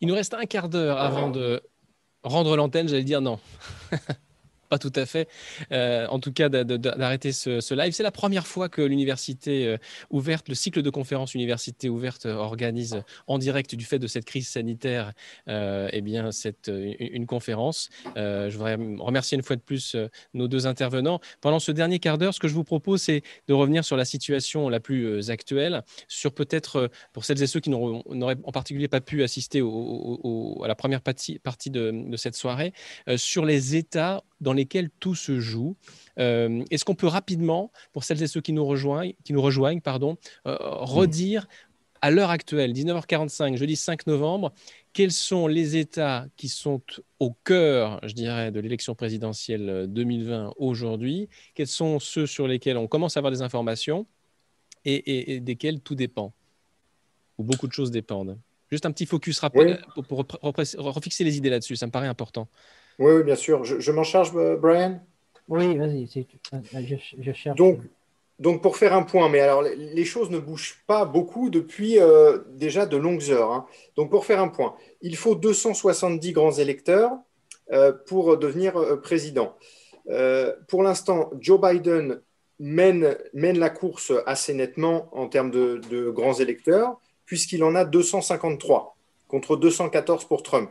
C: Il nous reste un quart d'heure avant de rendre l'antenne, j'allais dire non. pas tout à fait. Euh, en tout cas, d'arrêter ce, live. C'est la première fois que l'université euh, ouverte, le cycle de conférences université ouverte, euh, organise en direct du fait de cette crise sanitaire, eh bien, cette, une, conférence. je voudrais remercier une fois de plus nos deux intervenants. Pendant ce dernier quart d'heure, ce que je vous propose, c'est de revenir sur la situation la plus actuelle, sur peut-être pour celles et ceux qui n'auraient en particulier pas pu assister à la première partie, de, cette soirée, sur les États dans lesquels tout se joue. Euh, est-ce qu'on peut rapidement, pour celles et ceux qui nous rejoignent, qui nous rejoignent pardon, euh, redire à l'heure actuelle, 19h45, jeudi 5 novembre, quels sont les États qui sont au cœur, je dirais, de l'élection présidentielle 2020 aujourd'hui? Quels sont ceux sur lesquels on commence à avoir des informations et, desquels tout dépend? Ou beaucoup de choses dépendent. Juste un petit focus rapide pour, pour, refixer les idées là-dessus, ça me paraît important.
A: Oui, bien sûr. Je, m'en charge, euh, Brian?
B: Oui, vas-y, euh, je, je, cherche.
A: Donc, donc, pour faire un point, mais alors les choses ne bougent pas beaucoup depuis euh, déjà de longues heures. Hein. Donc, pour faire un point, il faut 270 grands électeurs pour devenir président. pour l'instant, Joe Biden mène, mène, la course assez nettement en termes de, de grands électeurs, puisqu'il en a 253 contre 214 pour Trump.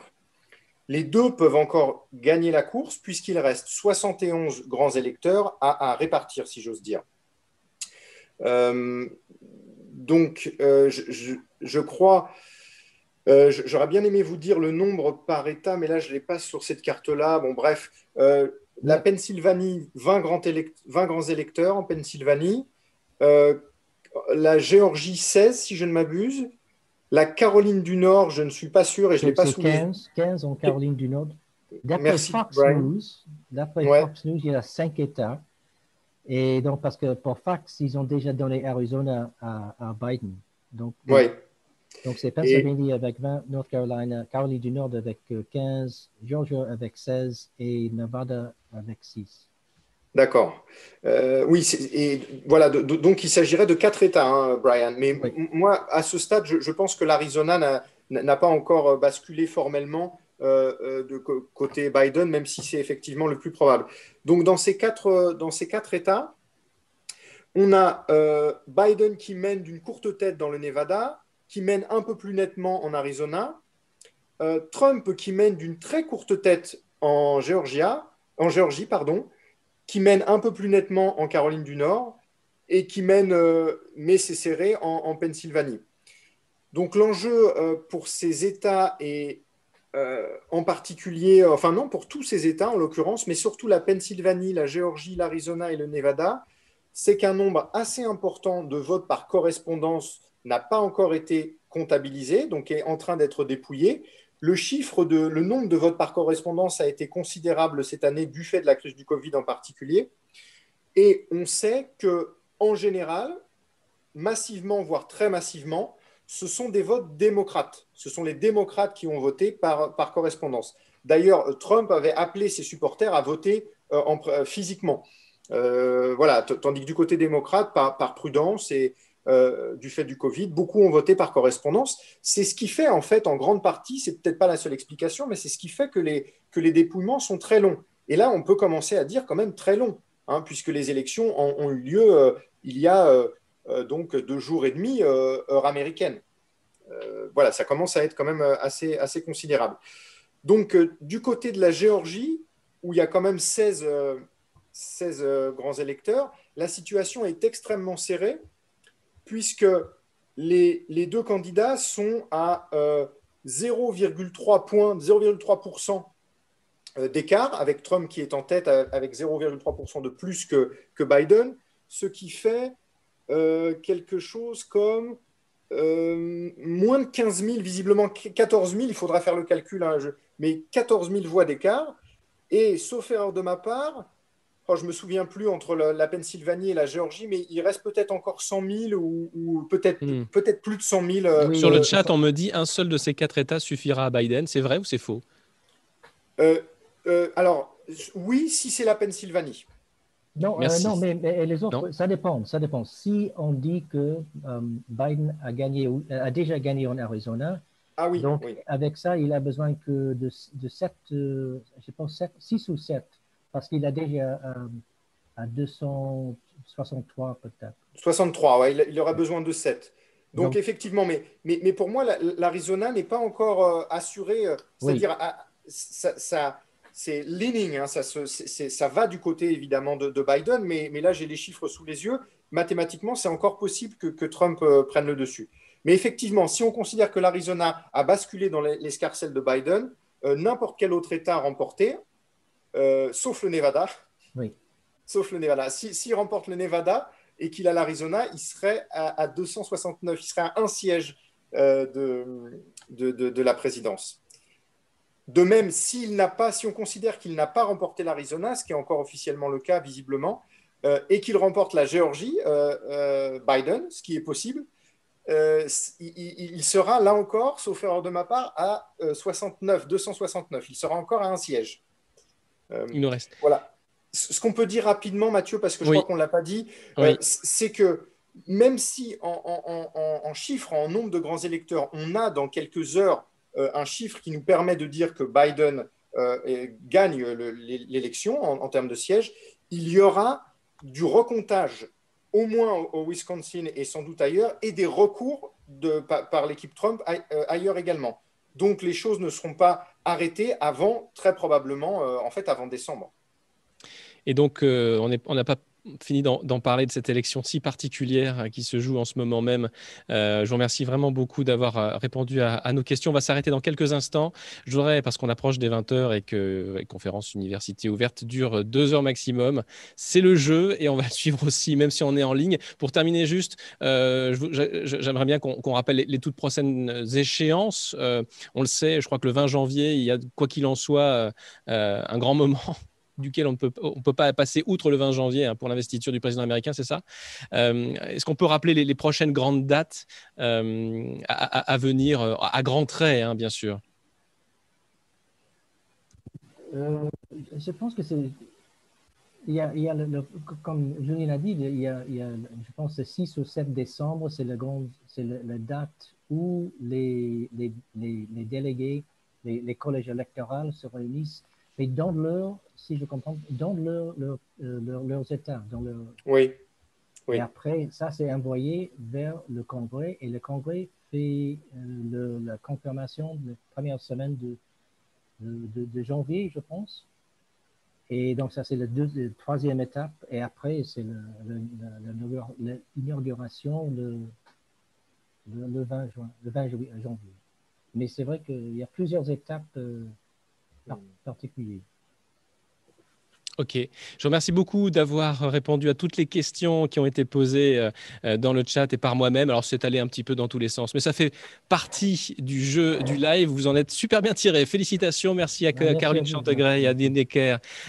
A: Les deux peuvent encore gagner la course puisqu'il reste 71 grands électeurs à, répartir, si j'ose dire. Euh, donc, euh, je, crois, euh, j'aurais bien aimé vous dire le nombre par État, mais là, je ne l'ai pas sur cette carte-là. Bon, bref, la Pennsylvanie, 20 grands, 20 grands, électeurs en Pennsylvanie. la Géorgie, 16, si je ne m'abuse. La Caroline du Nord, je ne suis pas sûr et je ne l'ai pas
B: souligné. 15, 15 en Caroline du Nord. D'après Fox, News, Fox News, il y a cinq États. Et donc, parce que pour Fox, ils ont déjà donné Arizona à, Biden. Donc, donc c'est Pennsylvanie avec 20, North Carolina, Caroline du Nord avec 15, Georgia avec 16 et Nevada avec 6.
A: D'accord. Euh, oui, et voilà, donc il s'agirait de quatre États, hein, Brian. Mais moi, à ce stade, je, pense que l'Arizona n'a pas encore euh, basculé formellement euh, de côté Biden, même si c'est effectivement le plus probable. Donc dans ces quatre, dans ces quatre États, on a Biden qui mène d'une courte tête dans le Nevada, qui mène un peu plus nettement en Arizona, Trump qui mène d'une très courte tête en Géorgia, en Géorgie, pardon, qui mène un peu plus nettement en Caroline du Nord et qui mène, euh, mais c'est serré, en, Pennsylvanie. Donc l'enjeu euh, pour ces États et euh, en particulier, enfin non, pour tous ces États en l'occurrence, mais surtout la Pennsylvanie, la Géorgie, l'Arizona et le Nevada, c'est qu'un nombre assez important de votes par correspondance n'a pas encore été comptabilisé, donc est en train d'être dépouillé. Le chiffre de, le nombre de votes par correspondance a été considérable cette année du fait de la crise du Covid en particulier. Et on sait que, en général, massivement, voire très massivement, ce sont des votes démocrates. Ce sont les démocrates qui ont voté par, par correspondance. D'ailleurs, Trump avait appelé ses supporters à voter euh, en, euh, physiquement. Euh, voilà, tandis que du côté démocrate, par, par prudence et du fait du Covid, beaucoup ont voté par correspondance. C'est ce qui fait, en fait, en grande partie, c'est peut-être pas la seule explication, mais c'est ce qui fait que les, dépouillements sont très longs. Et là, on peut commencer à dire quand même très long, hein, puisque les élections ont, eu lieu il y a donc deux jours et demi, heure américaine. voilà, ça commence à être quand même assez, considérable. Donc, du côté de la Géorgie, où il y a quand même 16, 16 euh, grands électeurs, la situation est extrêmement serrée puisque les, deux candidats sont à 0,3 euh, points, 0,3% euh, d'écart, avec Trump qui est en tête avec 0,3% de plus que, Biden, ce qui fait quelque chose comme moins de 15 000, visiblement 14 000, il faudra faire le calcul, hein, mais 14 000 voix d'écart. Et sauf erreur de ma part, oh, je ne me souviens plus entre la, Pennsylvanie et la Géorgie, mais il reste peut-être encore 100 000 ou, peut-être hmm. peut plus de 100 000.
C: Euh, Sur le chat, on me dit un seul de ces quatre États suffira à Biden. C'est vrai ou c'est faux?
A: Euh, euh, Alors, oui, si c'est la Pennsylvanie.
B: Non, non mais, les autres, ça dépend. Ça dépend. Si on dit que Biden a, gagné, a déjà gagné en Arizona,
A: ah oui,
B: donc avec ça, il a besoin que de, de 7, je pense 7, 6 ou 7 parce qu'il a déjà euh, à 263 peut-être.
A: 63, ouais, il, aura besoin de 7. Donc, effectivement, mais, mais, mais, pour moi, l'Arizona n'est pas encore euh, assuré. Euh, c'est-à-dire, ah, ça, c'est leaning, hein, ça, ça, va du côté évidemment de, Biden, mais, mais là j'ai les chiffres sous les yeux. Mathématiquement, c'est encore possible que, que Trump prenne le dessus. Mais effectivement, si on considère que l'Arizona a basculé dans l'escarcelle de Biden, n'importe quel autre État remporté, euh, sauf le Nevada.
B: Oui.
A: Sauf le Nevada. S'il remporte le Nevada et qu'il a l'Arizona, il serait à, 269, il serait à un siège euh, de, de, la présidence. De même, s'il n'a pas, si on considère qu'il n'a pas remporté l'Arizona, ce qui est encore officiellement le cas visiblement, euh, et qu'il remporte la Géorgie, Biden, ce qui est possible, il, il, sera là encore, sauf erreur de ma part, à 69, 269. Il sera encore à un siège.
C: Euh, Il nous reste.
A: Voilà. Ce qu'on peut dire rapidement, Mathieu, parce que je crois qu'on ne l'a pas dit, euh, c'est que même si en, chiffres, en nombre de grands électeurs, on a dans quelques heures euh, un chiffre qui nous permet de dire que Biden gagne l'élection en, termes de sièges, il y aura du recomptage au moins au, Wisconsin et sans doute ailleurs, et des recours de, par l'équipe Trump ailleurs également. Donc les choses ne seront pas arrêtées avant, très probablement, euh, en fait, avant décembre.
C: Et donc, euh, on n'a pas fini d'en parler de cette élection si particulière euh, qui se joue en ce moment même. je vous remercie vraiment beaucoup d'avoir répondu à, nos questions. On va s'arrêter dans quelques instants. Je voudrais, parce qu'on approche des 20 heures et que la conférence université ouverte dure deux heures maximum, c'est le jeu et on va le suivre aussi, même si on est en ligne. Pour terminer juste, j'aimerais bien qu'on rappelle les, toutes prochaines échéances. on le sait, je crois que le 20 janvier, il y a, quoi qu'il en soit, un grand moment duquel on ne peut, pas passer outre le 20 janvier hein, pour l'investiture du président américain, c'est ça? Euh, Est-ce qu'on peut rappeler les, prochaines grandes dates euh, à, venir, euh, à grands traits, hein, bien sûr?
B: Je pense que c'est... Il y a, a comme Julien a dit, il y a, je pense, le 6 ou 7 décembre, c'est la, la date où les délégués, les, collèges électoraux se réunissent mais dans leur, si je comprends, dans leur, leur, euh, leurs États. Dans leur...
A: Oui.
B: oui. Et après, ça, c'est envoyé vers le Congrès et le Congrès fait euh, la confirmation de la première semaine de, de, de, janvier, je pense. Et donc, ça, c'est la, la, troisième étape. Et après, c'est l'inauguration le, le, 20 juin, le 20 janvier. Mais c'est vrai qu'il y a plusieurs étapes. Euh, particulier.
C: Ok, je vous remercie beaucoup d'avoir répondu à toutes les questions qui ont été posées euh, euh, dans le chat et par moi-même. Alors c'est allé un petit peu dans tous les sens, mais ça fait partie du jeu du live. Vous en êtes super bien tiré. Félicitations, merci à Caroline Chantegray, à Dean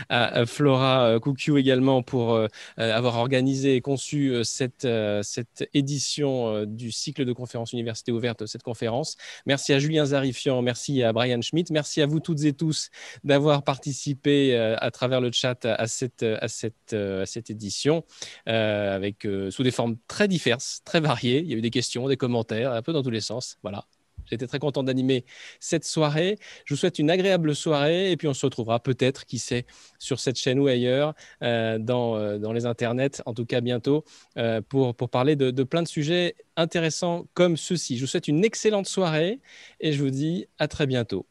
C: à Flora Coucou également pour avoir organisé et conçu cette, cette édition du cycle de conférences université ouverte, cette conférence. Merci à Julien Zarifian, merci à Brian Schmidt, merci à vous toutes et tous d'avoir participé à travers le chat à cette, à cette, à cette édition, euh, avec, euh, sous des formes très diverses, très variées. Il y a eu des questions, des commentaires, un peu dans tous les sens. Voilà. J'étais très content d'animer cette soirée. Je vous souhaite une agréable soirée et puis on se retrouvera peut-être, qui sait, sur cette chaîne ou ailleurs, euh, dans, dans, les internets, en tout cas bientôt, pour, pour parler de, de, plein de sujets intéressants comme ceux-ci. Je vous souhaite une excellente soirée et je vous dis à très bientôt.